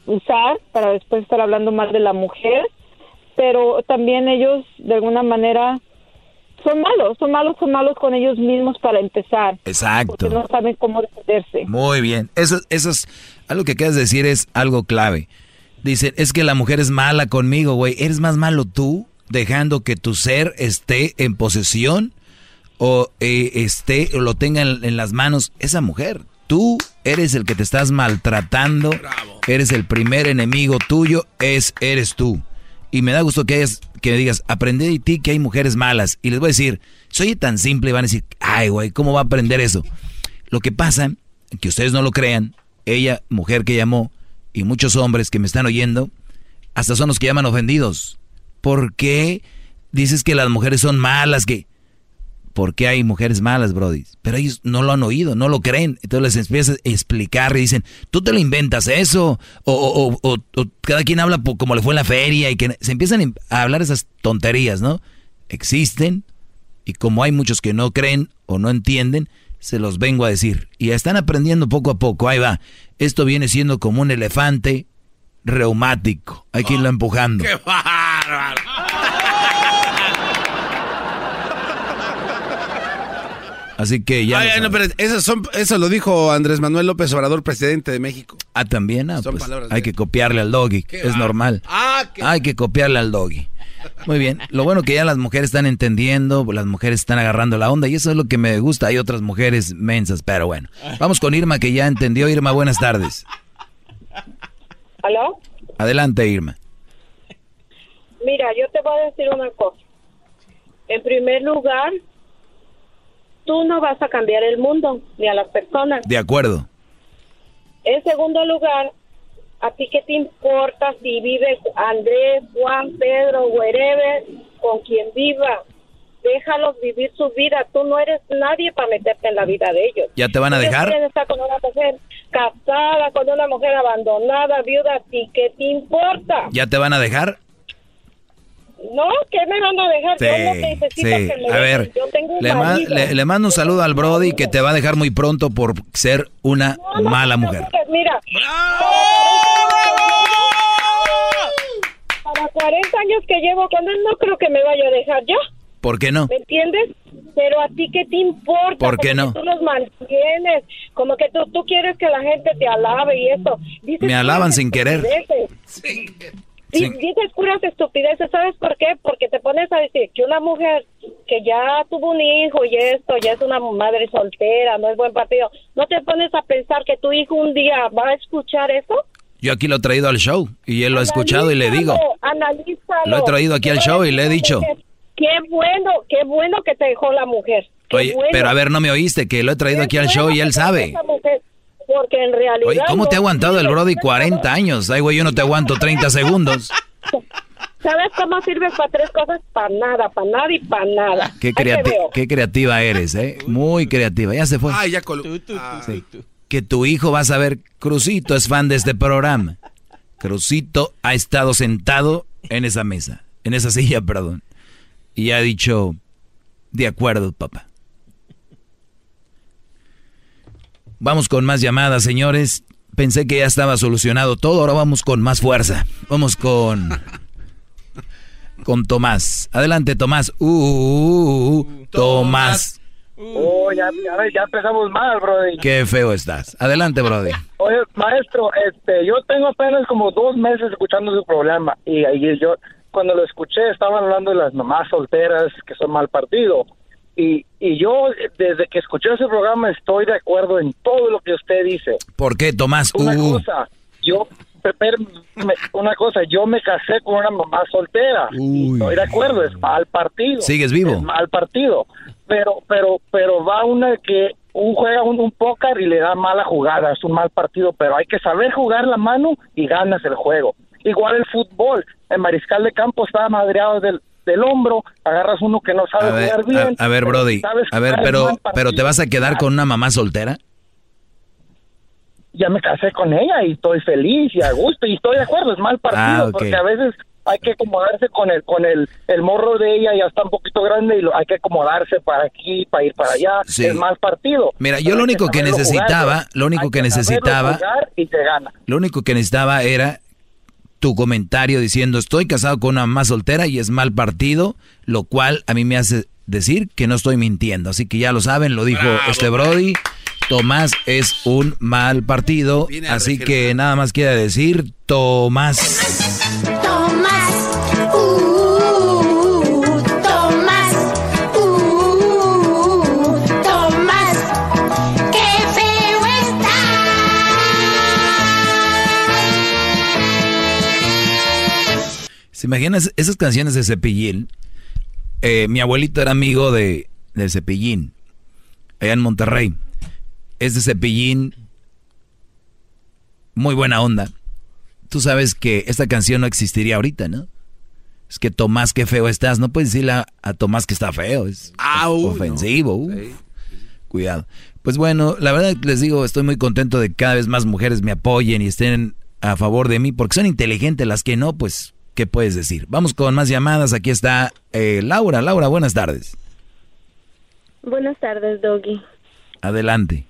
usar para después estar hablando mal de la mujer, pero también ellos de alguna manera son malos, son malos, son malos con ellos mismos para empezar. Exacto. Porque no saben cómo defenderse. Muy bien. Eso, eso es, algo que quieres decir es algo clave. Dicen, es que la mujer es mala conmigo, güey. ¿Eres más malo tú dejando que tu ser esté en posesión o eh, esté o lo tenga en las manos esa mujer? Tú eres el que te estás maltratando, eres el primer enemigo tuyo, es eres tú. Y me da gusto que hayas, que me digas, aprendí de ti que hay mujeres malas. Y les voy a decir, soy tan simple y van a decir, ay güey, ¿cómo va a aprender eso? Lo que pasa, que ustedes no lo crean, ella, mujer que llamó, y muchos hombres que me están oyendo, hasta son los que llaman ofendidos. ¿Por qué dices que las mujeres son malas? Que por qué hay mujeres malas, Brody. Pero ellos no lo han oído, no lo creen. Entonces les empiezas a explicar y dicen, tú te lo inventas eso. O, cada quien habla como le fue en la feria y que se empiezan a hablar esas tonterías, ¿no? Existen y como hay muchos que no creen o no entienden, se los vengo a decir. Y están aprendiendo poco a poco. Ahí va. Esto viene siendo como un elefante reumático. Hay que irlo empujando. ¡Qué bárbaro! Así que ya. eso, son, eso lo dijo Andrés Manuel López Obrador, presidente de México. Ah, también. Ah, pues, hay que copiarle al doggy. Es normal. Ah, hay que copiarle al doggy. Muy bien. Lo bueno que ya las mujeres están entendiendo, las mujeres están agarrando la onda y eso es lo que me gusta. Hay otras mujeres mensas, pero bueno. Vamos con Irma que ya entendió. Irma, buenas tardes. ¿Aló? Adelante, Irma. Mira, yo te voy a decir una cosa. En primer lugar, tú no vas a cambiar el mundo ni a las personas. De acuerdo. En segundo lugar, ¿a ti qué te importa si vive Andrés, Juan, Pedro, wherever, con quien viva? Déjalos vivir su vida. Tú no eres nadie para meterte en la vida de ellos. ¿Ya te van a dejar? estar con una mujer casada, con una mujer abandonada, viuda. ¿A ti qué te importa? ¿Ya te van a dejar? No, ¿qué me van a dejar? Sí, yo no necesito que me A ver, le, mando un saludo al Brody que te va a dejar muy pronto por ser una mala mujer. Mira, para 40 años que llevo con él, no creo que me vaya a dejar ya. ¿Por qué no? ¿Me entiendes? Pero a ti qué te importa? ¿Por qué no? tú los mantienes, como que tú, tú quieres que la gente te alabe y eso. me alaban sin querer. Sí. Dices puras estupideces, ¿sabes por qué? Porque te pones a decir que una mujer que ya tuvo un hijo y esto, ya es una madre soltera, no es buen partido, ¿no te pones a pensar que tu hijo un día va a escuchar eso? Yo aquí lo he traído al show y él lo ha escuchado y le digo. Analízalo. Lo he traído aquí al show y le he dicho. Qué bueno, qué bueno que te dejó la mujer. Qué Oye, bueno. pero a ver, no me oíste, que lo he traído Qué aquí al bueno show y él sabe. Porque en realidad. Oye, ¿cómo te ha aguantado el Brody 40 años? Ay, güey, yo no te aguanto 30 segundos. ¿Sabes cómo sirves para tres cosas? Para nada, para nada y para nada. Qué, creati- qué creativa eres, ¿eh? Muy creativa. Ya se fue. Ay, ya colu- Ah. Sí. Que tu hijo va a saber, Crucito es fan de este programa. Crucito ha estado sentado en esa mesa, en esa silla, perdón. Y ha dicho, de acuerdo, papá. Vamos con más llamadas, señores. Pensé que ya estaba solucionado todo, ahora vamos con más fuerza. Vamos con... Con Tomás. Adelante, Tomás. Uh, uh, uh, Tomás. Oh, ya, ya, empezamos mal, Brody. Qué feo estás. Adelante, Brody. Oye, maestro, este, yo tengo apenas como dos meses escuchando su programa y ahí yo, cuando lo escuché, estaban hablando de las mamás solteras que son mal partido. Y, y yo, desde que escuché ese programa, estoy de acuerdo en todo lo que usted dice. ¿Por qué, Tomás? Una Uh, cosa, yo, una cosa, yo me casé con una mamá soltera. Estoy de acuerdo, es mal partido. ¿Sigues vivo? Es mal partido. Pero, pero, pero va una que un juega un, un póker y le da mala jugada, es un mal partido, pero hay que saber jugar la mano y ganas el juego. Igual el fútbol, el mariscal de campo está madreado del, del hombro, agarras uno que no sabe a ver, jugar bien. a, a ver, Brody. A ver, pero, pero ¿te vas a quedar con una mamá soltera? ya me casé con ella y estoy feliz y a gusto y estoy de acuerdo, es mal partido Ah, ok. porque a veces hay que acomodarse con el con el, el morro de ella ya está un poquito grande y lo, hay que acomodarse para aquí, para ir para allá, Sí. es mal partido. Mira, yo lo único que saberlo necesitaba, jugar, lo único que necesitaba, y se gana. lo único que necesitaba era tu comentario diciendo estoy casado con una mamá soltera y es mal partido, lo cual a mí me hace decir que no estoy mintiendo. Así que ya lo saben, lo dijo este Brody. Tomás es un mal partido, así que nada más quiere decir Tomás. Tomás, uh, ¿Se imaginan esas canciones de Cepillín? Eh, mi abuelito era amigo de, de Cepillín, allá en Monterrey. Es de Cepillín, muy buena onda. Tú sabes que esta canción no existiría ahorita, ¿no? Es que Tomás, qué feo estás. No puedes decirle a, a Tomás que está feo. Es ofensivo. uh. Cuidado. Pues bueno, la verdad que les digo, estoy muy contento de que cada vez más mujeres me apoyen y estén a favor de mí, porque son inteligentes las que no, pues, ¿qué puedes decir? Vamos con más llamadas. Aquí está eh, Laura. Laura, buenas tardes. Buenas tardes, Doggy. Adelante.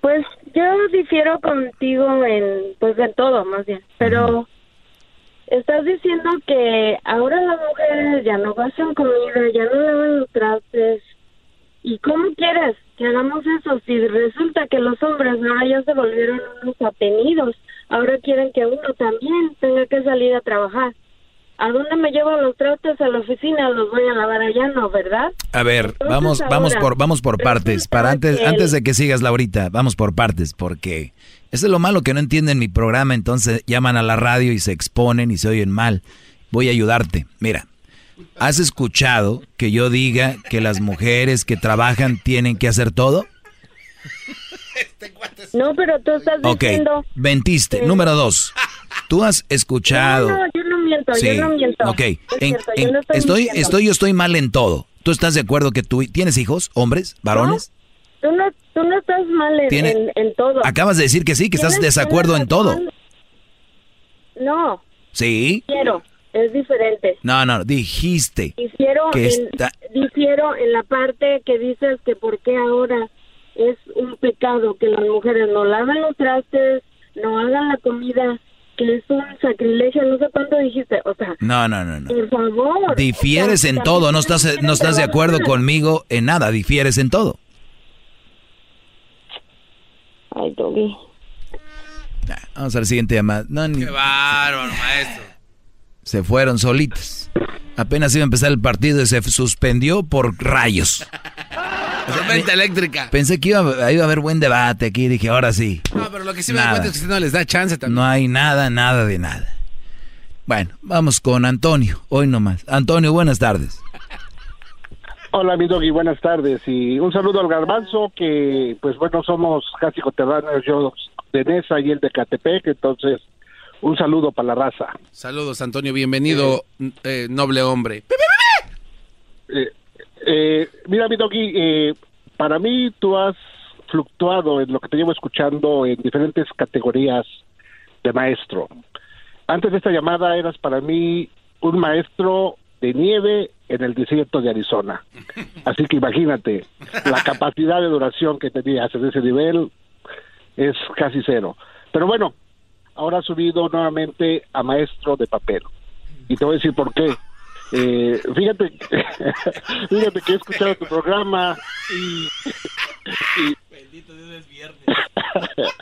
Pues yo difiero contigo en, pues en todo, más bien. Pero estás diciendo que ahora las mujeres ya no hacen comida, ya no lavan los trastes. ¿Y cómo quieres que hagamos eso si resulta que los hombres ahora ya se volvieron unos atenidos? Ahora quieren que uno también tenga que salir a trabajar. ¿A dónde me llevo los trastes a la oficina? Los voy a lavar allá, ¿no? ¿Verdad? A ver, Entonces, vamos, vamos por, vamos por partes. Para antes, el- antes de que sigas, Laurita, vamos por partes, porque eso es lo malo que no entienden mi programa, entonces llaman a la radio y se exponen y se oyen mal. Voy a ayudarte. Mira, ¿has escuchado que yo diga que las mujeres que trabajan tienen que hacer todo? No, pero tú estás Ok, diciendo... mentiste. Número dos, tú has escuchado... No, no, yo no miento, Sí, yo no miento. ok. Es En- cierto, yo no estoy, mintiendo. estoy, yo estoy mal en todo. ¿Tú estás de acuerdo que tú tienes hijos, hombres, varones? Tú no, tú no estás mal en, en, en todo. Acabas de decir que sí, que estás Tienes desacuerdo en todo. No, Sí. quiero, es diferente. No, no, dijiste. Difiero que en, está- difiero en la parte que dices que por qué ahora es un pecado que las mujeres no laven los trastes, no hagan la comida, que es un sacrilegio, no sé cuánto dijiste, o sea, No, no, no, no. por favor. Difieres o sea, en todo, no estás, no estás de acuerdo conmigo en nada, difieres en todo. Ay, Toby. Vamos al siguiente llamada. No, ni- Qué bárbaro, maestro. Se fueron solitos. Apenas iba a empezar el partido y se suspendió por rayos. Tormenta eléctrica. Pensé que iba, a haber buen debate aquí. Dije, ahora sí. No, pero lo que sí me da cuenta es que si no les da chance también. No hay nada, nada de nada. Bueno, vamos con Antonio. Hoy nomás. Antonio, buenas tardes. Hola, mi doggy, buenas tardes. Y un saludo al Garbanzo, que pues bueno, somos casi coterráneos, yo de Nesa y él de Catepec, entonces un saludo para la raza. Saludos, Antonio, bienvenido, eh, noble hombre. Eh, eh, mira, mi doggy, eh, para mí tú has fluctuado en lo que te llevo escuchando en diferentes categorías de maestro. Antes de esta llamada eras para mí un maestro de nieve en el desierto de Arizona. Así que imagínate, la capacidad de duración que tenías en ese nivel es casi cero. Pero bueno, ahora ha subido nuevamente a maestro de papel. Y te voy a decir por qué. Eh, fíjate, fíjate que he escuchado tu programa y, Bendito Dios es viernes.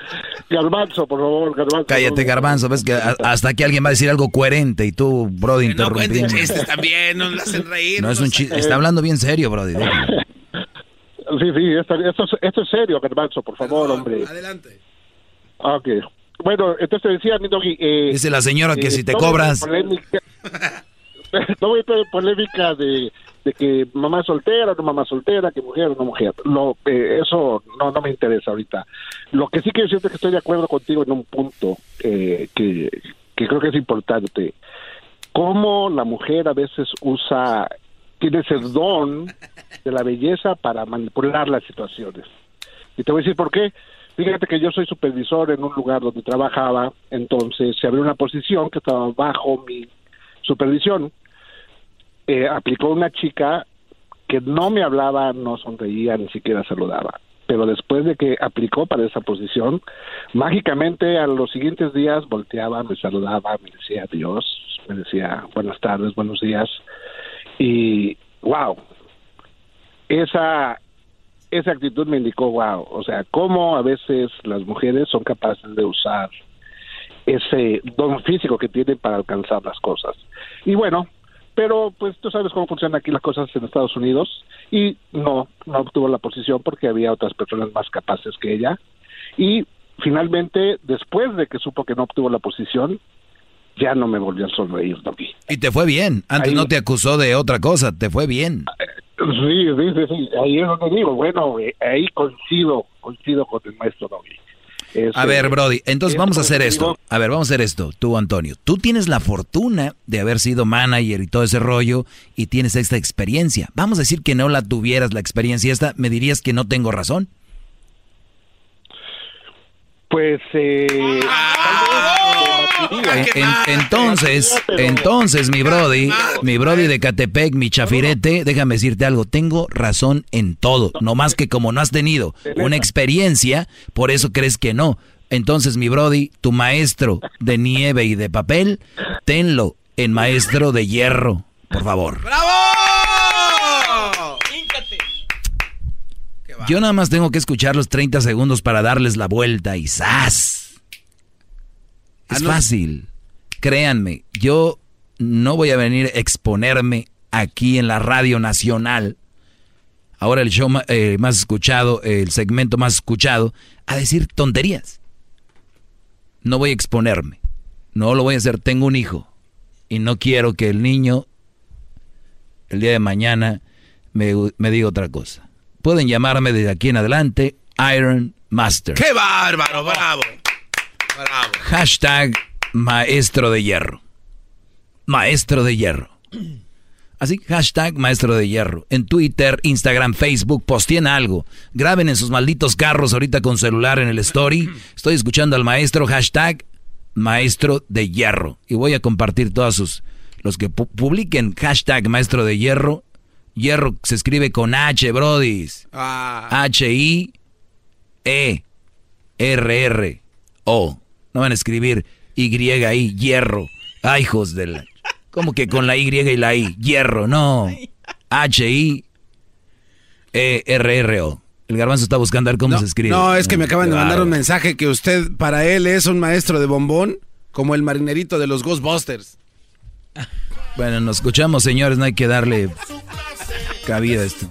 Garbanzo, por favor, Garbanzo. Cállate, Garbanzo, ves que hasta que alguien va a decir algo coherente y tú, Brody, interrumpiendo. No chistes también, no hacen reír. No es un chiste, está hablando bien serio, Brody. Sí, sí, esto, esto, es serio, Garbanzo, por favor, hombre. Adelante. Ok. Bueno, entonces decía mi doggy... Eh, Dice la señora que si te cobras... no voy a polémica de, que mamá soltera, no mamá soltera, que mujer o no mujer. Lo, eh, eso no, no me interesa ahorita. Lo que sí quiero decirte es que estoy de acuerdo contigo en un punto eh, que, que creo que es importante. Cómo la mujer a veces usa, tiene ese don de la belleza para manipular las situaciones. Y te voy a decir por qué. Fíjate que yo soy supervisor en un lugar donde trabajaba, entonces se abrió una posición que estaba bajo mi supervisión. Eh, aplicó una chica que no me hablaba, no sonreía, ni siquiera saludaba. Pero después de que aplicó para esa posición, mágicamente a los siguientes días volteaba, me saludaba, me decía adiós, me decía buenas tardes, buenos días. Y wow, esa, esa actitud me indicó wow, o sea, cómo a veces las mujeres son capaces de usar ese don físico que tiene para alcanzar las cosas. Y bueno, pero pues tú sabes cómo funcionan aquí las cosas en Estados Unidos y no, no obtuvo la posición porque había otras personas más capaces que ella. Y finalmente, después de que supo que no obtuvo la posición, ya no me volvió a sonreír, Doggy. Y te fue bien. Antes no te acusó de otra cosa, te fue bien. Sí, sí, sí, Ahí es donde digo, bueno, eh, ahí coincido, coincido con el maestro Doggy a ver, este, Brody, entonces vamos a hacer esto. A ver, vamos a hacer esto. Tú, Antonio, tú tienes la fortuna de haber sido manager y todo ese rollo y tienes esta experiencia. Vamos a decir que no la tuvieras la experiencia esta, ¿me dirías que no tengo razón? Pues eh, entonces, entonces mi brody, mi brody de Catepec, mi chafirete, déjame decirte algo, tengo razón en todo, no más que como no has tenido una experiencia, por eso crees que no. Entonces, mi brody, tu maestro de nieve y de papel, tenlo en maestro de hierro, por favor. ¡Bravo! Yo nada más tengo que escuchar los 30 segundos para darles la vuelta y ¡zas! Es ah, fácil. Créanme, yo no voy a venir a exponerme aquí en la radio nacional. Ahora el show eh, más escuchado, el segmento más escuchado, a decir tonterías. No voy a exponerme. No lo voy a hacer. Tengo un hijo. Y no quiero que el niño, el día de mañana, me, me diga otra cosa. Pueden llamarme desde aquí en adelante Iron Master. ¡Qué bárbaro! ¡Bravo! ¡Bravo! Hashtag Maestro de Hierro. Maestro de Hierro. Así, hashtag Maestro de Hierro. En Twitter, Instagram, Facebook, posteen algo. Graben en sus malditos carros ahorita con celular en el story. Estoy escuchando al maestro, hashtag Maestro de Hierro. Y voy a compartir todos sus... Los que publiquen hashtag Maestro de Hierro Hierro se escribe con H, brodis. Ah. H-I-E-R-R-O. No van a escribir Y-I, hierro. Ay, hijos de la... ¿Cómo que con la Y y la I? Hierro, no. H-I-E-R-R-O. El garbanzo está buscando a ver cómo se escribe. No, es que me acaban de mandar un mensaje que usted, para él, es un maestro de bombón, como el marinerito de los Ghostbusters. Bueno, nos escuchamos, señores, no hay que darle cabida esto.